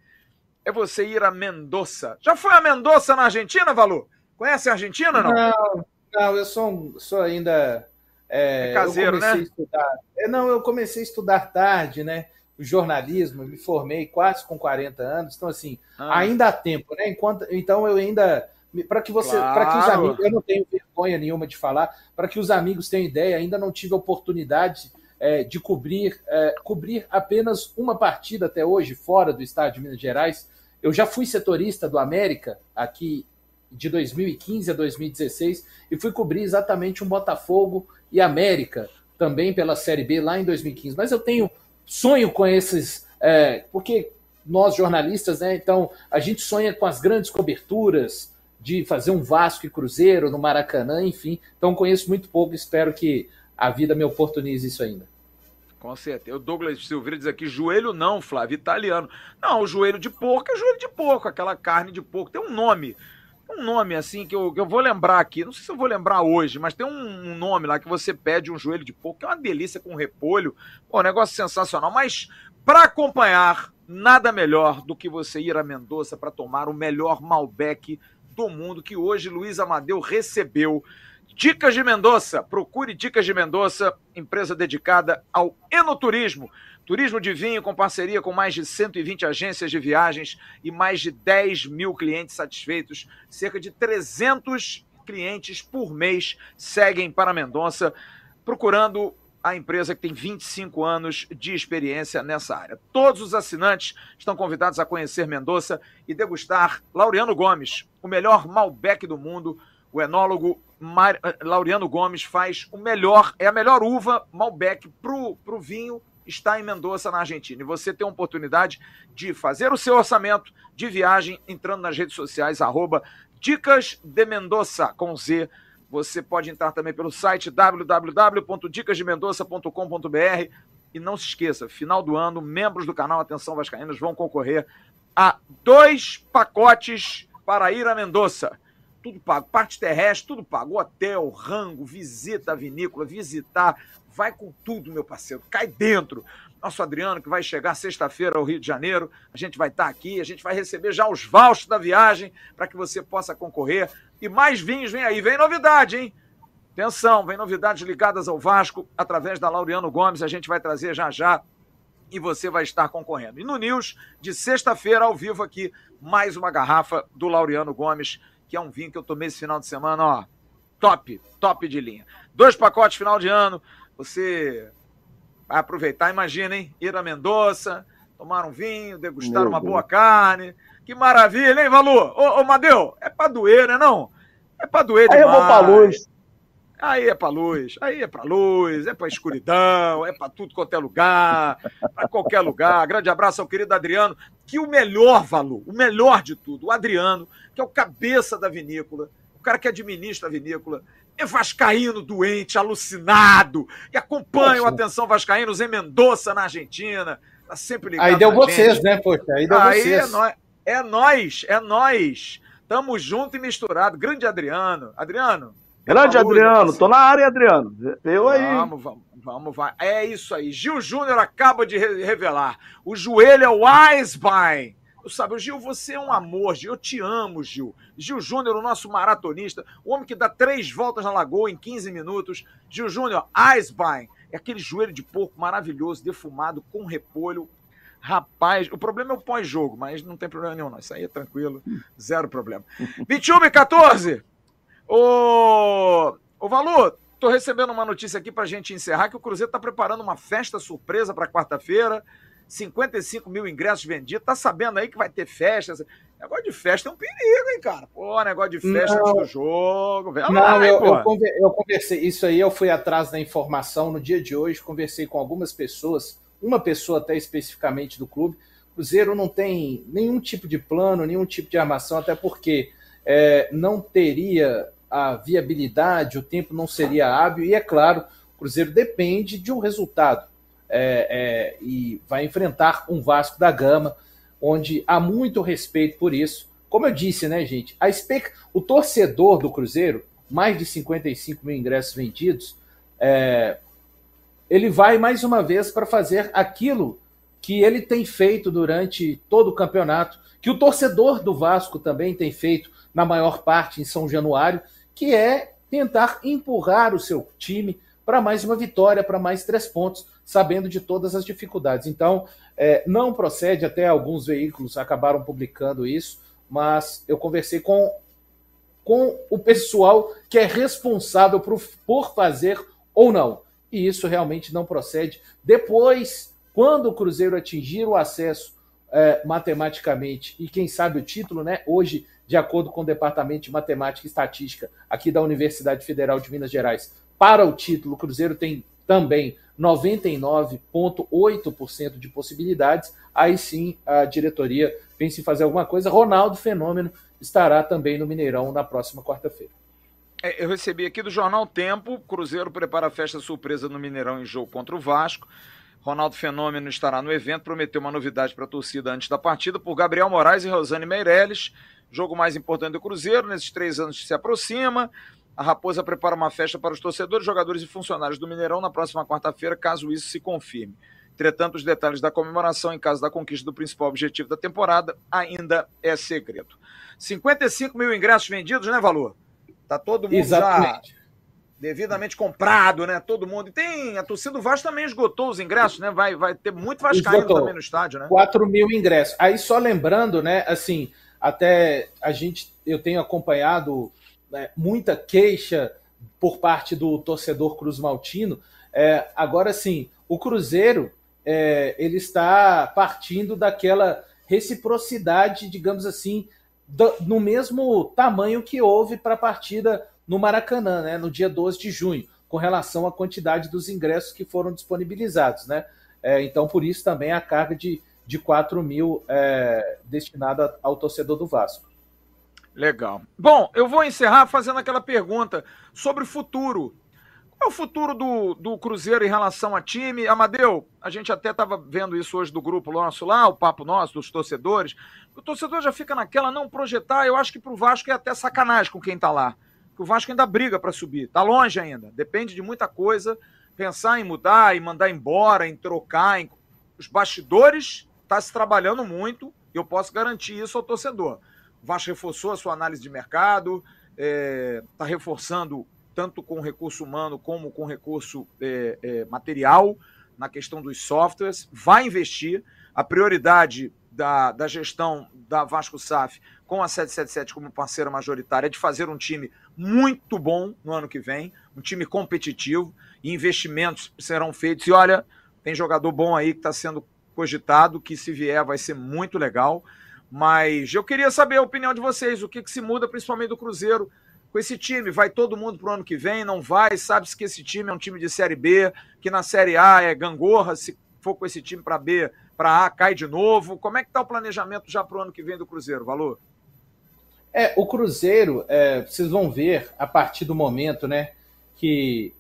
é você ir a Mendoza. Já foi a Mendoza na Argentina, Valu? Conhece a Argentina, não? Não, não eu sou, sou ainda é, é caseiro, né? Estudar, é, não, eu comecei a estudar tarde, né? O jornalismo, me formei quase com 40 anos, então assim, ah. ainda há tempo, né? Enquanto, então eu ainda para que você, claro. para que os amigos, eu não tenho vergonha nenhuma de falar, para que os amigos tenham ideia, ainda não tive oportunidade é, de cobrir, é, cobrir apenas uma partida até hoje fora do estado de Minas Gerais. Eu já fui setorista do América aqui de 2015 a 2016 e fui cobrir exatamente um Botafogo e América, também pela Série B lá em 2015. Mas eu tenho sonho com esses, é, porque nós jornalistas, né? Então a gente sonha com as grandes coberturas de fazer um Vasco e Cruzeiro no Maracanã, enfim. Então conheço muito pouco, espero que a vida me oportunize isso ainda. Com certeza. O Douglas Silveira diz aqui: joelho não, Flávio, italiano. Não, o joelho de porco é joelho de porco, aquela carne de porco. Tem um nome um nome assim que eu, que eu vou lembrar aqui, não sei se eu vou lembrar hoje, mas tem um, um nome lá que você pede um joelho de porco, que é uma delícia com repolho, pô, um negócio sensacional. Mas para acompanhar, nada melhor do que você ir a Mendoza para tomar o melhor Malbec do mundo que hoje Luiz Amadeu recebeu. Dicas de Mendoza, procure Dicas de Mendoza, empresa dedicada ao enoturismo. Turismo de vinho com parceria com mais de 120 agências de viagens e mais de 10 mil clientes satisfeitos. Cerca de 300 clientes por mês seguem para Mendonça, procurando a empresa que tem 25 anos de experiência nessa área. Todos os assinantes estão convidados a conhecer Mendonça e degustar Laureano Gomes, o melhor Malbec do mundo. O enólogo Mar... Laureano Gomes faz o melhor, é a melhor uva Malbec para o vinho está em Mendoza, na Argentina. E você tem a oportunidade de fazer o seu orçamento de viagem entrando nas redes sociais, arroba Dicas de Mendoza, com Z. Você pode entrar também pelo site www.dicasdemendoza.com.br e não se esqueça, final do ano, membros do canal Atenção Vascaínos vão concorrer a dois pacotes para ir a Mendoza. Tudo pago, parte terrestre, tudo pago, hotel, rango, visita à vinícola, visitar Vai com tudo, meu parceiro. Cai dentro. Nosso Adriano, que vai chegar sexta-feira ao Rio de Janeiro, a gente vai estar aqui, a gente vai receber já os vouchers da viagem para que você possa concorrer. E mais vinhos vem aí. Vem novidade, hein? Atenção, vem novidades ligadas ao Vasco através da Laureano Gomes. A gente vai trazer já já e você vai estar concorrendo. E no News, de sexta-feira, ao vivo aqui, mais uma garrafa do Laureano Gomes, que é um vinho que eu tomei esse final de semana, ó, top, top de linha. Dois pacotes final de ano, você vai aproveitar, imagina, hein? Ir a Mendonça, tomar um vinho, degustar Meu uma Deus. boa carne. Que maravilha, hein, Valu? Ô, ô Madeu, é pra doer, né não? É pra doer demais. Aí eu vou pra luz. Aí é pra luz, aí é pra luz, é pra escuridão, é pra tudo quanto é lugar, pra qualquer lugar. Grande abraço ao querido Adriano, que o melhor, Valu, o melhor de tudo, o Adriano, que é o cabeça da vinícola, o cara que administra a vinícola, é vascaíno doente, alucinado, e acompanha o Atenção Vascaíno, Zé Mendonça na Argentina, tá sempre ligado Aí deu vocês, gente. né, poxa, aí deu aí vocês. É nós, é nós, é nós. Tamo junto e misturado. Grande Adriano. Adriano, Grande Adriano, tô na área, Adriano. Eu aí. Vamos, vamos, vamos, vai. É isso aí. Gil Júnior acaba de revelar. O joelho é o Eisbein. Sabe, Gil, você é um amor, Gil. Eu te amo, Gil. Gil Júnior, o nosso maratonista, o homem que dá três voltas na lagoa em 15 minutos. Gil Júnior, Eisbein. É aquele joelho de porco maravilhoso, defumado, com repolho. Rapaz, o problema é o pós-jogo, mas não tem problema nenhum, não. Isso aí é tranquilo, zero problema. 21 e 14. Ô, ô Valu, tô recebendo uma notícia aqui pra gente encerrar que o Cruzeiro tá preparando uma festa surpresa para quarta-feira. 55 mil ingressos vendidos. Tá sabendo aí que vai ter festa? Negócio de festa é um perigo, hein, cara? Pô, negócio de festa não, antes do jogo. Não, lá, eu, eu, eu, conversei. Isso aí eu fui atrás da informação no dia de hoje. Conversei com algumas pessoas, uma pessoa até especificamente do clube. O Cruzeiro não tem nenhum tipo de plano, nenhum tipo de armação, até porque é, não teria a viabilidade, o tempo não seria hábil, e é claro, o Cruzeiro depende de um resultado. É, é, e vai enfrentar um Vasco da Gama, onde há muito respeito por isso. Como eu disse, né, gente? A expect... O torcedor do Cruzeiro, mais de 55 mil ingressos vendidos, é... ele vai mais uma vez para fazer aquilo que ele tem feito durante todo o campeonato, que o torcedor do Vasco também tem feito na maior parte em São Januário, que é tentar empurrar o seu time para mais uma vitória, para mais três pontos, sabendo de todas as dificuldades. Então, é, não procede, até alguns veículos acabaram publicando isso, mas eu conversei com, com o pessoal que é responsável por, por fazer ou não. E isso realmente não procede. Depois, quando o Cruzeiro atingir o acesso é, matematicamente e quem sabe o título, né? Hoje de acordo com o Departamento de Matemática e Estatística aqui da Universidade Federal de Minas Gerais, para o título, o Cruzeiro tem também 99,8% de possibilidades. Aí sim a diretoria pensa em fazer alguma coisa. Ronaldo Fenômeno estará também no Mineirão na próxima quarta-feira. É, eu recebi aqui do Jornal Tempo: Cruzeiro prepara a festa surpresa no Mineirão em jogo contra o Vasco. Ronaldo Fenômeno estará no evento, prometeu uma novidade para a torcida antes da partida por Gabriel Moraes e Rosane Meirelles jogo mais importante do Cruzeiro, nesses três anos que se aproxima. A Raposa prepara uma festa para os torcedores, jogadores e funcionários do Mineirão na próxima quarta-feira, caso isso se confirme. Entretanto, os detalhes da comemoração em caso da conquista do principal objetivo da temporada ainda é segredo. 55 mil ingressos vendidos, né, Valor? Tá todo mundo Exatamente. já devidamente comprado, né? Todo mundo. E tem. A torcida do Vasco também esgotou os ingressos, né? Vai, vai ter muito Vascaíno esgotou. também no estádio, né? 4 mil ingressos. Aí só lembrando, né, assim, até a gente, eu tenho acompanhado né, muita queixa por parte do torcedor Cruz Maltino. É, agora sim, o Cruzeiro é, ele está partindo daquela reciprocidade, digamos assim, do, no mesmo tamanho que houve para a partida no Maracanã, né, no dia 12 de junho, com relação à quantidade dos ingressos que foram disponibilizados. Né? É, então, por isso também a carga de, de 4 mil é, destinada ao torcedor do Vasco. Legal. Bom, eu vou encerrar fazendo aquela pergunta sobre o futuro. Qual é o futuro do, do Cruzeiro em relação a time? Amadeu, a gente até estava vendo isso hoje do grupo nosso lá, o papo nosso, dos torcedores. O torcedor já fica naquela, não projetar. Eu acho que para o Vasco é até sacanagem com quem está lá. O Vasco ainda briga para subir. Está longe ainda. Depende de muita coisa. Pensar em mudar, em mandar embora, em trocar. Em... Os bastidores está se trabalhando muito, e eu posso garantir isso ao torcedor. Vasco reforçou a sua análise de mercado, está é, tá reforçando tanto com recurso humano como com recurso é, é, material. na questão dos softwares, vai investir. A prioridade da, da gestão da Vasco SAF com a 777 como parceira majoritária é de fazer um time muito bom no ano que vem, um time competitivo, e investimentos serão feitos. E olha, tem jogador bom aí que está sendo cogitado, que se vier vai ser muito legal. Mas eu queria saber a opinião de vocês, o que, que se muda, principalmente do Cruzeiro, com esse time? Vai todo mundo para o ano que vem? Não vai? Sabe-se que esse time é um time de Série B, que na Série A é gangorra, se for com esse time para B, para A, cai de novo. Como é que está o planejamento já para o ano que vem do Cruzeiro, Valor? É, o Cruzeiro, é, vocês vão ver a partir do momento, né, que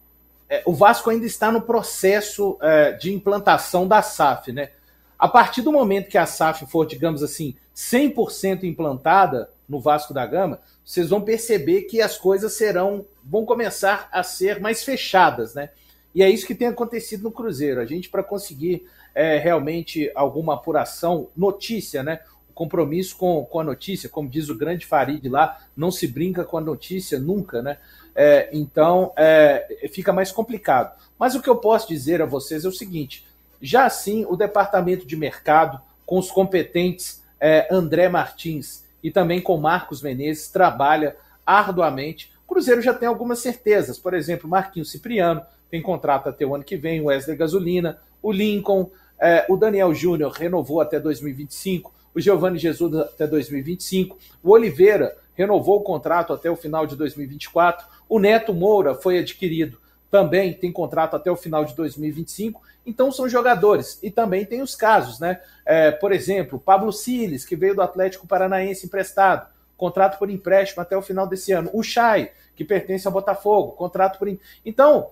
é, o Vasco ainda está no processo é, de implantação da SAF, né? A partir do momento que a SAF for, digamos assim, 100% implantada no Vasco da Gama, vocês vão perceber que as coisas serão, vão começar a ser mais fechadas, né? E é isso que tem acontecido no Cruzeiro. A gente, para conseguir é, realmente alguma apuração, notícia, né? O compromisso com, com a notícia, como diz o grande Farid lá, não se brinca com a notícia nunca, né? É, então é, fica mais complicado. Mas o que eu posso dizer a vocês é o seguinte: já assim, o departamento de mercado, com os competentes é, André Martins e também com Marcos Menezes, trabalha arduamente. O Cruzeiro já tem algumas certezas, por exemplo, Marquinhos Cipriano tem contrato até o ano que vem, Wesley Gasolina, o Lincoln, é, o Daniel Júnior renovou até 2025, o Giovanni Jesus até 2025, o Oliveira renovou o contrato até o final de 2024, o Neto Moura foi adquirido também tem contrato até o final de 2025. Então são jogadores. E também tem os casos, né? É, por exemplo, Pablo Siles, que veio do Atlético Paranaense emprestado, contrato por empréstimo até o final desse ano. O Chay, que pertence ao Botafogo, contrato por. Então,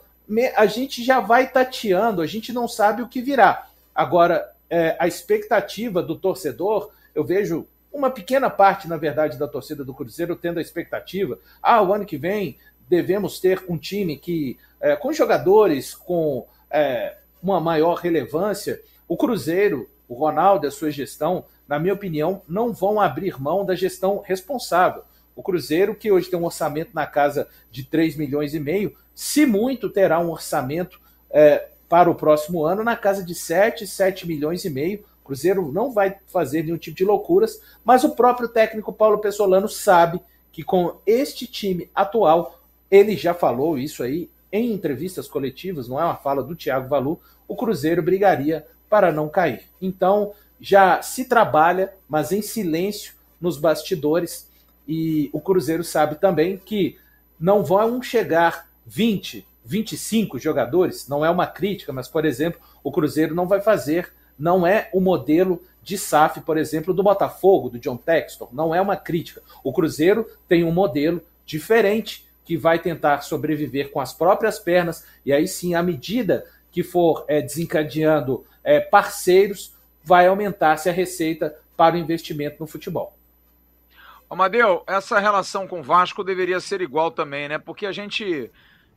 a gente já vai tateando, a gente não sabe o que virá. Agora, é, a expectativa do torcedor, eu vejo uma pequena parte, na verdade, da torcida do Cruzeiro tendo a expectativa. Ah, o ano que vem devemos ter um time que é, com jogadores com é, uma maior relevância, o Cruzeiro, o Ronaldo e a sua gestão, na minha opinião, não vão abrir mão da gestão responsável. O Cruzeiro, que hoje tem um orçamento na casa de 3 milhões e meio, se muito, terá um orçamento é, para o próximo ano na casa de 7, 7 milhões e meio. O Cruzeiro não vai fazer nenhum tipo de loucuras, mas o próprio técnico Paulo Pessolano sabe que com este time atual, ele já falou isso aí em entrevistas coletivas, não é uma fala do Thiago Valu, o Cruzeiro brigaria para não cair. Então, já se trabalha, mas em silêncio nos bastidores, e o Cruzeiro sabe também que não vão chegar 20, 25 jogadores, não é uma crítica, mas, por exemplo, o Cruzeiro não vai fazer, não é o modelo de SAF, por exemplo, do Botafogo, do John Textor, não é uma crítica. O Cruzeiro tem um modelo diferente que vai tentar sobreviver com as próprias pernas, e aí sim, à medida que for é, desencadeando é, parceiros, vai aumentar-se a receita para o investimento no futebol. Amadeu, essa relação com o Vasco deveria ser igual também, né? Porque a gente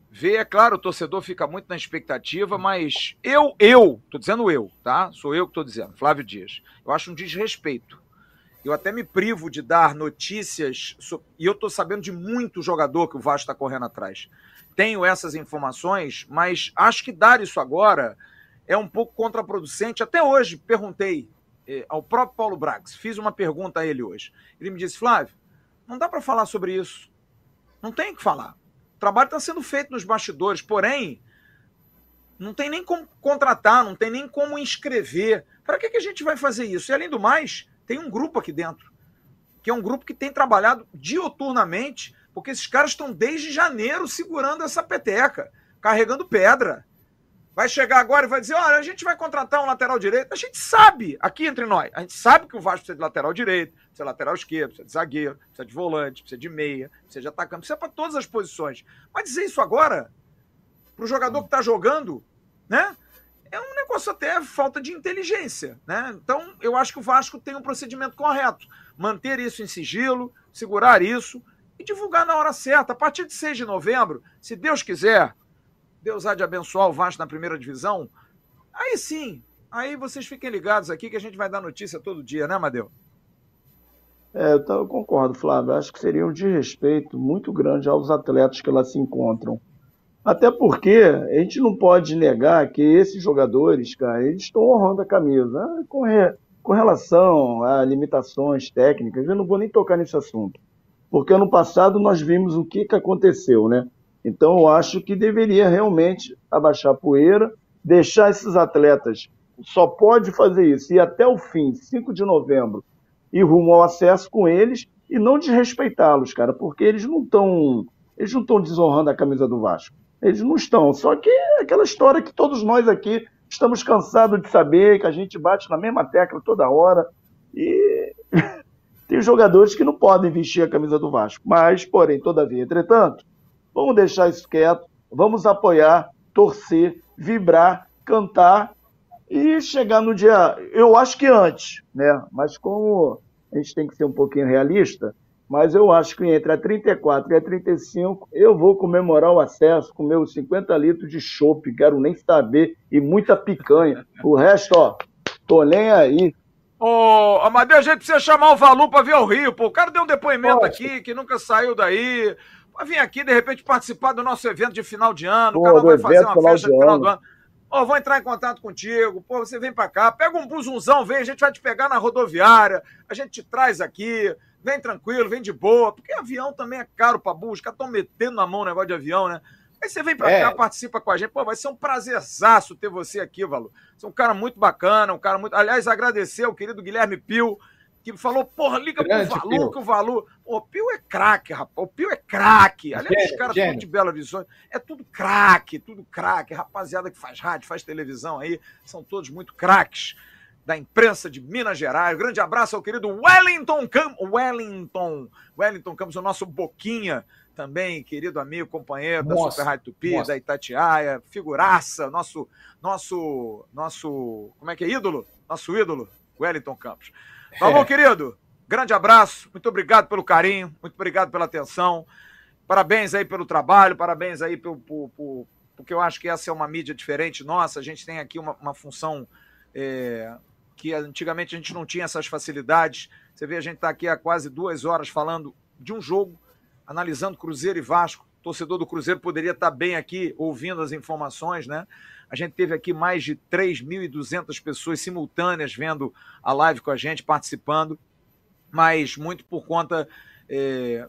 vê, é claro, o torcedor fica muito na expectativa, mas eu, eu, tô dizendo eu, tá? Sou eu que tô dizendo, Flávio Dias. Eu acho um desrespeito eu até me privo de dar notícias, e eu estou sabendo de muito jogador que o Vasco está correndo atrás. Tenho essas informações, mas acho que dar isso agora é um pouco contraproducente. Até hoje perguntei eh, ao próprio Paulo Brax, fiz uma pergunta a ele hoje. Ele me disse: Flávio, não dá para falar sobre isso. Não tem que falar. O trabalho está sendo feito nos bastidores, porém, não tem nem como contratar, não tem nem como inscrever. Para que, que a gente vai fazer isso? E além do mais, tem um grupo aqui dentro, que é um grupo que tem trabalhado dioturnamente, porque esses caras estão desde janeiro segurando essa peteca, carregando pedra. Vai chegar agora e vai dizer: olha, a gente vai contratar um lateral direito. A gente sabe, aqui entre nós, a gente sabe que o Vasco precisa de lateral direito, precisa de lateral esquerdo, precisa de zagueiro, precisa de volante, precisa de meia, precisa de atacante, precisa para todas as posições. Mas dizer isso agora, para o jogador que está jogando, né? É um negócio até falta de inteligência, né? Então, eu acho que o Vasco tem um procedimento correto. Manter isso em sigilo, segurar isso e divulgar na hora certa. A partir de 6 de novembro, se Deus quiser, Deus há de abençoar o Vasco na primeira divisão, aí sim, aí vocês fiquem ligados aqui que a gente vai dar notícia todo dia, né, Madeu? É, eu concordo, Flávio. Acho que seria um desrespeito muito grande aos atletas que lá se encontram. Até porque a gente não pode negar que esses jogadores, cara, eles estão honrando a camisa. Ah, com, re... com relação a limitações técnicas, eu não vou nem tocar nesse assunto. Porque ano passado nós vimos o que, que aconteceu, né? Então eu acho que deveria realmente abaixar a poeira, deixar esses atletas. Só pode fazer isso e até o fim, 5 de novembro, e rumo ao acesso com eles e não desrespeitá-los, cara, porque eles não estão eles não estão desonrando a camisa do Vasco. Eles não estão. Só que é aquela história que todos nós aqui estamos cansados de saber, que a gente bate na mesma tecla toda hora. E tem jogadores que não podem vestir a camisa do Vasco. Mas, porém, todavia, entretanto, vamos deixar isso quieto, vamos apoiar, torcer, vibrar, cantar e chegar no dia. Eu acho que antes, né? Mas como a gente tem que ser um pouquinho realista, mas eu acho que entre a 34 e a 35 eu vou comemorar o acesso com meus 50 litros de chopp, quero nem saber, e muita picanha. O resto, ó, tô nem aí. Ô, Amadeu, a gente precisa chamar o Valu pra vir ao Rio, pô. O cara deu um depoimento Poxa. aqui que nunca saiu daí. Vai vir aqui, de repente, participar do nosso evento de final de ano. Pô, o cara vai fazer uma festa de final do ano. Ó, vou entrar em contato contigo. Pô, você vem pra cá, pega um busunzão, vem, a gente vai te pegar na rodoviária, a gente te traz aqui vem tranquilo, vem de boa, porque avião também é caro para burro, os caras estão metendo na mão o negócio de avião, né? Aí você vem para é. cá, participa com a gente. Pô, vai ser um prazerzaço ter você aqui, Valu. Você é um cara muito bacana, um cara muito. Aliás, agradecer ao querido Guilherme Pio, que falou, porra, liga Grande, pro Valu, Pio. que o Valu. O Pio é craque, rapaz. O Pio é craque. Aliás, gênio, os caras são de Belo Horizonte. É tudo craque, tudo craque. Rapaziada que faz rádio, faz televisão aí, são todos muito craques da imprensa de Minas Gerais. grande abraço ao querido Wellington Campos. Wellington, Wellington Campos, o nosso Boquinha também, querido amigo, companheiro da Super Rádio Tupi, nossa. da Itatiaia, figuraça, nosso, nosso, nosso, como é que é, ídolo? Nosso ídolo, Wellington Campos. Falou, é. querido, grande abraço, muito obrigado pelo carinho, muito obrigado pela atenção, parabéns aí pelo trabalho, parabéns aí pelo, por, por, porque eu acho que essa é uma mídia diferente nossa, a gente tem aqui uma, uma função é, que antigamente a gente não tinha essas facilidades. Você vê, a gente está aqui há quase duas horas falando de um jogo, analisando Cruzeiro e Vasco. O torcedor do Cruzeiro poderia estar tá bem aqui ouvindo as informações, né? A gente teve aqui mais de 3.200 pessoas simultâneas vendo a live com a gente, participando, mas muito por conta é,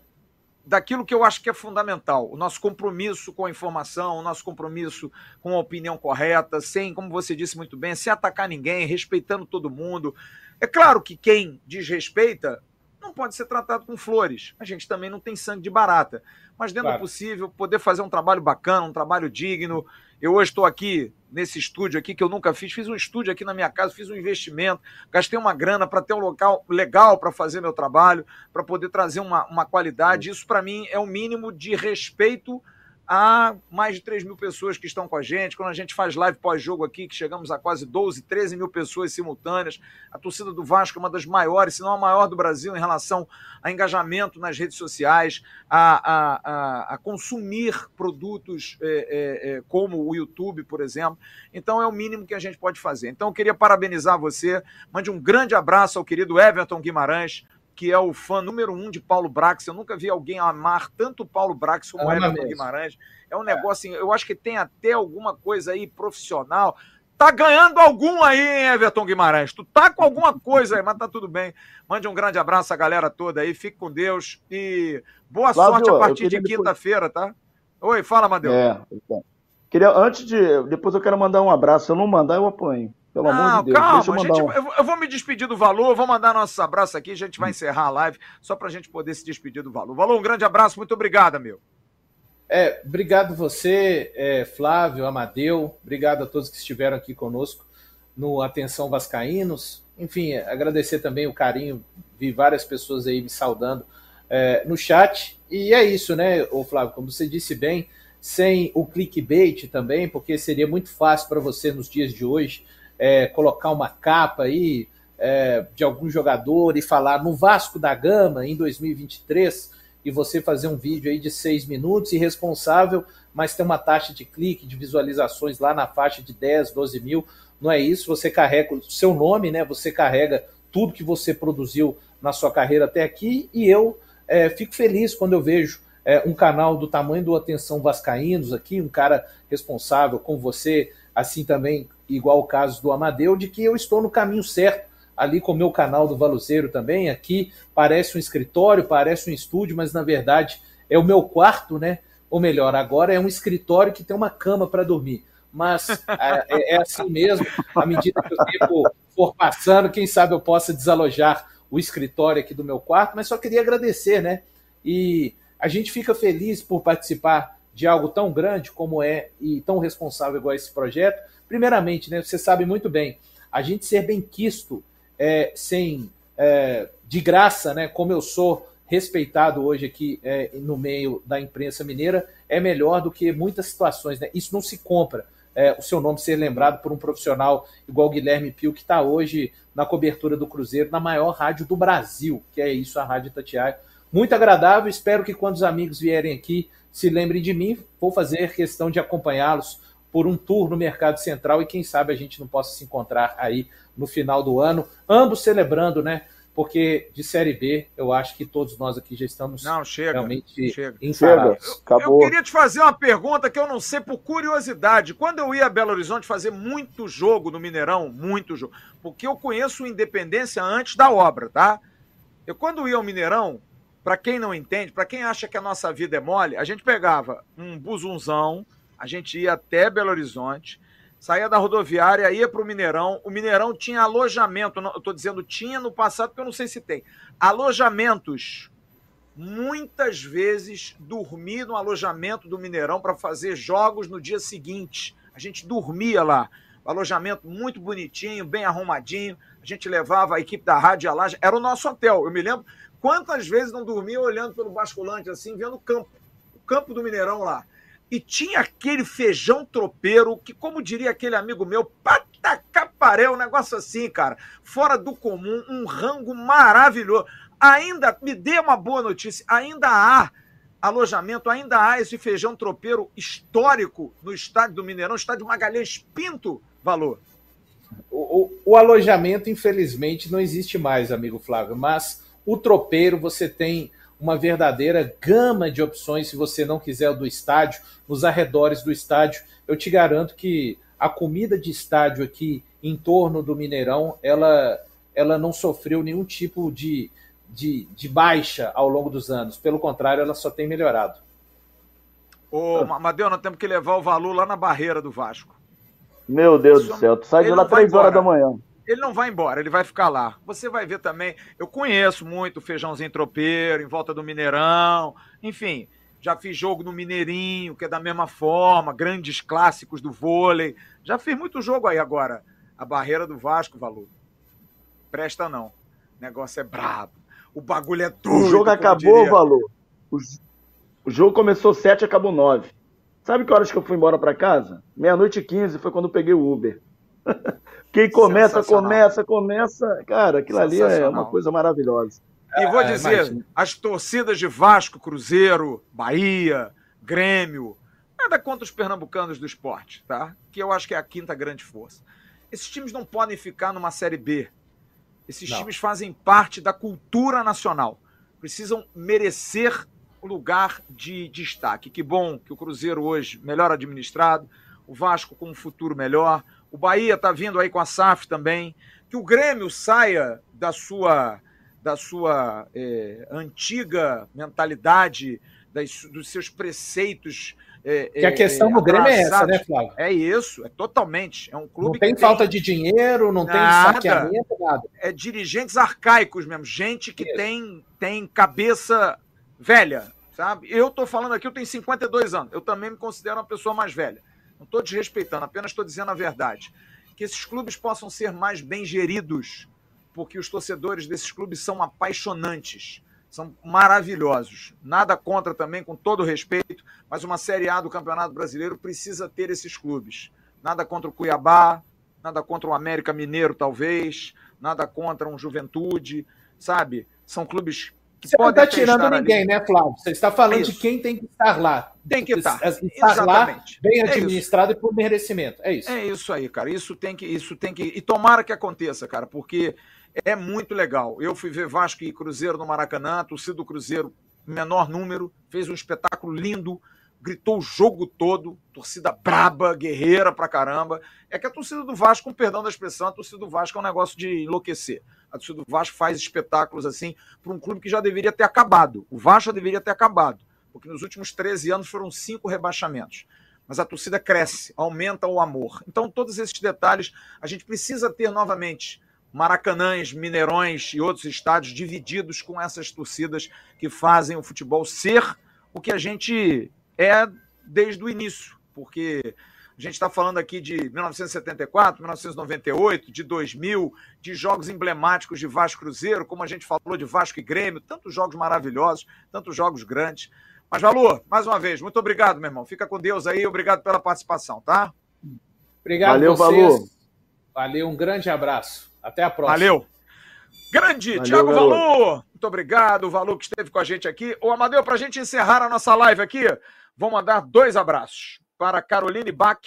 daquilo que eu acho que é fundamental, o nosso compromisso com a informação, o nosso compromisso com a opinião correta, sem, como você disse muito bem, sem atacar ninguém, respeitando todo mundo. É claro que quem desrespeita não pode ser tratado com flores. A gente também não tem sangue de barata. Mas dentro claro. do possível, poder fazer um trabalho bacana, um trabalho digno. Eu hoje estou aqui nesse estúdio aqui que eu nunca fiz. Fiz um estúdio aqui na minha casa, fiz um investimento, gastei uma grana para ter um local legal para fazer meu trabalho, para poder trazer uma, uma qualidade. Isso, para mim, é o mínimo de respeito há mais de 3 mil pessoas que estão com a gente. Quando a gente faz live pós-jogo aqui, que chegamos a quase 12, 13 mil pessoas simultâneas. A torcida do Vasco é uma das maiores, se não a maior do Brasil, em relação a engajamento nas redes sociais, a, a, a, a consumir produtos é, é, é, como o YouTube, por exemplo. Então é o mínimo que a gente pode fazer. Então eu queria parabenizar você. Mande um grande abraço ao querido Everton Guimarães que é o fã número um de Paulo Brax. Eu nunca vi alguém amar tanto Paulo Brax como é Everton Guimarães. É um negócio, assim, eu acho que tem até alguma coisa aí profissional. Tá ganhando algum aí, hein, Everton Guimarães? Tu tá com alguma coisa aí, mas tá tudo bem. Mande um grande abraço à galera toda aí, fique com Deus e boa Flávio, sorte a partir de quinta-feira, tá? Oi, fala, Madeu. É, então. Queria, antes de. Depois eu quero mandar um abraço. Se eu não mandar, eu apanho. Pelo não, amor de Deus. Calma, eu, gente, um... eu, vou me despedir do Valor, vou mandar nossos abraços aqui, a gente vai encerrar a live, só para a gente poder se despedir do Valor. Valor, um grande abraço, muito obrigado, meu. É, obrigado você, é, Flávio, Amadeu, obrigado a todos que estiveram aqui conosco no Atenção Vascaínos. Enfim, agradecer também o carinho, vi várias pessoas aí me saudando é, no chat. E é isso, né, ô Flávio, como você disse bem, sem o clickbait também, porque seria muito fácil para você nos dias de hoje é, colocar uma capa aí é, de algum jogador e falar no Vasco da Gama em 2023 e você fazer um vídeo aí de seis minutos e responsável, mas ter uma taxa de clique, de visualizações lá na faixa de 10, 12 mil. Não é isso, você carrega o seu nome, né? Você carrega tudo que você produziu na sua carreira até aqui e eu é, fico feliz quando eu vejo é, um canal do tamanho do Atenção Vascaínos aqui, um cara responsável com você, assim também, igual o caso do Amadeu, de que eu estou no caminho certo, ali com o meu canal do Valuzeiro também, aqui parece um escritório, parece um estúdio, mas na verdade é o meu quarto, né? Ou melhor, agora é um escritório que tem uma cama para dormir. Mas é, é, é assim mesmo, à medida que o tempo for passando, quem sabe eu possa desalojar o escritório aqui do meu quarto, mas só queria agradecer, né? E a gente fica feliz por participar de algo tão grande como é e tão responsável igual esse projeto. Primeiramente, né, você sabe muito bem, a gente ser bem quisto é, sem é, de graça, né, como eu sou respeitado hoje aqui é, no meio da imprensa mineira, é melhor do que muitas situações. Né? Isso não se compra. É, o seu nome ser lembrado por um profissional igual Guilherme Pio, que está hoje na cobertura do Cruzeiro, na maior rádio do Brasil, que é isso, a Rádio Tatiaia muito agradável. Espero que quando os amigos vierem aqui se lembrem de mim. Vou fazer questão de acompanhá-los por um tour no Mercado Central e quem sabe a gente não possa se encontrar aí no final do ano, ambos celebrando, né? Porque de Série B, eu acho que todos nós aqui já estamos não, chega, realmente chega. Eu, eu, queria te fazer uma pergunta que eu não sei por curiosidade. Quando eu ia a Belo Horizonte fazer muito jogo no Mineirão, muito jogo, porque eu conheço o Independência antes da obra, tá? Eu quando ia ao Mineirão, para quem não entende, para quem acha que a nossa vida é mole, a gente pegava um buzunzão, a gente ia até Belo Horizonte, saía da rodoviária, ia para o Mineirão. O Mineirão tinha alojamento, eu estou dizendo tinha no passado, porque eu não sei se tem. Alojamentos. Muitas vezes dormi no alojamento do Mineirão para fazer jogos no dia seguinte. A gente dormia lá. alojamento muito bonitinho, bem arrumadinho. A gente levava a equipe da rádio lá. Era o nosso hotel. Eu me lembro Quantas vezes não dormia olhando pelo basculante assim, vendo o campo, o campo do Mineirão lá. E tinha aquele feijão tropeiro que, como diria aquele amigo meu, patacaparé, um negócio assim, cara, fora do comum, um rango maravilhoso. Ainda, me dê uma boa notícia, ainda há alojamento, ainda há esse feijão tropeiro histórico no estádio do Mineirão, estádio Magalhães Pinto, valor. O, o, o alojamento, infelizmente, não existe mais, amigo Flávio, mas o tropeiro, você tem uma verdadeira gama de opções se você não quiser o do estádio, nos arredores do estádio. Eu te garanto que a comida de estádio aqui em torno do Mineirão, ela, ela não sofreu nenhum tipo de, de, de baixa ao longo dos anos. Pelo contrário, ela só tem melhorado. Ô, Madeu, nós temos que levar o valor lá na barreira do Vasco. Meu Deus do céu, tu sai de lá três horas da manhã. Ele não vai embora, ele vai ficar lá. Você vai ver também. Eu conheço muito o feijãozinho tropeiro, em volta do Mineirão. Enfim, já fiz jogo no Mineirinho, que é da mesma forma, grandes clássicos do vôlei. Já fiz muito jogo aí agora. A barreira do Vasco, valor. Presta não. O negócio é brabo. O bagulho é tudo. O jogo acabou, valor. O, o jogo começou sete, acabou nove. Sabe que horas que eu fui embora para casa? Meia-noite e quinze foi quando eu peguei o Uber. Quem começa, começa, começa. Cara, aquilo ali é uma coisa maravilhosa. E vou é, dizer, as torcidas de Vasco, Cruzeiro, Bahia, Grêmio, nada contra os pernambucanos do esporte, tá? Que eu acho que é a quinta grande força. Esses times não podem ficar numa Série B. Esses não. times fazem parte da cultura nacional. Precisam merecer o lugar de destaque. Que bom que o Cruzeiro hoje melhor administrado, o Vasco com um futuro melhor, o Bahia está vindo aí com a SAF também. Que o Grêmio saia da sua, da sua é, antiga mentalidade, das, dos seus preceitos. É, que a questão é, do Grêmio é essa, né, Flávio? É isso, é totalmente. É um clube não tem falta de dinheiro, não nada, tem saqueamento, nada. É dirigentes arcaicos mesmo, gente que tem, tem cabeça velha, sabe? Eu tô falando aqui, eu tenho 52 anos, eu também me considero uma pessoa mais velha. Não estou desrespeitando, apenas estou dizendo a verdade. Que esses clubes possam ser mais bem geridos, porque os torcedores desses clubes são apaixonantes, são maravilhosos. Nada contra também, com todo respeito, mas uma Série A do Campeonato Brasileiro precisa ter esses clubes. Nada contra o Cuiabá, nada contra o América Mineiro, talvez, nada contra um Juventude, sabe? São clubes você não está tirando ninguém, ali. né, Flávio? Você está falando de quem tem que estar lá. Tem que estar. Estar Exatamente. lá, bem é administrado é e por merecimento. É isso. É isso aí, cara. Isso tem que, isso tem que. E tomara que aconteça, cara, porque é muito legal. Eu fui ver Vasco e Cruzeiro no Maracanã, torcida do Cruzeiro menor número, fez um espetáculo lindo, gritou o jogo todo, torcida braba, guerreira pra caramba. É que a torcida do Vasco, com perdão da expressão, a torcida do Vasco é um negócio de enlouquecer. A torcida do Vasco faz espetáculos assim para um clube que já deveria ter acabado. O Vasco já deveria ter acabado, porque nos últimos 13 anos foram cinco rebaixamentos. Mas a torcida cresce, aumenta o amor. Então, todos esses detalhes a gente precisa ter novamente. Maracanãs, Mineirões e outros estádios divididos com essas torcidas que fazem o futebol ser o que a gente é desde o início, porque a gente está falando aqui de 1974, 1998, de 2000, de jogos emblemáticos de Vasco Cruzeiro, como a gente falou de Vasco e Grêmio, tantos jogos maravilhosos, tantos jogos grandes. Mas, Valor, mais uma vez, muito obrigado, meu irmão. Fica com Deus aí, obrigado pela participação, tá? Obrigado, Valeu, vocês. Valor. Valeu, um grande abraço. Até a próxima. Valeu. Grande, Valeu, Thiago Valor. Muito obrigado, o Valor que esteve com a gente aqui. Ô, Amadeu, para a gente encerrar a nossa live aqui, vou mandar dois abraços para Caroline Bach,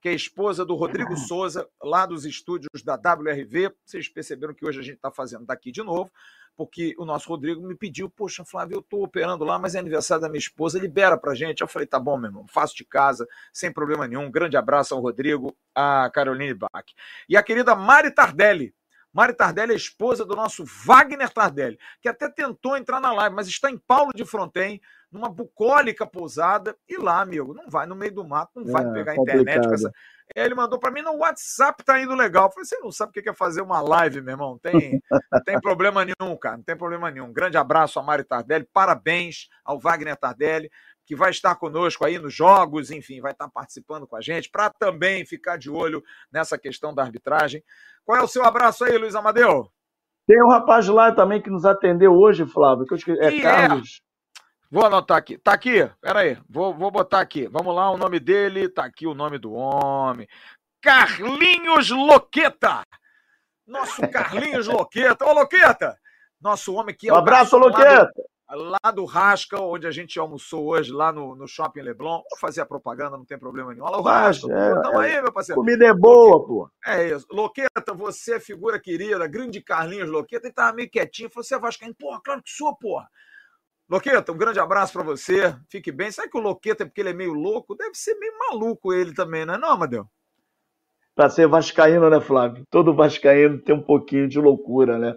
que é esposa do Rodrigo Souza, lá dos estúdios da WRV. Vocês perceberam que hoje a gente está fazendo daqui de novo, porque o nosso Rodrigo me pediu, poxa, Flávio, eu estou operando lá, mas é aniversário da minha esposa, libera para gente. Eu falei, tá bom, meu irmão, faço de casa, sem problema nenhum. Um grande abraço ao Rodrigo, a Caroline Bach. E a querida Mari Tardelli, Mari Tardelli é esposa do nosso Wagner Tardelli, que até tentou entrar na live, mas está em Paulo de Fronten, numa bucólica pousada, e lá, amigo, não vai no meio do mato, não vai é, pegar a internet com essa. Ele mandou para mim no WhatsApp, tá indo legal. Eu falei, você não sabe o que é fazer uma live, meu irmão? Tem, não tem problema nenhum, cara, não tem problema nenhum. grande abraço a Mari Tardelli, parabéns ao Wagner Tardelli, que vai estar conosco aí nos jogos, enfim, vai estar participando com a gente, para também ficar de olho nessa questão da arbitragem. Qual é o seu abraço aí, Luiz Amadeu? Tem um rapaz lá também que nos atendeu hoje, Flávio, que eu esqueci, é, é Carlos. É? Vou anotar aqui. Tá aqui, peraí, vou, vou botar aqui. Vamos lá, o nome dele, tá aqui o nome do homem. Carlinhos Loqueta. Nosso Carlinhos Loqueta. Ô, Loqueta! Nosso homem que é Um abraço, Loqueta! lá do Rasca, onde a gente almoçou hoje, lá no, no Shopping Leblon. Vou fazer a propaganda, não tem problema nenhum. Olha o Rasca, é, tamo é, aí, meu parceiro. Comida é boa, pô. É isso. Loqueta, você é figura querida, grande Carlinhos Loqueta, ele tava meio quietinho, falou, você é vascaíno? Porra, claro que sou, porra. Loqueta, um grande abraço para você, fique bem. Sabe que o Loqueta, é porque ele é meio louco, deve ser meio maluco ele também, não é não, Amadeu? Pra ser vascaíno, né, Flávio? Todo vascaíno tem um pouquinho de loucura, né?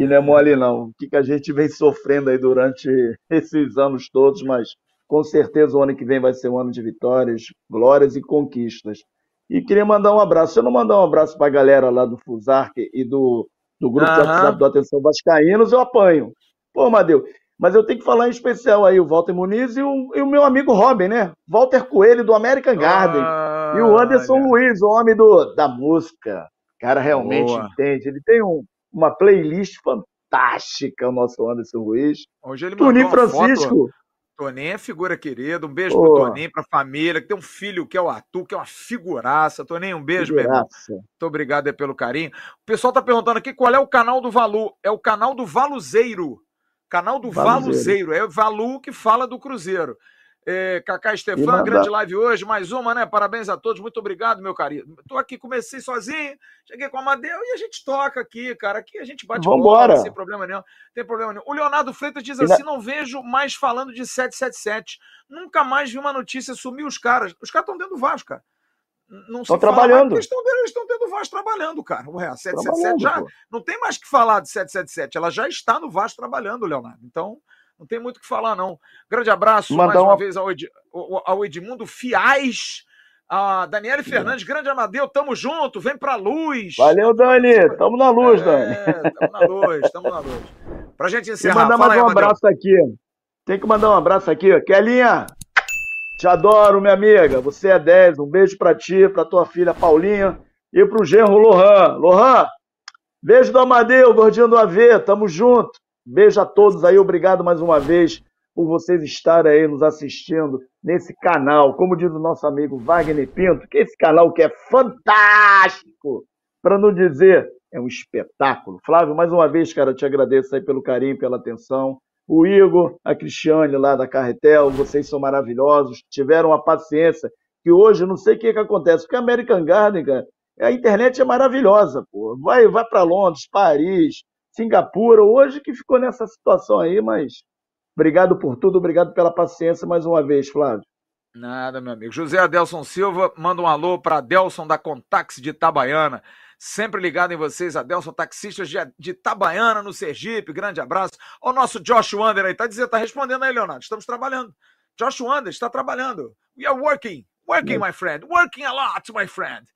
que não é mole não. O que, que a gente vem sofrendo aí durante esses anos todos, mas com certeza o ano que vem vai ser um ano de vitórias, glórias e conquistas. E queria mandar um abraço. Se eu não mandar um abraço para a galera lá do Fusarc e do, do grupo uhum. de WhatsApp do Atenção Vascaínos, eu apanho. Pô, Madeu, mas eu tenho que falar em especial aí o Walter Muniz e o, e o meu amigo Robin, né? Walter Coelho, do American Garden. Ah, e o Anderson olha. Luiz, o homem do, da música. O cara realmente Boa. entende. Ele tem um, uma playlist fantástica, o nosso Anderson Luiz. Hoje ele Toninho Francisco. Foto. Toninho é figura querida. Um beijo Pô. pro Toninho, pra família, que tem um filho que é o Arthur, que é uma figuraça. Toninho, um beijo, figuraça. meu irmão. Muito obrigado pelo carinho. O pessoal tá perguntando aqui qual é o canal do Valu. É o canal do Valuzeiro. Canal do Valuzeiro. Valuzeiro. É o Valu que fala do Cruzeiro. É, Cacá Estefan, grande live hoje, mais uma, né? Parabéns a todos, muito obrigado, meu carinho. Tô aqui, comecei sozinho, cheguei com a Amadeu e a gente toca aqui, cara. Aqui a gente bate bola, sem problema nenhum, tem problema nenhum. O Leonardo Freitas diz assim: não vejo mais falando de 777. Nunca mais vi uma notícia, sumiu os caras. Os caras estão dentro do Vasco, cara. Não estão trabalhando. Eles estão dentro do Vasco trabalhando, cara. O Real 777 já. Pô. Não tem mais que falar de 777. Ela já está no Vasco trabalhando, Leonardo. Então. Não tem muito o que falar, não. Grande abraço Mandar mais uma, uma vez ao, Ed, ao Edmundo Fiais, a Daniele Fernandes, grande Amadeu, tamo junto, vem pra luz. Valeu, Dani, tamo na luz, é, Dani. Tamo na luz, tamo na luz. Pra gente encerrar, Tem que mandar mais um abraço aqui. Tem que mandar um abraço aqui. Kelinha, te adoro, minha amiga. Você é 10. Um beijo pra ti, pra tua filha Paulinha e pro genro Lohan. Lohan, beijo do Amadeu, gordinho do AV, tamo junto. Beijo a todos aí, obrigado mais uma vez por vocês estarem aí nos assistindo nesse canal, como diz o nosso amigo Wagner Pinto, que esse canal que é fantástico, para não dizer é um espetáculo. Flávio, mais uma vez, cara, te agradeço aí pelo carinho, pela atenção. O Igor, a Cristiane lá da Carretel, vocês são maravilhosos, tiveram a paciência, que hoje não sei o que, que acontece, porque a American Garden, cara, a internet é maravilhosa, pô. Vai, vai para Londres, Paris, Singapura, hoje que ficou nessa situação aí, mas Obrigado por tudo, obrigado pela paciência mais uma vez, Flávio. Nada, meu amigo. José Adelson Silva, manda um alô para Adelson da Contax de Itabaiana. Sempre ligado em vocês, Adelson, taxistas de, de Itabaiana, no Sergipe. Grande abraço. O nosso Josh Wander aí, tá dizendo, tá respondendo aí, Leonardo. Estamos trabalhando. Josh Wander está trabalhando. We are working, working, my friend. Working a lot, my friend.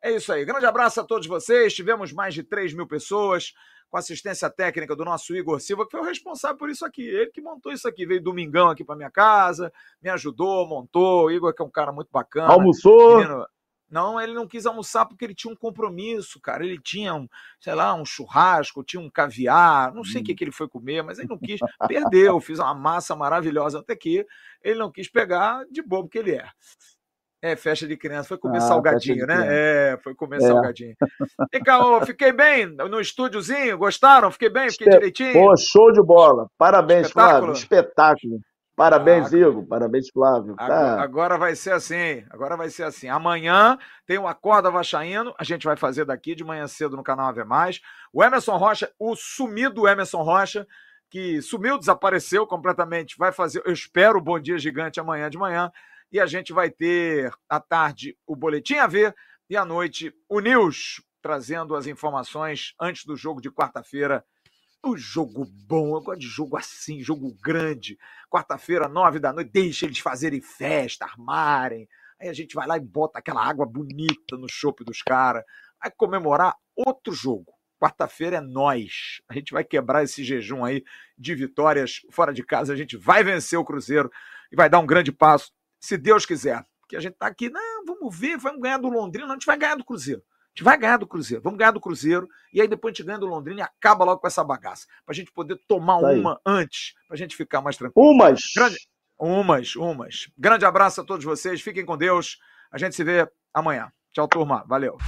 É isso aí. Grande abraço a todos vocês. Tivemos mais de 3 mil pessoas com assistência técnica do nosso Igor Silva, que foi o responsável por isso aqui. Ele que montou isso aqui, veio domingão aqui para minha casa, me ajudou, montou. O Igor, que é um cara muito bacana. Almoçou? Menino, não, ele não quis almoçar porque ele tinha um compromisso, cara. Ele tinha, um, sei lá, um churrasco, tinha um caviar, não sei o que, hum. que ele foi comer, mas ele não quis, perdeu. Fiz uma massa maravilhosa até que ele não quis pegar de bobo que ele é. É, festa de criança, foi comer ah, salgadinho, né? É, foi comer é. salgadinho. E Caô, fiquei bem no estúdiozinho? Gostaram? Fiquei bem? Fiquei Espe... direitinho? Pô, show de bola. Parabéns, Espetáculo. Flávio. Espetáculo. Parabéns, ah, Igor. Parabéns, Flávio. Tá. Agora, agora, vai ser assim. Agora vai ser assim. Amanhã tem o Acorda Vascaíno. A gente vai fazer daqui de manhã cedo no canal Ave Mais. O Emerson Rocha, o sumido Emerson Rocha, que sumiu, desapareceu completamente, vai fazer, eu espero, o Bom Dia Gigante amanhã de manhã e a gente vai ter à tarde o Boletim a ver e à noite o News, trazendo as informações antes do jogo de quarta-feira. O jogo bom, eu gosto de jogo assim, jogo grande. Quarta-feira, nove da noite, deixa eles fazerem festa, armarem. Aí a gente vai lá e bota aquela água bonita no chope dos caras. Vai comemorar outro jogo. Quarta-feira é nós. A gente vai quebrar esse jejum aí de vitórias fora de casa. A gente vai vencer o Cruzeiro e vai dar um grande passo se Deus quiser. Porque a gente está aqui, não, vamos ver, vamos ganhar do Londrina, não, a gente vai ganhar do Cruzeiro. Gente vai ganhar do Cruzeiro, vamos ganhar do Cruzeiro, e aí depois a gente ganha do Londrina e acaba logo com essa bagaça. Para a gente poder tomar tá uma antes, para a gente ficar mais tranquilo. Umas! Grande... Umas, umas. Grande abraço a todos vocês, fiquem com Deus. A gente se vê amanhã. Tchau, turma. Valeu.